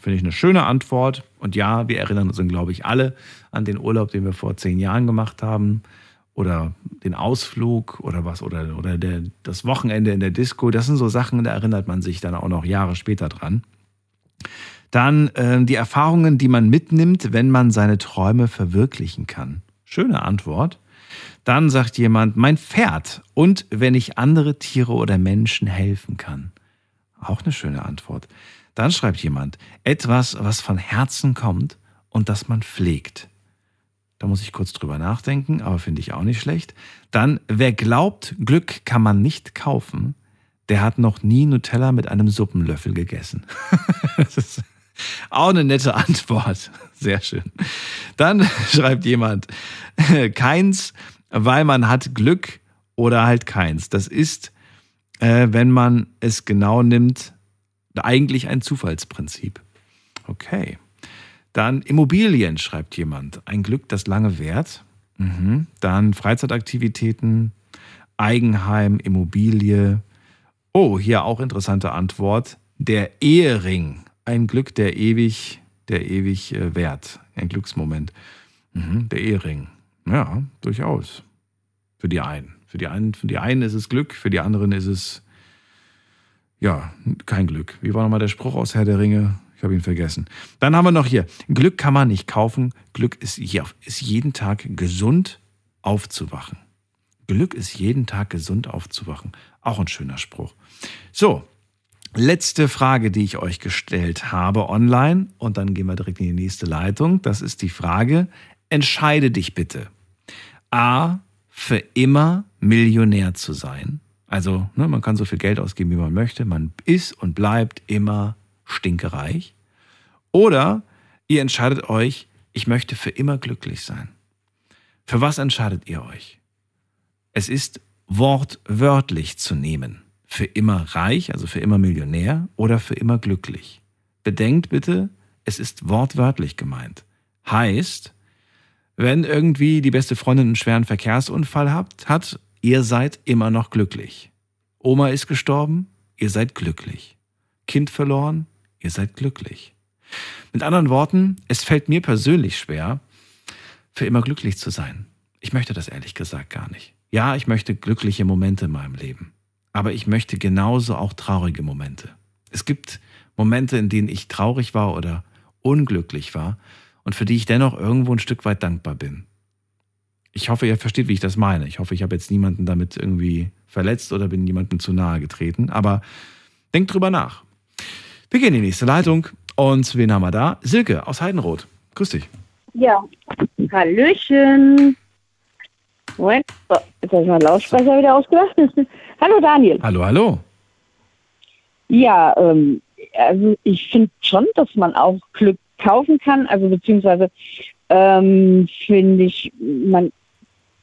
Finde ich eine schöne Antwort. Und ja, wir erinnern uns, glaube ich, alle an den Urlaub, den wir vor zehn Jahren gemacht haben. Oder den Ausflug oder was, oder, oder der, das Wochenende in der Disco. Das sind so Sachen, da erinnert man sich dann auch noch Jahre später dran. Dann äh, die Erfahrungen, die man mitnimmt, wenn man seine Träume verwirklichen kann. Schöne Antwort. Dann sagt jemand, mein Pferd und wenn ich andere Tiere oder Menschen helfen kann. Auch eine schöne Antwort. Dann schreibt jemand, etwas, was von Herzen kommt und das man pflegt. Da muss ich kurz drüber nachdenken, aber finde ich auch nicht schlecht. Dann, wer glaubt, Glück kann man nicht kaufen, der hat noch nie Nutella mit einem Suppenlöffel gegessen. das ist auch eine nette Antwort. Sehr schön. Dann schreibt jemand, keins, weil man hat Glück oder halt keins. Das ist, äh, wenn man es genau nimmt, eigentlich ein Zufallsprinzip. Okay. Dann Immobilien, schreibt jemand. Ein Glück, das lange währt. Mhm. Dann Freizeitaktivitäten, Eigenheim, Immobilie. Oh, hier auch interessante Antwort. Der Ehering. Ein Glück, der ewig, der ewig äh, währt. Ein Glücksmoment. Mhm. Der Ehering. Ja, durchaus. Für die einen. Für die einen, für die einen ist es Glück, für die anderen ist es ja, kein Glück. Wie war nochmal der Spruch aus Herr der Ringe? Ich habe ihn vergessen. Dann haben wir noch hier, Glück kann man nicht kaufen. Glück ist, ist jeden Tag gesund aufzuwachen. Glück ist jeden Tag gesund aufzuwachen. Auch ein schöner Spruch. So, letzte Frage, die ich euch gestellt habe online. Und dann gehen wir direkt in die nächste Leitung. Das ist die Frage, entscheide dich bitte. A, für immer Millionär zu sein. Also ne, man kann so viel Geld ausgeben, wie man möchte. Man ist und bleibt immer stinkereich. Oder ihr entscheidet euch, ich möchte für immer glücklich sein. Für was entscheidet ihr euch? Es ist wortwörtlich zu nehmen. Für immer reich, also für immer Millionär oder für immer glücklich. Bedenkt bitte, es ist wortwörtlich gemeint. Heißt, wenn irgendwie die beste Freundin einen schweren Verkehrsunfall hat, hat, ihr seid immer noch glücklich. Oma ist gestorben, ihr seid glücklich. Kind verloren, ihr seid glücklich. Mit anderen Worten, es fällt mir persönlich schwer, für immer glücklich zu sein. Ich möchte das ehrlich gesagt gar nicht. Ja, ich möchte glückliche Momente in meinem Leben. Aber ich möchte genauso auch traurige Momente. Es gibt Momente, in denen ich traurig war oder unglücklich war und für die ich dennoch irgendwo ein Stück weit dankbar bin. Ich hoffe, ihr versteht, wie ich das meine. Ich hoffe, ich habe jetzt niemanden damit irgendwie verletzt oder bin jemandem zu nahe getreten. Aber denkt drüber nach. Wir gehen in die nächste Leitung. Und wen haben wir da? Silke aus Heidenroth. Grüß dich.
Ja, Hallöchen. Moment, so, jetzt habe ich meinen Lautsprecher wieder ausgemacht. hallo Daniel.
Hallo, hallo.
Ja, ähm, also ich finde schon, dass man auch Glück kaufen kann. Also beziehungsweise ähm, finde ich, man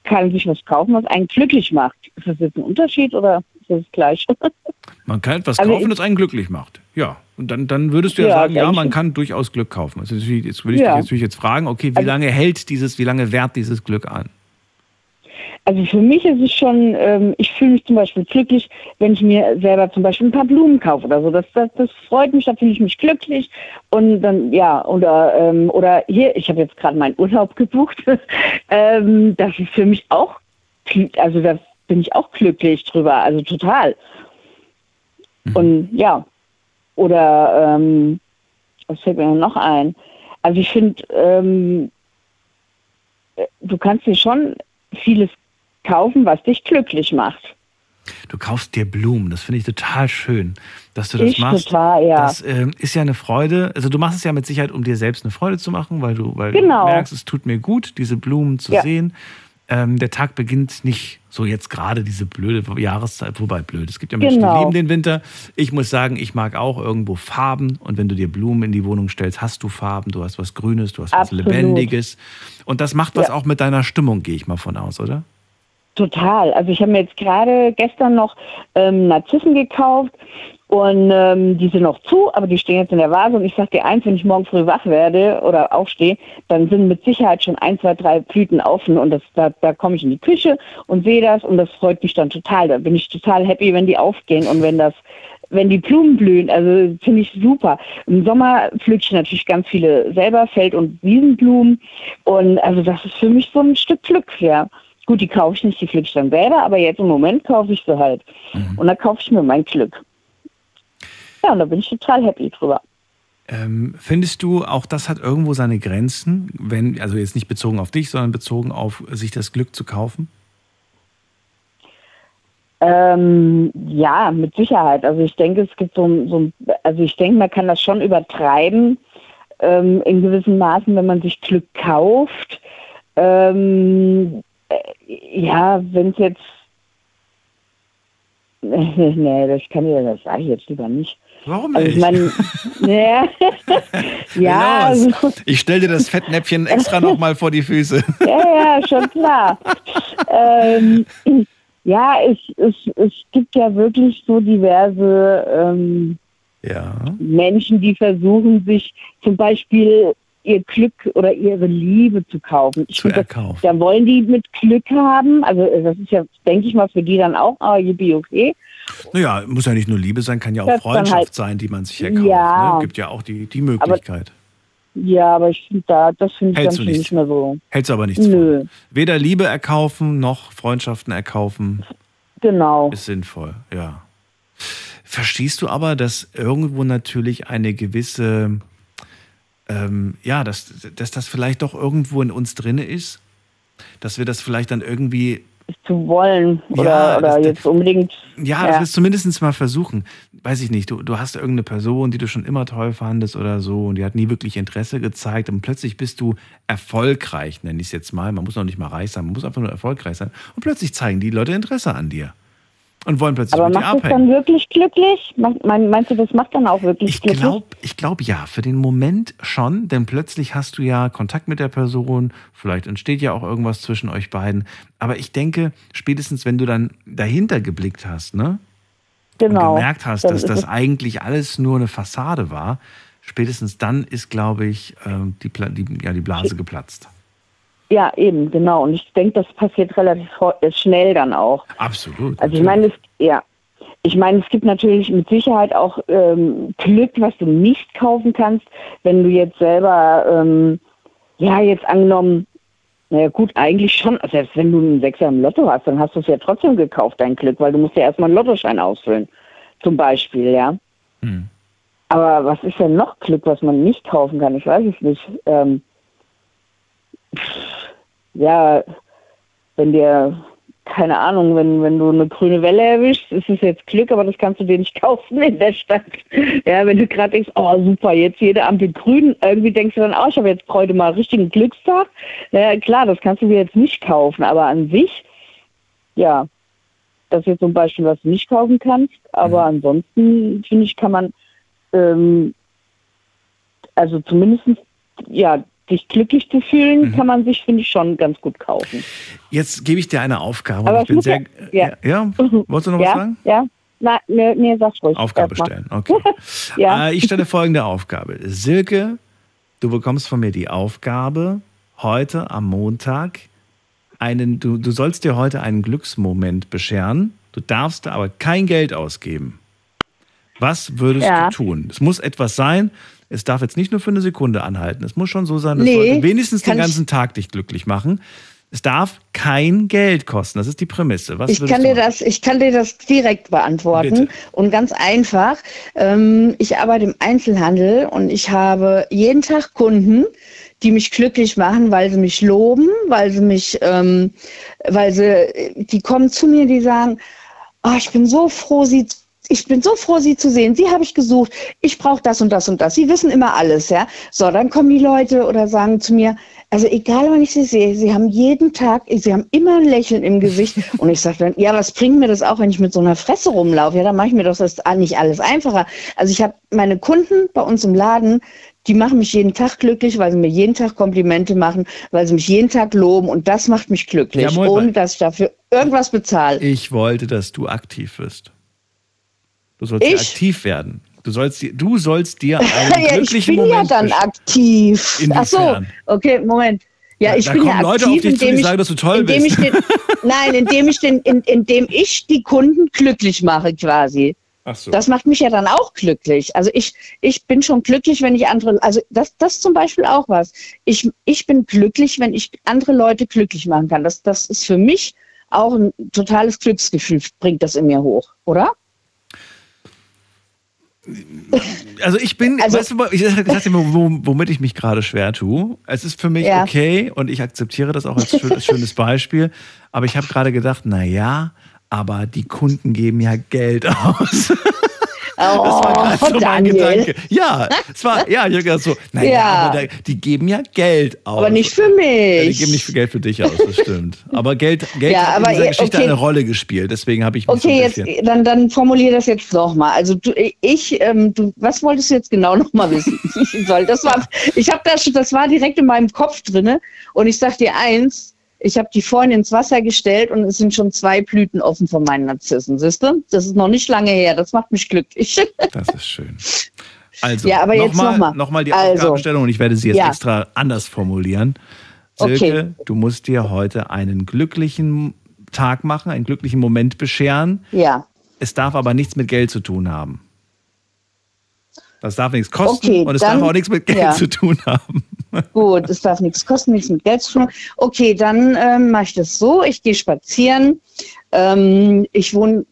kann sich was kaufen, was einen glücklich macht. Ist das jetzt ein Unterschied oder ist das gleich?
Man kann etwas also kaufen, das einen glücklich macht. Ja. Und dann, dann würdest du ja, ja sagen, ja, man kann durchaus Glück kaufen. Also jetzt würde ich ja. dich natürlich jetzt fragen, okay, wie also, lange hält dieses, wie lange währt dieses Glück an?
Also für mich ist es schon, ähm, ich fühle mich zum Beispiel glücklich, wenn ich mir selber zum Beispiel ein paar Blumen kaufe oder so. Das, das, das freut mich, da fühle ich mich glücklich. Und dann, ja, oder, ähm, oder hier, ich habe jetzt gerade meinen Urlaub gebucht. ähm, das ist für mich auch, also da bin ich auch glücklich drüber, also total. Mhm. Und ja, oder ähm, was fällt mir noch ein? Also ich finde, ähm, äh, du kannst dir schon vieles kaufen, was dich glücklich macht.
Du kaufst dir Blumen, das finde ich total schön, dass du das
ich
machst.
Total, ja.
Das äh, ist ja eine Freude. Also du machst es ja mit Sicherheit, um dir selbst eine Freude zu machen, weil du, weil
genau.
du merkst, es tut mir gut, diese Blumen zu ja. sehen. Ähm, der Tag beginnt nicht so jetzt gerade diese blöde Jahreszeit, wobei blöd. Es gibt ja Menschen, genau. die lieben den Winter. Ich muss sagen, ich mag auch irgendwo Farben. Und wenn du dir Blumen in die Wohnung stellst, hast du Farben, du hast was Grünes, du hast Absolut. was Lebendiges. Und das macht was ja. auch mit deiner Stimmung, gehe ich mal von aus, oder?
Total. Also ich habe mir jetzt gerade gestern noch ähm, Narzissen gekauft und ähm, die sind noch zu, aber die stehen jetzt in der Vase. Und ich sage dir eins, wenn ich morgen früh wach werde oder aufstehe, dann sind mit Sicherheit schon ein, zwei, drei Blüten offen. Und das, da, da komme ich in die Küche und sehe das und das freut mich dann total. Da bin ich total happy, wenn die aufgehen und wenn das wenn die Blumen blühen, also finde ich super. Im Sommer pflücke ich natürlich ganz viele selber Feld- und Wiesenblumen und also das ist für mich so ein Stück Glück, ja. Gut, die kaufe ich nicht, die pflücke ich dann selber, aber jetzt im Moment kaufe ich sie halt. Mhm. Und dann kaufe ich mir mein Glück. Ja, und da bin ich total happy drüber.
Ähm, findest du, auch das hat irgendwo seine Grenzen, wenn, also jetzt nicht bezogen auf dich, sondern bezogen auf sich das Glück zu kaufen?
Ähm, ja, mit Sicherheit. Also ich denke, es gibt so, so also ich denke, man kann das schon übertreiben ähm, in gewissen Maßen, wenn man sich Glück kauft. Ähm, äh, ja, wenn es jetzt. nee, das kann ich, das sage ich jetzt lieber nicht.
Warum
Also ich
nicht?
meine, ja, ja,
Los,
also,
Ich stell dir das Fettnäpfchen extra nochmal vor die Füße.
ja, ja, schon klar. ähm, ja, es, es, es gibt ja wirklich so diverse ähm,
Ja.
Menschen, die versuchen, sich zum Beispiel ihr Glück oder ihre Liebe zu kaufen. Ich
Zu
finde,
erkaufen.
Da wollen die mit Glück haben. Also das ist ja, denke ich mal, für die dann auch, ah, yippie, okay.
Naja, muss ja nicht nur Liebe sein, kann ja auch Freundschaft
halt-
sein, die man sich erkauft.
Ja.
Ne? Gibt ja auch die, die Möglichkeit.
Ja, aber ich finde da, das finde ich dann schon
nicht?
nicht mehr so.
Hältst du aber nichts
Nö.
von. Weder Liebe erkaufen noch Freundschaften erkaufen
Genau.
ist sinnvoll, ja. Verstehst du aber, dass irgendwo natürlich eine gewisse, ähm, ja, dass, dass das vielleicht doch irgendwo in uns drinne ist? Dass wir das vielleicht dann irgendwie
Zu wollen oder,
Ja,
oder
das-
jetzt unbedingt.
Ja, das willst du zumindest mal versuchen. Weiß ich nicht, du, du hast irgendeine Person, die du schon immer toll fandest oder so und die hat nie wirklich Interesse gezeigt und plötzlich bist du erfolgreich, nenne ich es jetzt mal. Man muss noch nicht mal reich sein, man muss einfach nur erfolgreich sein. Und plötzlich zeigen die Leute Interesse an dir und wollen plötzlich
Aber
mit dir
macht das
abhängen.
dann wirklich glücklich? Meinst du, das macht dann auch wirklich
Ich
glücklich?
glaube ich glaub, ja, für den Moment schon, denn plötzlich hast du ja Kontakt mit der Person, vielleicht entsteht ja auch irgendwas zwischen euch beiden. Aber ich denke, spätestens wenn du dann dahinter geblickt hast, ne?
genau.
und gemerkt hast, dass das eigentlich alles nur eine Fassade war, spätestens dann ist, glaube ich, ähm, die, die, ja, die Blase geplatzt.
Ja, eben, genau. Und ich denke, das passiert relativ äh, schnell dann auch.
Absolut.
Also ich meine, es, ja, ich meine, es gibt natürlich mit Sicherheit auch ähm, Glück, was du nicht kaufen kannst, wenn du jetzt selber, ähm, ja, jetzt angenommen, naja gut, eigentlich schon, selbst wenn du einen Sechser im Lotto hast, dann hast du es ja trotzdem gekauft, dein Glück, weil du musst ja erstmal einen Lottoschein ausfüllen, zum Beispiel, ja.
Hm.
Aber was ist denn noch Glück, was man nicht kaufen kann? Ich weiß es nicht. Ähm, ja, wenn dir, keine Ahnung, wenn, wenn du eine grüne Welle erwischst, ist es jetzt Glück, aber das kannst du dir nicht kaufen in der Stadt. Ja, wenn du gerade denkst, oh super, jetzt jede Ampel grün, irgendwie denkst du dann, oh, ich habe jetzt heute mal einen richtigen Glückstag. Ja, klar, das kannst du dir jetzt nicht kaufen, aber an sich, ja, das ist jetzt zum Beispiel, was du nicht kaufen kannst, aber ansonsten, finde ich, kann man, ähm, also zumindest, ja, dich glücklich zu fühlen, kann man sich, finde ich, schon ganz gut kaufen.
Jetzt gebe ich dir eine Aufgabe.
Aber
ich bin sehr,
ja, ja.
ja, wolltest du noch
ja,
was sagen?
Ja, na, nee, nee, sag's ruhig.
Aufgabe stellen, okay.
ja.
Äh, ich stelle folgende Aufgabe. Silke, du bekommst von mir die Aufgabe, heute am Montag einen, du, du sollst dir heute einen Glücksmoment bescheren. Du darfst aber kein Geld ausgeben. Was würdest
Ja.
du tun? Es muss etwas sein. Es darf jetzt nicht nur für eine Sekunde anhalten. Es muss schon so sein, dass
Nee,
sollte wenigstens den ganzen Tag dich glücklich machen. Es darf kein Geld kosten. Das ist die Prämisse. Was
Ich kann, dir das, ich kann dir das direkt beantworten
Bitte.
und ganz einfach. Ähm, ich arbeite im Einzelhandel und ich habe jeden Tag Kunden, die mich glücklich machen, weil sie mich loben, weil sie mich, ähm, weil sie, die kommen zu mir, die sagen, oh, ich bin so froh, sie ich bin so froh, Sie zu sehen. Sie habe ich gesucht. Ich brauche das und das und das. Sie wissen immer alles, ja. So, dann kommen die Leute oder sagen zu mir, also egal, wann ich Sie sehe, Sie haben jeden Tag, Sie haben immer ein Lächeln im Gesicht. Und ich sage dann, ja, was bringt mir das auch, wenn ich mit so einer Fresse rumlaufe? Ja, dann mache ich mir doch das nicht alles einfacher. Also ich habe meine Kunden bei uns im Laden, die machen mich jeden Tag glücklich, weil sie mir jeden Tag Komplimente machen, weil sie mich jeden Tag loben und das macht mich glücklich,
Ja,
ohne dass ich dafür irgendwas bezahle.
Ich wollte, dass du aktiv wirst. Du sollst ja
Ich?
aktiv werden. Du sollst, dir- du sollst dir einen
ja, ich
glücklichen
bin ja
Moment
dann
besch-
aktiv. Ach so,
Inwiefern?
okay, Moment. Ja, ich
da
bin ja
kommen Leute
aktiv,
auf dich zu, die
ich,
sagen, dass du toll
indem
bist.
Ich den, nein, indem ich, den, in, indem ich die Kunden glücklich mache quasi.
Ach so.
Das macht mich ja dann auch glücklich. Also ich, ich bin schon glücklich, wenn ich andere, also das, das zum Beispiel auch was. Ich, ich bin glücklich, wenn ich andere Leute glücklich machen kann. Das, das ist für mich auch ein totales Glücksgefühl, bringt das in mir hoch, oder?
Also ich bin, weißt du, ich sag dir mal, wo- womit ich mich gerade schwer tue. Es ist für mich
Ja.
okay und ich akzeptiere das auch als, schön, als schönes Beispiel. Aber ich habe gerade gedacht, na ja, aber die Kunden geben ja Geld aus. war gerade so mein. Gedanke. Ja, es war, ja, ich habe gedacht so, naja,
Ja.
aber da, die geben ja Geld aus.
Aber nicht für
Ja,
mich.
die geben nicht viel Geld für dich aus, das stimmt. Aber Geld, Geld
Ja,
hat in
aber
dieser Geschichte
okay.
eine Rolle gespielt, deswegen habe ich mich
Okay,
so
jetzt dann, dann formulier das jetzt nochmal. Also du, ich, ähm, du, was wolltest du jetzt genau nochmal wissen? das war, ich habe das, das war direkt in meinem Kopf drinne und ich sag dir eins. Ich habe die vorhin ins Wasser gestellt und es sind schon zwei Blüten offen von meinen Narzissen. Siehst du? Das ist noch nicht lange her. Das macht mich glücklich.
Das ist schön. Also,
Ja, aber jetzt
nochmal
noch mal.
noch mal die
Also.
Aufgabenstellung und ich werde sie jetzt
Ja.
extra anders formulieren. Silke,
Okay.
du musst dir heute einen glücklichen Tag machen, einen glücklichen Moment bescheren.
ja.
Es darf aber nichts mit Geld zu tun haben. Das darf nichts kosten
Okay,
und es
dann-
darf auch nichts mit Geld
ja.
zu tun haben.
Gut, es darf nichts kosten, nichts mit Geld zu tun. Okay, dann ähm, mache ich das so. Ich gehe spazieren. Ähm, ich wohne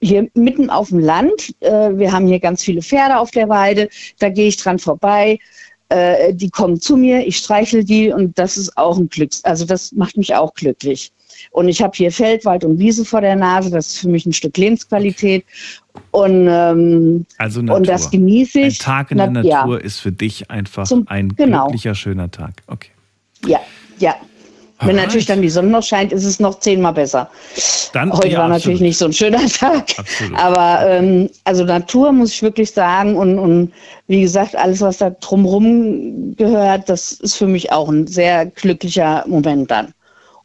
hier mitten auf dem Land. Äh, wir haben hier ganz viele Pferde auf der Weide. Da gehe ich dran vorbei. Äh, die kommen zu mir, ich streichel die und das ist auch ein Glück. Also das macht mich auch glücklich. Und ich habe hier Feld, Wald und Wiese vor der Nase. Das ist für mich ein Stück Lebensqualität. Und, ähm,
Also Natur.
und das genieße
Ein
ich.
Tag in der
Na- ja.
Natur ist für dich einfach
Zum-
ein
genau.
glücklicher, schöner Tag. Okay.
Ja, ja. Wenn
Alright.
natürlich dann die Sonne noch scheint, ist es noch zehnmal besser.
Dann,
Heute
ja,
war
absolut.
natürlich nicht so ein schöner Tag.
Absolut.
Aber ähm, also Natur muss ich wirklich sagen und, und wie gesagt, alles, was da drumherum gehört, das ist für mich auch ein sehr glücklicher Moment dann.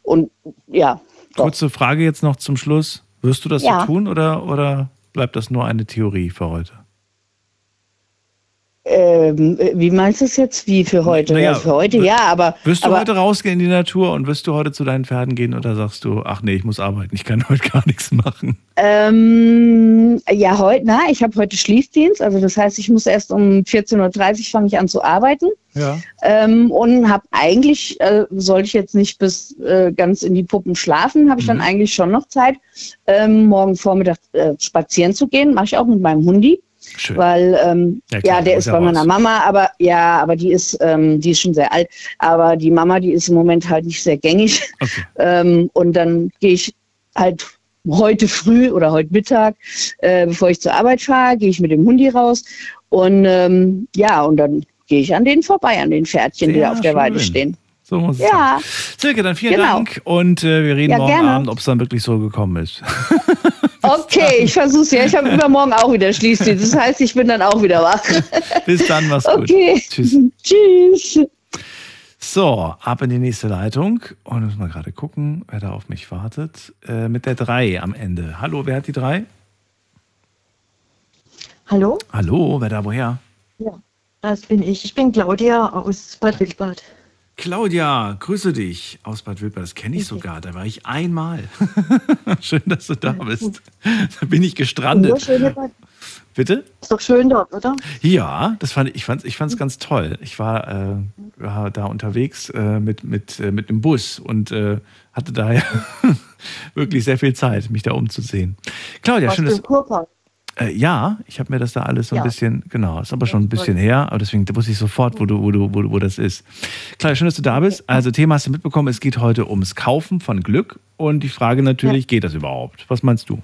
Und ja,
Kurze Frage jetzt noch zum Schluss. Wirst du das
Ja.
so tun oder, oder bleibt das nur eine Theorie für heute?
Ähm, wie meinst du es jetzt? Wie für heute?
Naja,
ja, für heute, ja, aber.
Wirst du
aber,
heute rausgehen in die Natur und wirst du heute zu deinen Pferden gehen oder sagst du, ach nee, ich muss arbeiten, ich kann heute gar nichts machen?
Ähm, ja, heute, na, ich habe heute Schließdienst, also das heißt, ich muss erst um 14.30 Uhr fange ich an zu arbeiten.
Ja.
Ähm, und habe eigentlich, äh, sollte ich jetzt nicht bis äh, ganz in die Puppen schlafen, habe ich dann
Mhm.
eigentlich schon noch Zeit, ähm, morgen Vormittag äh, spazieren zu gehen. Mache ich auch mit meinem Hundi.
Schön.
Weil, ähm,
Ja,
ja,
klar,
der
muss
ist
ja
bei
raus.
meiner Mama, aber ja, aber die ist, ähm, die ist schon sehr alt. Aber die Mama, die ist im Moment halt nicht sehr gängig. Ähm, und dann gehe ich halt heute früh oder heute Mittag, äh, bevor ich zur Arbeit fahre, gehe ich mit dem Hundi raus. Und ähm, ja, und dann gehe ich an denen vorbei, an den Pferdchen, die da auf der Weide
schön.
stehen.
So muss es
Ja.
sein. Silke, dann vielen
Genau.
Dank und äh, wir reden
Ja,
morgen
gerne.
Abend, ob es dann wirklich so gekommen ist.
Okay, ich versuch's ja. Ich habe übermorgen auch wieder Schließdienst. Das heißt, ich bin dann auch wieder wach.
Bis dann, mach's gut.
Okay.
Tschüss.
Tschüss.
So, ab in die nächste Leitung und müssen wir gerade gucken, wer da auf mich wartet. Äh, mit der 3 am Ende. Hallo, wer hat die 3?
Hallo?
Hallo, wer da woher?
Ja, das bin ich. Ich bin Claudia aus Bad Wildbad.
Claudia, grüße dich aus Bad Wildbad. Das kenne ich sogar. Da war ich einmal. Schön, dass du da bist. Da bin ich gestrandet. Bitte?
Ist doch schön dort, oder?
Ja, das fand ich, ich fand ich fand's ganz toll. Ich war, äh, war da unterwegs äh, mit, mit, äh, mit einem Bus und äh, hatte daher wirklich sehr viel Zeit, mich da umzusehen. Claudia,
Warst
schön,
du
dass
Kurpark?
Äh, ja, ich habe mir das da alles so ein
Ja.
bisschen, genau, ist aber schon ein bisschen her, aber deswegen wusste ich sofort, wo du, wo du, wo, du- wo das ist. Klar, schön, dass du da bist. Also Thema hast du mitbekommen, es geht heute ums Kaufen von Glück und die Frage natürlich, geht das überhaupt? Was meinst du?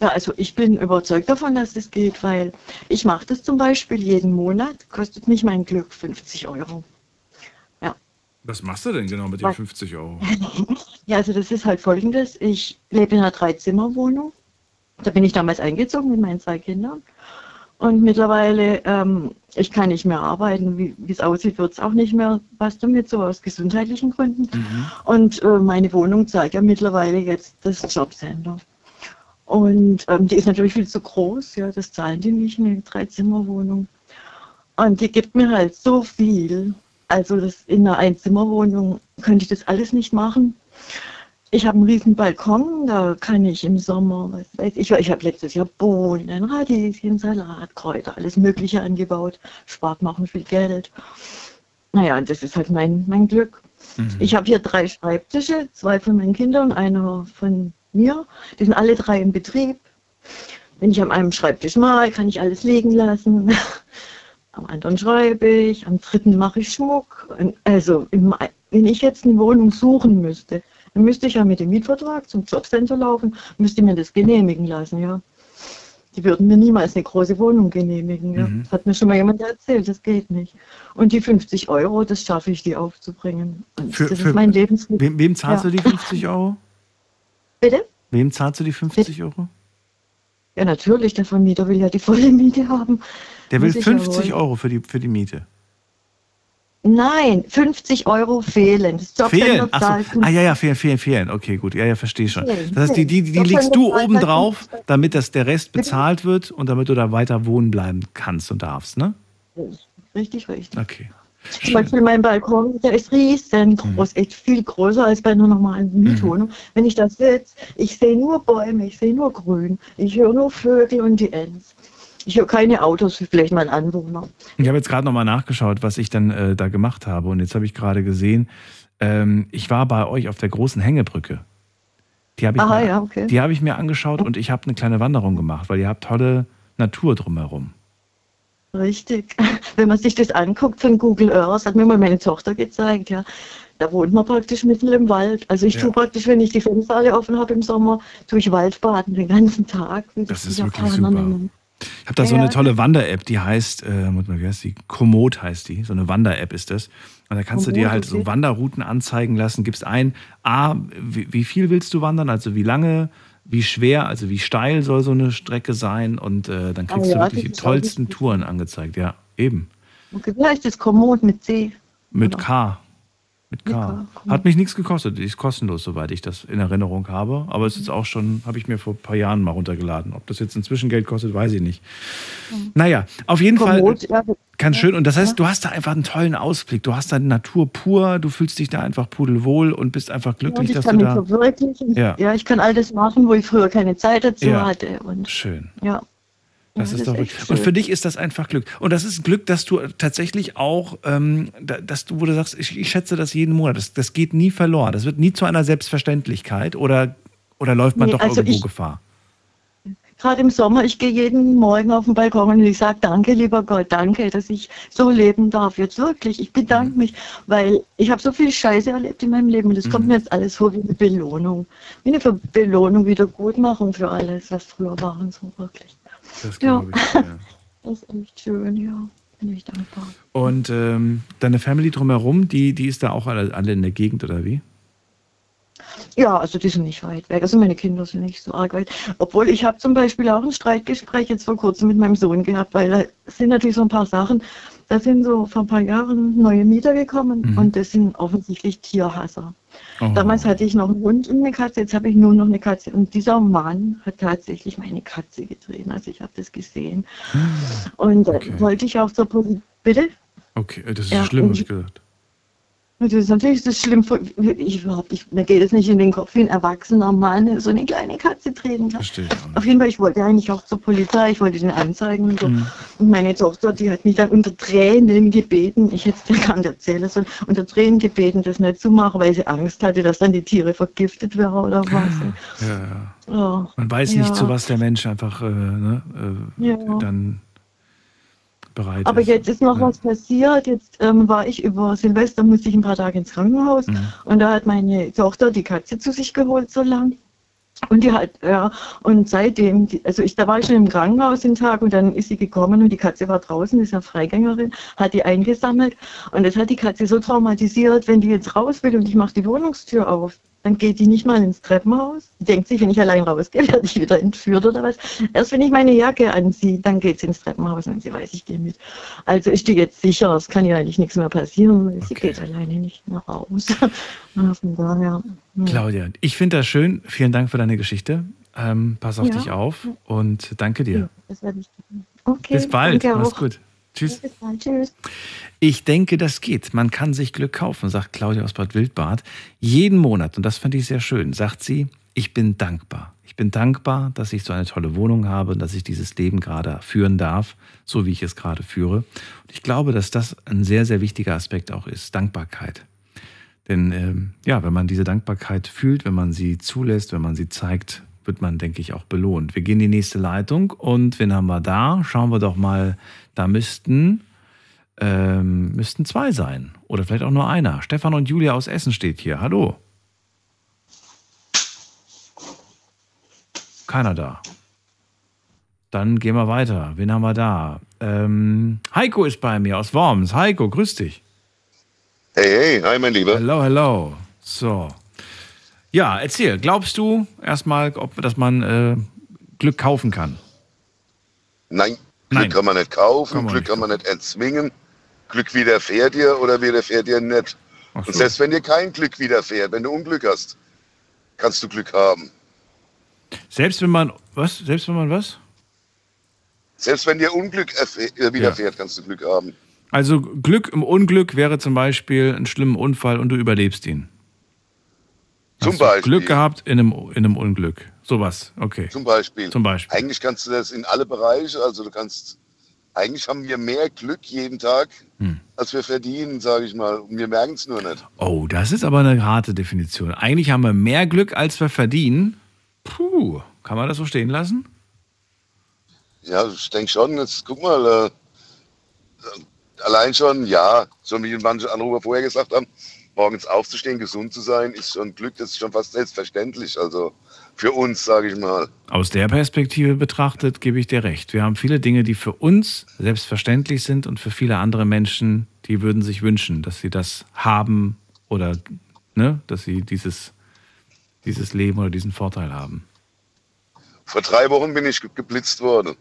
Ja, also ich bin überzeugt davon, dass es geht, weil ich mache das zum Beispiel jeden Monat, kostet mich mein Glück 50 Euro.
Was machst du denn genau mit
den
50 Euro?
Ja, also das ist halt folgendes. Ich lebe in einer Dreizimmerwohnung. Da bin ich damals eingezogen mit meinen zwei Kindern. Und mittlerweile, ähm, ich kann nicht mehr arbeiten. Wie es aussieht, wird es auch nicht mehr was damit, so aus gesundheitlichen Gründen. Und äh, meine Wohnung zahlt ja mittlerweile jetzt das Jobcenter. Und ähm, die ist natürlich viel zu groß, ja, das zahlen die nicht, eine Dreizimmerwohnung. Und die gibt mir halt so viel. Also das in einer Einzimmerwohnung könnte ich das alles nicht machen. Ich habe einen riesen Balkon, da kann ich im Sommer, was weiß ich, ich habe letztes Jahr Bohnen, Radieschen, Salat, Kräuter, alles Mögliche angebaut. Spart machen viel Geld. Naja, das ist halt mein, mein Glück. Ich habe hier drei Schreibtische, zwei von meinen Kindern und einer von mir. Die sind alle drei im Betrieb. Wenn ich an einem Schreibtisch mal, kann ich alles liegen lassen. Am anderen schreibe ich, am dritten mache ich Schmuck. Also, wenn ich jetzt eine Wohnung suchen müsste, dann müsste ich ja mit dem Mietvertrag zum Jobcenter laufen, müsste mir das genehmigen lassen, ja. Die würden mir niemals eine große Wohnung genehmigen. Ja.
Mhm.
Das hat mir schon mal jemand erzählt, das geht nicht. Und die 50 Euro, das schaffe ich, die aufzubringen. Und
Für,
das
für,
ist mein Lebensmittel.
wem, wem zahlst
ja.
du die 50 Euro?
Bitte?
Wem zahlst du die 50 Euro?
Ja, natürlich, der Vermieter will ja die volle Miete haben.
Der will
Muss ich ja
50
wohl.
Euro für die, für die Miete.
Nein, 50 Euro fehlen. Das
Fehlen? Achso. Ah, ja, ja, fehlen, fehlen, fehlen. Okay, gut. Ja, ja, verstehe schon.
Fehlen,
Das heißt, die, die, die
fehlen.
legst du oben drauf, damit das der Rest bezahlt wird und damit du da weiter wohnen bleiben kannst und darfst, ne?
Richtig, richtig.
Okay.
Zum Beispiel mein Balkon, der ist riesengroß, echt viel größer als bei einer normalen Mietwohnung. Wenn ich da sitze, ich sehe nur Bäume, ich sehe nur Grün, ich höre nur Vögel und die Ents. Ich höre keine Autos, vielleicht mein Anwohner.
Ich habe jetzt gerade nochmal nachgeschaut, was ich dann äh, da gemacht habe. Und jetzt habe ich gerade gesehen, ähm, ich war bei euch auf der großen Hängebrücke. Die habe ich,
Aha,
mir-
ja, okay.
die habe ich mir angeschaut und ich habe eine kleine Wanderung gemacht, weil ihr habt tolle Natur drumherum.
Richtig. Wenn man sich das anguckt von Google Earth, hat mir mal meine Tochter gezeigt, ja. Da wohnt man praktisch mitten im Wald. Also ich
Ja.
tue praktisch, wenn ich die Fenster alle offen habe im Sommer, tue ich Waldbaden den ganzen Tag.
Das
die
ist wirklich super. Ich habe da so
Ja,
eine tolle Wander-App, die heißt, äh, wie heißt die? Komoot heißt die. So eine Wander-App ist das. Und da kannst du dir
Komoot,
halt so. Wanderrouten anzeigen lassen. Gibst ein, A, wie, wie viel willst du wandern, also wie lange, wie schwer, also wie steil soll so eine Strecke sein. Und äh, dann
Ah
kriegst
ja,
du wirklich die tollsten Touren angezeigt. Ja, eben.
Wie heißt das? Komoot mit C.
Mit? K. Mit K.
K,
Hat mich nichts gekostet. Die ist kostenlos, soweit ich das in Erinnerung habe. Aber es ist auch schon, habe ich mir vor ein paar Jahren mal runtergeladen. Ob das jetzt inzwischen Geld kostet, weiß ich nicht. Naja, auf jeden
Komoot,
Fall
ja,
ganz schön. Und das heißt, du hast da einfach einen tollen Ausblick. Du hast da Natur pur, du fühlst dich da einfach pudelwohl und bist einfach glücklich,
ich
dass
kann
du
mich
da.
verwirklichen.
Ja.
Ja. ich kann all das machen, wo ich früher keine Zeit dazu
Ja.
hatte. Und
Schön.
ja.
Das
Ja,
ist doch wirklich. Und für dich ist das einfach Glück. Und das ist Glück, dass du tatsächlich auch, ähm, da- dass du, wo du sagst, ich, ich schätze das jeden Monat. Das, das geht nie verloren. Das wird nie zu einer Selbstverständlichkeit oder, oder läuft man
Nee,
doch
also
irgendwo
ich-
Gefahr?
Gerade im Sommer, ich gehe jeden Morgen auf den Balkon und ich sage, danke, lieber Gott, danke, dass ich so leben darf. Jetzt wirklich, ich bedanke
Mhm.
mich, weil ich habe so viel Scheiße erlebt in meinem Leben und das
Mhm.
kommt mir jetzt alles vor wie eine Belohnung. Wie eine Belohnung, Wiedergutmachung für alles, was früher war und so wirklich.
Das
Ja,
ich. Ja.
das ist echt schön, ja. Bin ich dankbar.
Und ähm, deine Family drumherum, die, die ist da auch alle, alle in der Gegend oder wie?
Ja, also die sind nicht weit weg. Also meine Kinder sind nicht so arg weit. Obwohl ich habe zum Beispiel auch ein Streitgespräch jetzt vor kurzem mit meinem Sohn gehabt, weil da sind natürlich so ein paar Sachen. Da sind so vor ein paar Jahren neue Mieter gekommen
Mhm.
und das sind offensichtlich Tierhasser.
Oh.
Damals hatte ich noch einen Hund und eine Katze, jetzt habe ich nur noch eine Katze. Und dieser Mann hat tatsächlich meine Katze getreten. Also ich habe das gesehen. Und äh, wollte ich auch zur Polizei. Bitte?
Okay, das ist
Ja,
schlimm, habe ich
ich-
gesagt.
Das ist natürlich das schlimm. für- Ich überhaupt, ich, mir geht es nicht in den Kopf, wie ein erwachsener Mann so eine kleine Katze treten kann.
Verstehe.
Auf jeden Fall, ich wollte eigentlich auch zur Polizei, ich wollte den anzeigen und so.
Mhm.
Und meine Tochter, die hat mich dann unter Tränen gebeten, ich hätte es dir gar nicht erzählen sollen, unter Tränen gebeten, das nicht zu machen, weil sie Angst hatte, dass dann die Tiere vergiftet wären oder was.
Ja, ja.
Ja.
Man weiß
ja.
nicht, zu was der Mensch einfach äh, ne, äh, dann bereit
Aber
ist.
jetzt ist noch was passiert. Jetzt ähm, war ich über Silvester, musste ich ein paar Tage ins Krankenhaus.
Mhm.
Und da hat meine Tochter die Katze zu sich geholt so lang. Und die hat, ja, und seitdem, also ich, da war ich schon im Krankenhaus den Tag und dann ist sie gekommen und die Katze war draußen, ist ja Freigängerin, hat die eingesammelt und das hat die Katze so traumatisiert, wenn die jetzt raus will und ich mache die Wohnungstür auf, dann geht die nicht mal ins Treppenhaus. Die denkt sich, wenn ich allein rausgehe, werde ich wieder entführt oder was. Erst wenn ich meine Jacke anziehe, dann geht sie ins Treppenhaus und sie weiß, ich gehe mit. Also ist die jetzt sicher, es kann ihr eigentlich nichts mehr passieren, weil sie geht alleine nicht mehr raus. Von daher. ja.
Claudia, ich finde das schön. Vielen Dank für deine Geschichte. Ähm, pass auf
Ja.
dich auf und danke dir.
Ja, das werde ich tun. Okay,
Bis bald. Mach's gut. Tschüss. Ich denke, das geht. Man kann sich Glück kaufen, sagt Claudia aus Bad Wildbad. Jeden Monat, und das fand ich sehr schön, sagt sie, ich bin dankbar. Ich bin dankbar, dass ich so eine tolle Wohnung habe und dass ich dieses Leben gerade führen darf, so wie ich es gerade führe. Und ich glaube, dass das ein sehr, sehr wichtiger Aspekt auch ist, Dankbarkeit. Denn ähm, ja, wenn man diese Dankbarkeit fühlt, wenn man sie zulässt, wenn man sie zeigt, wird man, denke ich, auch belohnt. Wir gehen in die nächste Leitung und wen haben wir da? Schauen wir doch mal, da müssten, ähm, müssten zwei sein. Oder vielleicht auch nur einer. Stefan und Julia aus Essen steht hier. Hallo. Keiner da. Dann gehen wir weiter. Wen haben wir da? Ähm, Heiko ist bei mir aus Worms. Heiko, grüß dich.
Hey, hey, hi, mein Lieber.
Hello, hello. So. Ja, erzähl. Glaubst du erstmal, ob, dass man äh, Glück kaufen kann?
Nein, Glück
Nein.
kann man nicht kaufen,
Kann man
Glück
nicht
kann man nicht erzwingen. Glück widerfährt dir oder widerfährt dir nicht.
Ach
Und
so.
selbst wenn dir kein Glück widerfährt, wenn du Unglück hast, kannst du Glück haben.
Selbst wenn man, was? Selbst wenn man was?
Selbst wenn dir Unglück äh, widerfährt, kannst du Glück haben.
Also Glück im Unglück wäre zum Beispiel ein schlimmer Unfall und du überlebst ihn.
Zum
Hast
Beispiel.
Glück gehabt in einem, in einem Unglück. Sowas, okay.
Zum Beispiel.
Zum Beispiel.
Eigentlich kannst du das in alle Bereiche, also du kannst, eigentlich haben wir mehr Glück jeden Tag,
Hm.
als wir verdienen, sage ich mal. Und wir merken es nur nicht.
Oh, das ist aber eine harte Definition. Eigentlich haben wir mehr Glück, als wir verdienen. Puh, kann man das so stehen lassen?
Ja, ich denke schon, jetzt guck mal, äh, allein schon, ja, so wie manche Anrufer vorher gesagt haben, morgens aufzustehen, gesund zu sein, ist schon Glück, das ist schon fast selbstverständlich. Also für uns, sage ich mal.
Aus der Perspektive betrachtet gebe ich dir recht. Wir haben viele Dinge, die für uns selbstverständlich sind und für viele andere Menschen, die würden sich wünschen, dass sie das haben oder ne, dass sie dieses, dieses Leben oder diesen Vorteil haben.
Vor drei Wochen bin ich ge- geblitzt worden.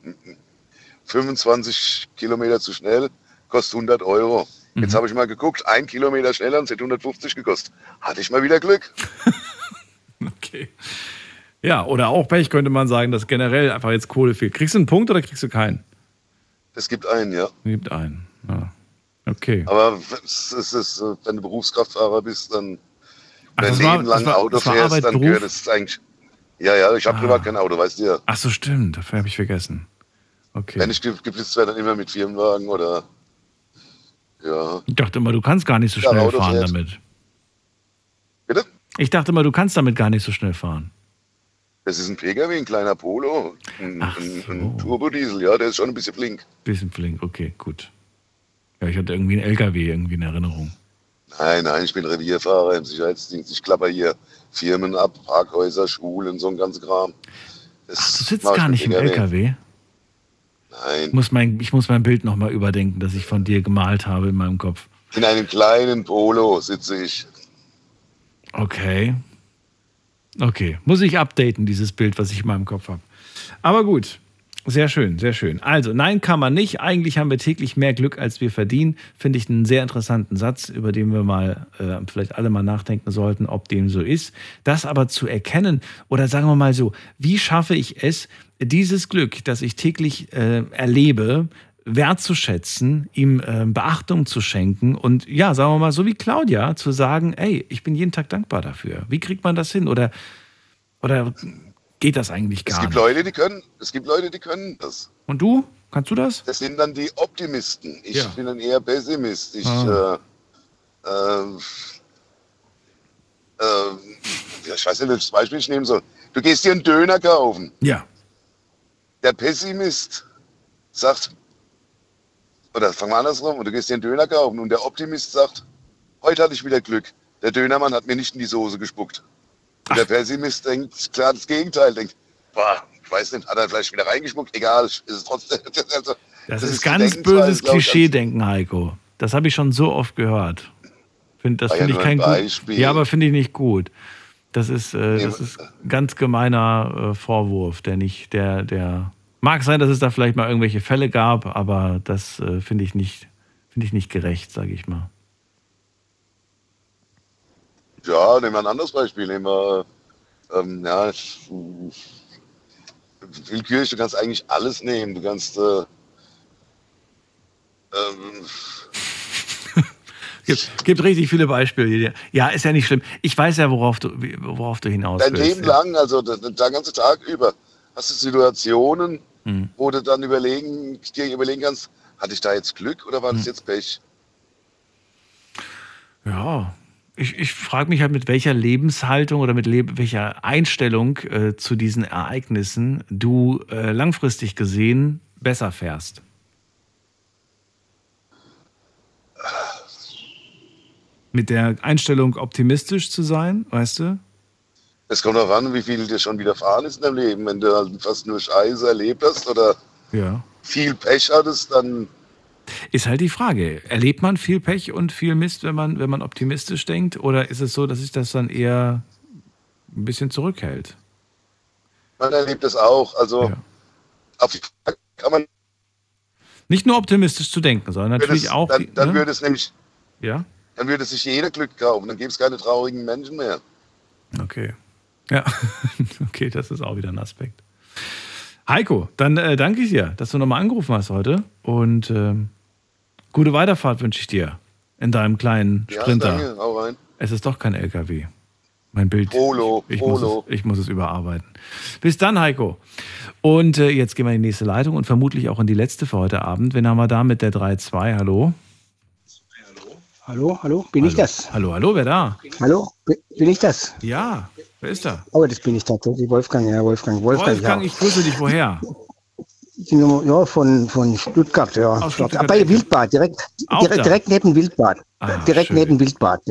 25 Kilometer zu schnell, kostet 100 Euro. Jetzt habe ich mal geguckt, ein Kilometer schneller und es hätte 150 gekostet. Hatte ich mal wieder Glück.
Okay. Ja, oder auch Pech könnte man sagen, dass generell einfach jetzt Kohle fehlt. Kriegst du einen Punkt oder kriegst du keinen?
Es gibt einen, ja.
Gibt einen. Ja. Okay.
Aber es es ist, wenn du Berufskraftfahrer bist, dann
Ach,
dein Leben lang
war-
Auto fährst,
Arbeit,
dann
Beruf?
gehört es eigentlich. Ja, ja, ich habe
Ah.
privat kein Auto, weißt du ja.
Ach so, stimmt. Dafür habe ich vergessen. Okay.
Wenn ich ge- geblitzt werde, dann immer mit Firmenwagen oder. Ja.
Ich dachte immer, du kannst gar nicht so
Ja,
schnell fahren
fährt.
damit.
Bitte?
Ich dachte immer, du kannst damit gar nicht so schnell fahren.
Das ist ein PKW, ein kleiner Polo, ein, ein, ein Turbodiesel, ja, der ist schon ein bisschen flink.
Bisschen flink, okay, gut. Ja, ich hatte irgendwie einen LKW irgendwie in Erinnerung.
Nein, nein, ich bin Revierfahrer im Sicherheitsdienst. Ich klapper hier Firmen ab, Parkhäuser, Schulen, so ein ganzer Kram. Das
Du sitzt gar nicht im LKW.
Nein,
Ich muss mein, ich muss mein Bild nochmal überdenken, das ich von dir gemalt habe in meinem Kopf.
in einem kleinen Polo sitze ich.
Okay. Okay. Muss ich updaten, dieses Bild, was ich in meinem Kopf habe. Aber gut. Sehr schön, sehr schön. Also, nein, kann man nicht. Eigentlich haben wir täglich mehr Glück, als wir verdienen. Finde ich einen sehr interessanten Satz, über den wir mal äh, vielleicht alle mal nachdenken sollten, ob dem so ist. Das aber zu erkennen oder sagen wir mal so, wie schaffe ich es, dieses Glück, das ich täglich äh, erlebe, wertzuschätzen, ihm äh, Beachtung zu schenken und ja, sagen wir mal, so wie Claudia, zu sagen, ey, ich bin jeden Tag dankbar dafür. Wie kriegt man das hin? Oder, oder geht das eigentlich
Es
gar
gibt
nicht?
Leute, die können, es gibt Leute, die können das.
Und du? Kannst du das?
Das sind dann die Optimisten. Ich
Ja.
bin dann eher Pessimist. Ich,
Ah.
äh, äh, ich weiß nicht, welches Beispiel ich nehmen soll. Du gehst dir einen Döner kaufen.
Ja.
Der Pessimist sagt, oder fangen wir andersrum, und du gehst dir einen Döner kaufen und der Optimist sagt, heute hatte ich wieder Glück. Der Dönermann hat mir nicht in die Soße gespuckt. Und der Pessimist denkt, klar, das Gegenteil, denkt, boah, ich weiß nicht, hat er vielleicht wieder reingespuckt, egal, ist es trotzdem. Also,
Das,
das
ist
ist
ganz böses Klischee-Denken, Heiko. Das habe ich schon so oft gehört. Find, das
ja
finde ich kein
ein
gut. Ja, aber finde ich nicht gut. Das ist, äh, das ist ganz gemeiner äh, Vorwurf, der nicht, der, der mag sein, dass es da vielleicht mal irgendwelche Fälle gab, aber das äh, finde ich nicht, finde ich nicht gerecht, sage ich mal.
Ja, nehmen wir ein anderes Beispiel. Nehmen wir, ähm, ja, ich- willkürlich, du kannst eigentlich alles nehmen. Du kannst, äh, ähm,
gibt, gibt richtig viele Beispiele. hier. Ja, ist ja nicht schlimm. Ich weiß ja, worauf du, worauf du hinaus
dein
willst.
Leben lang, also der, der ganze Tag über, hast du Situationen,
Hm.
wo du dann überlegen, dir überlegen kannst, hatte ich da jetzt Glück oder war das
Hm.
jetzt Pech?
Ja, ich, ich frage mich halt, mit welcher Lebenshaltung oder mit leb welcher Einstellung äh, zu diesen Ereignissen du äh, langfristig gesehen besser fährst. Mit der Einstellung optimistisch zu sein, weißt du?
Es kommt darauf an, wie viel dir schon widerfahren ist in deinem Leben. Wenn du halt fast nur Scheiße erlebt hast oder
Ja.
viel Pech hattest, dann
Ist halt die Frage, erlebt man viel Pech und viel Mist, wenn man, wenn man optimistisch denkt? Oder ist es so, dass sich das dann eher ein bisschen zurückhält?
man erlebt es auch. Also auf jeden Fall kann man
Nicht nur optimistisch zu denken, sondern natürlich
es,
auch.
dann,
die-
dann
ne?
würde es nämlich,
Ja,
dann würde sich jeder Glück kaufen. Dann gäbe es keine traurigen Menschen mehr.
okay. Ja, okay, das ist auch wieder ein Aspekt. Heiko, dann äh, danke ich dir, dass du nochmal angerufen hast heute. Und ähm, gute Weiterfahrt wünsche ich dir in deinem kleinen
Ja,
Sprinter.
danke, hau rein.
Es ist doch kein LKW. Mein Bild.
Polo,
ich, muss
Polo.
es, ich muss es überarbeiten. Bis dann, Heiko. Und äh, jetzt gehen wir in die nächste Leitung und vermutlich auch in die letzte für heute Abend. Wen haben wir da mit der 3.2? Hallo?
Hallo, hallo, bin ich
Hallo.
das?
Hallo, hallo, wer da?
Hallo, bin ich das?
Ja, wer ist da?
Oh, das bin ich tatsächlich, Wolfgang, ja, Wolfgang, Wolfgang,
Wolfgang,
ja.
ich grüße dich. Woher?
Ja, von, von Stuttgart, ja.
Aus Stuttgart.
Ah, Bei Wildbad, direkt, direkt, direkt neben Wildbad.
Ah,
direkt
schön.
neben Wildbad.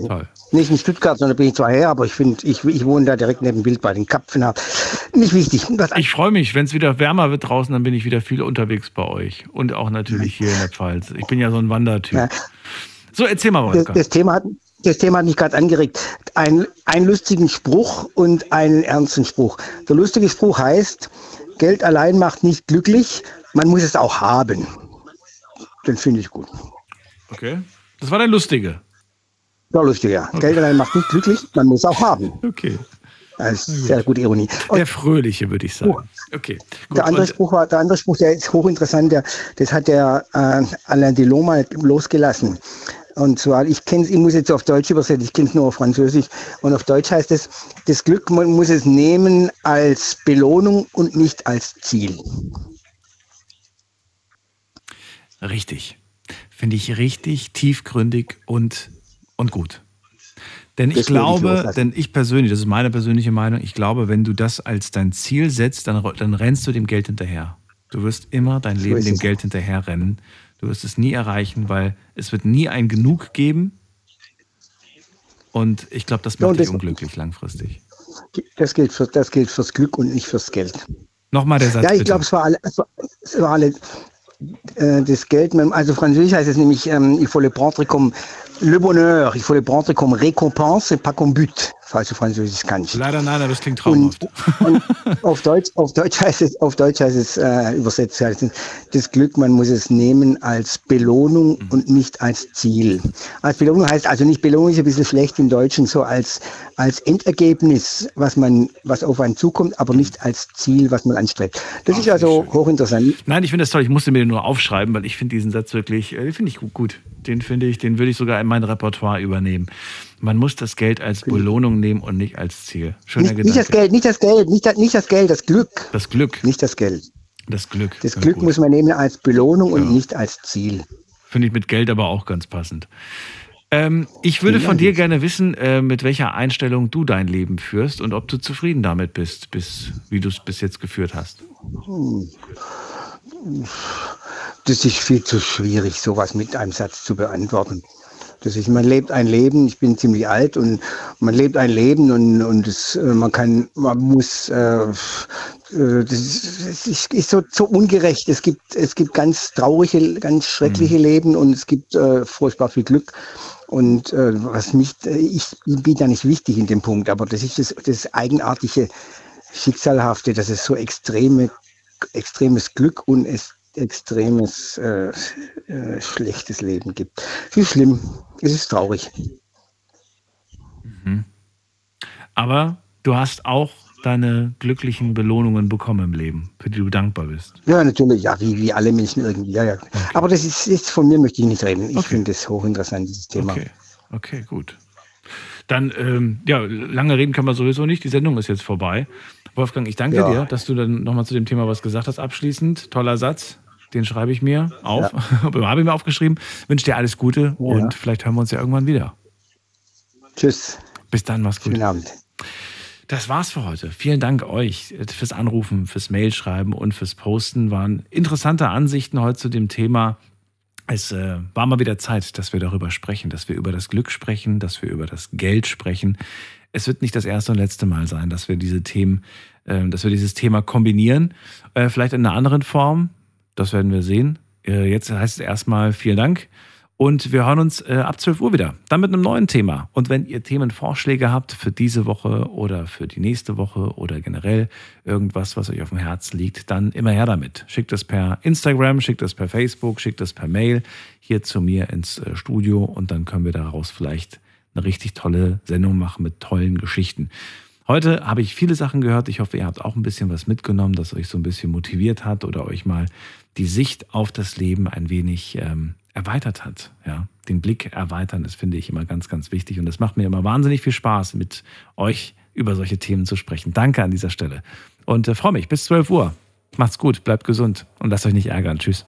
Nicht in Stuttgart, sondern bin ich zwar her, aber ich finde, ich, ich wohne da direkt neben Wildbad, in Kapfenau. Nicht wichtig. Was
Ich freue mich, wenn es wieder wärmer wird draußen, dann bin ich wieder viel unterwegs bei euch. Und auch natürlich hier in der Pfalz. Ich bin ja so ein Wandertyp.
Ja.
So, erzähl mal,
das,
Wolfgang.
das, Thema hat, das Thema hat mich gerade angeregt. Ein, einen lustigen Spruch und einen ernsten Spruch. Der lustige Spruch heißt, Geld allein macht nicht glücklich, man muss es auch haben. Den finde ich gut.
Okay. Das war der lustige.
Ja, lustig, ja. Geld allein macht nicht glücklich, man muss auch haben.
Okay.
Das ist sehr gute Ironie. Und
Der fröhliche, würde ich sagen. Okay. Gut.
der andere
Und,
Spruch war, der andere Spruch, der ist hochinteressant, der, das hat der äh, Alain Delon mal losgelassen. Und zwar, ich kenne es, ich muss jetzt auf Deutsch übersetzen, ich kenne es nur auf Französisch. Und auf Deutsch heißt es, das Glück, man muss es nehmen als Belohnung und nicht als Ziel.
richtig. Finde ich richtig tiefgründig und, und gut. Denn ich glaube, denn ich persönlich, das ist meine persönliche Meinung, ich glaube, wenn du das als dein Ziel setzt, dann, dann rennst du dem Geld hinterher. Du wirst immer dein Leben dem. Geld hinterher rennen. Du wirst es nie erreichen, weil es wird nie ein Genug geben. Und ich glaube, das
Ja,
macht dich
das-
unglücklich langfristig.
Das gilt, für, das gilt fürs Glück und nicht fürs Geld.
Nochmal der Satz.
Ja, ich glaube, es war alle, es war, es war alle äh, das Geld, also französisch heißt es nämlich, ähm, il faut le prendre comme le bonheur, il faut le prendre comme récompense et pas comme but, falls du Französisch kannst.
Leider nein, aber das klingt traumhaft.
Auf Deutsch, auf Deutsch heißt es, auf Deutsch heißt es äh, übersetzt heißt es, das Glück, man muss es nehmen als Belohnung und nicht als Ziel. Als Belohnung heißt also nicht Belohnung ist ein bisschen schlecht im Deutschen, so als als Endergebnis, was man, was auf einen zukommt, aber nicht als Ziel, was man anstrebt. Das ist also hochinteressant.
Nein, ich finde das toll. Ich musste mir den nur aufschreiben, weil ich finde diesen Satz wirklich, äh, finde ich gut, gut. Den finde ich, den würde ich sogar in mein Repertoire übernehmen. Man muss das Geld als Belohnung nehmen und nicht als Ziel. Schöner
Nicht, nicht das
Gedanke.
Geld, nicht das Geld, nicht das, nicht das Geld, das Glück.
Das Glück.
Nicht das Geld.
Das Glück.
Das
Ja,
Glück
gut.
muss man nehmen als Belohnung und nicht als Ziel.
Finde ich mit Geld aber auch ganz passend. Ähm, ich würde von dir gerne wissen, äh, mit welcher Einstellung du dein Leben führst und ob du zufrieden damit bist, bis, wie du es bis jetzt geführt hast.
Hm. Das ist viel zu schwierig, sowas mit einem Satz zu beantworten. Das ist, man lebt ein Leben, ich bin ziemlich alt und man lebt ein Leben und, und es, äh, man kann, man muss, äh, äh, das ist, es ist, so, so ungerecht. Es gibt, es gibt ganz traurige, ganz schreckliche Leben und es gibt äh, furchtbar viel Glück. Und äh, was mich, äh, ich bin da nicht wichtig in dem Punkt, aber das ist das, das eigenartige, schicksalhafte, dass es so extreme, extremes Glück und es extremes äh, äh, schlechtes Leben gibt. Es ist schlimm, es ist traurig.
Mhm. Aber du hast auch deine glücklichen Belohnungen bekommen im Leben, für die du dankbar bist.
Ja, natürlich, ja, wie, wie alle Menschen irgendwie. Ja, ja. Aber das ist, ist von mir möchte ich nicht reden. Ich finde das hochinteressant, dieses Thema.
Okay, okay, gut. Dann, ähm, ja, lange reden können wir sowieso nicht. Die Sendung ist jetzt vorbei. Wolfgang, ich danke
Ja.
dir, dass du dann nochmal zu dem Thema was gesagt hast. Abschließend, toller Satz. Den schreibe ich mir auf. Habe ich mir aufgeschrieben. Wünsche dir alles Gute und vielleicht hören wir uns ja irgendwann wieder.
Tschüss.
Bis dann, mach's gut.
Schönen Abend.
Das war's für heute. Vielen Dank euch fürs Anrufen, fürs Mailschreiben und fürs Posten. Waren interessante Ansichten heute zu dem Thema. Es äh, war mal wieder Zeit, dass wir darüber sprechen, dass wir über das Glück sprechen, dass wir über das Geld sprechen. es wird nicht das erste und letzte Mal sein, dass wir diese Themen, äh, dass wir dieses Thema kombinieren. Äh, vielleicht in einer anderen Form. Das werden wir sehen. Äh, jetzt heißt es erstmal vielen Dank. Und wir hören uns äh, ab 12 Uhr wieder. Dann mit einem neuen Thema. Und wenn ihr Themenvorschläge habt für diese Woche oder für die nächste Woche oder generell irgendwas, was euch auf dem Herz liegt, dann immer her damit. Schickt es per Instagram, schickt es per Facebook, schickt es per Mail hier zu mir ins äh, Studio und dann können wir daraus vielleicht eine richtig tolle Sendung machen mit tollen Geschichten. Heute habe ich viele Sachen gehört. Ich hoffe, ihr habt auch ein bisschen was mitgenommen, das euch so ein bisschen motiviert hat oder euch mal die Sicht auf das Leben ein wenig ähm, erweitert hat. Ja, den Blick erweitern, das finde ich immer ganz, ganz wichtig. Und das macht mir immer wahnsinnig viel Spaß, mit euch über solche Themen zu sprechen. Danke an dieser Stelle. Und äh, freue mich bis 12 Uhr. Macht's gut, bleibt gesund und lasst euch nicht ärgern. Tschüss.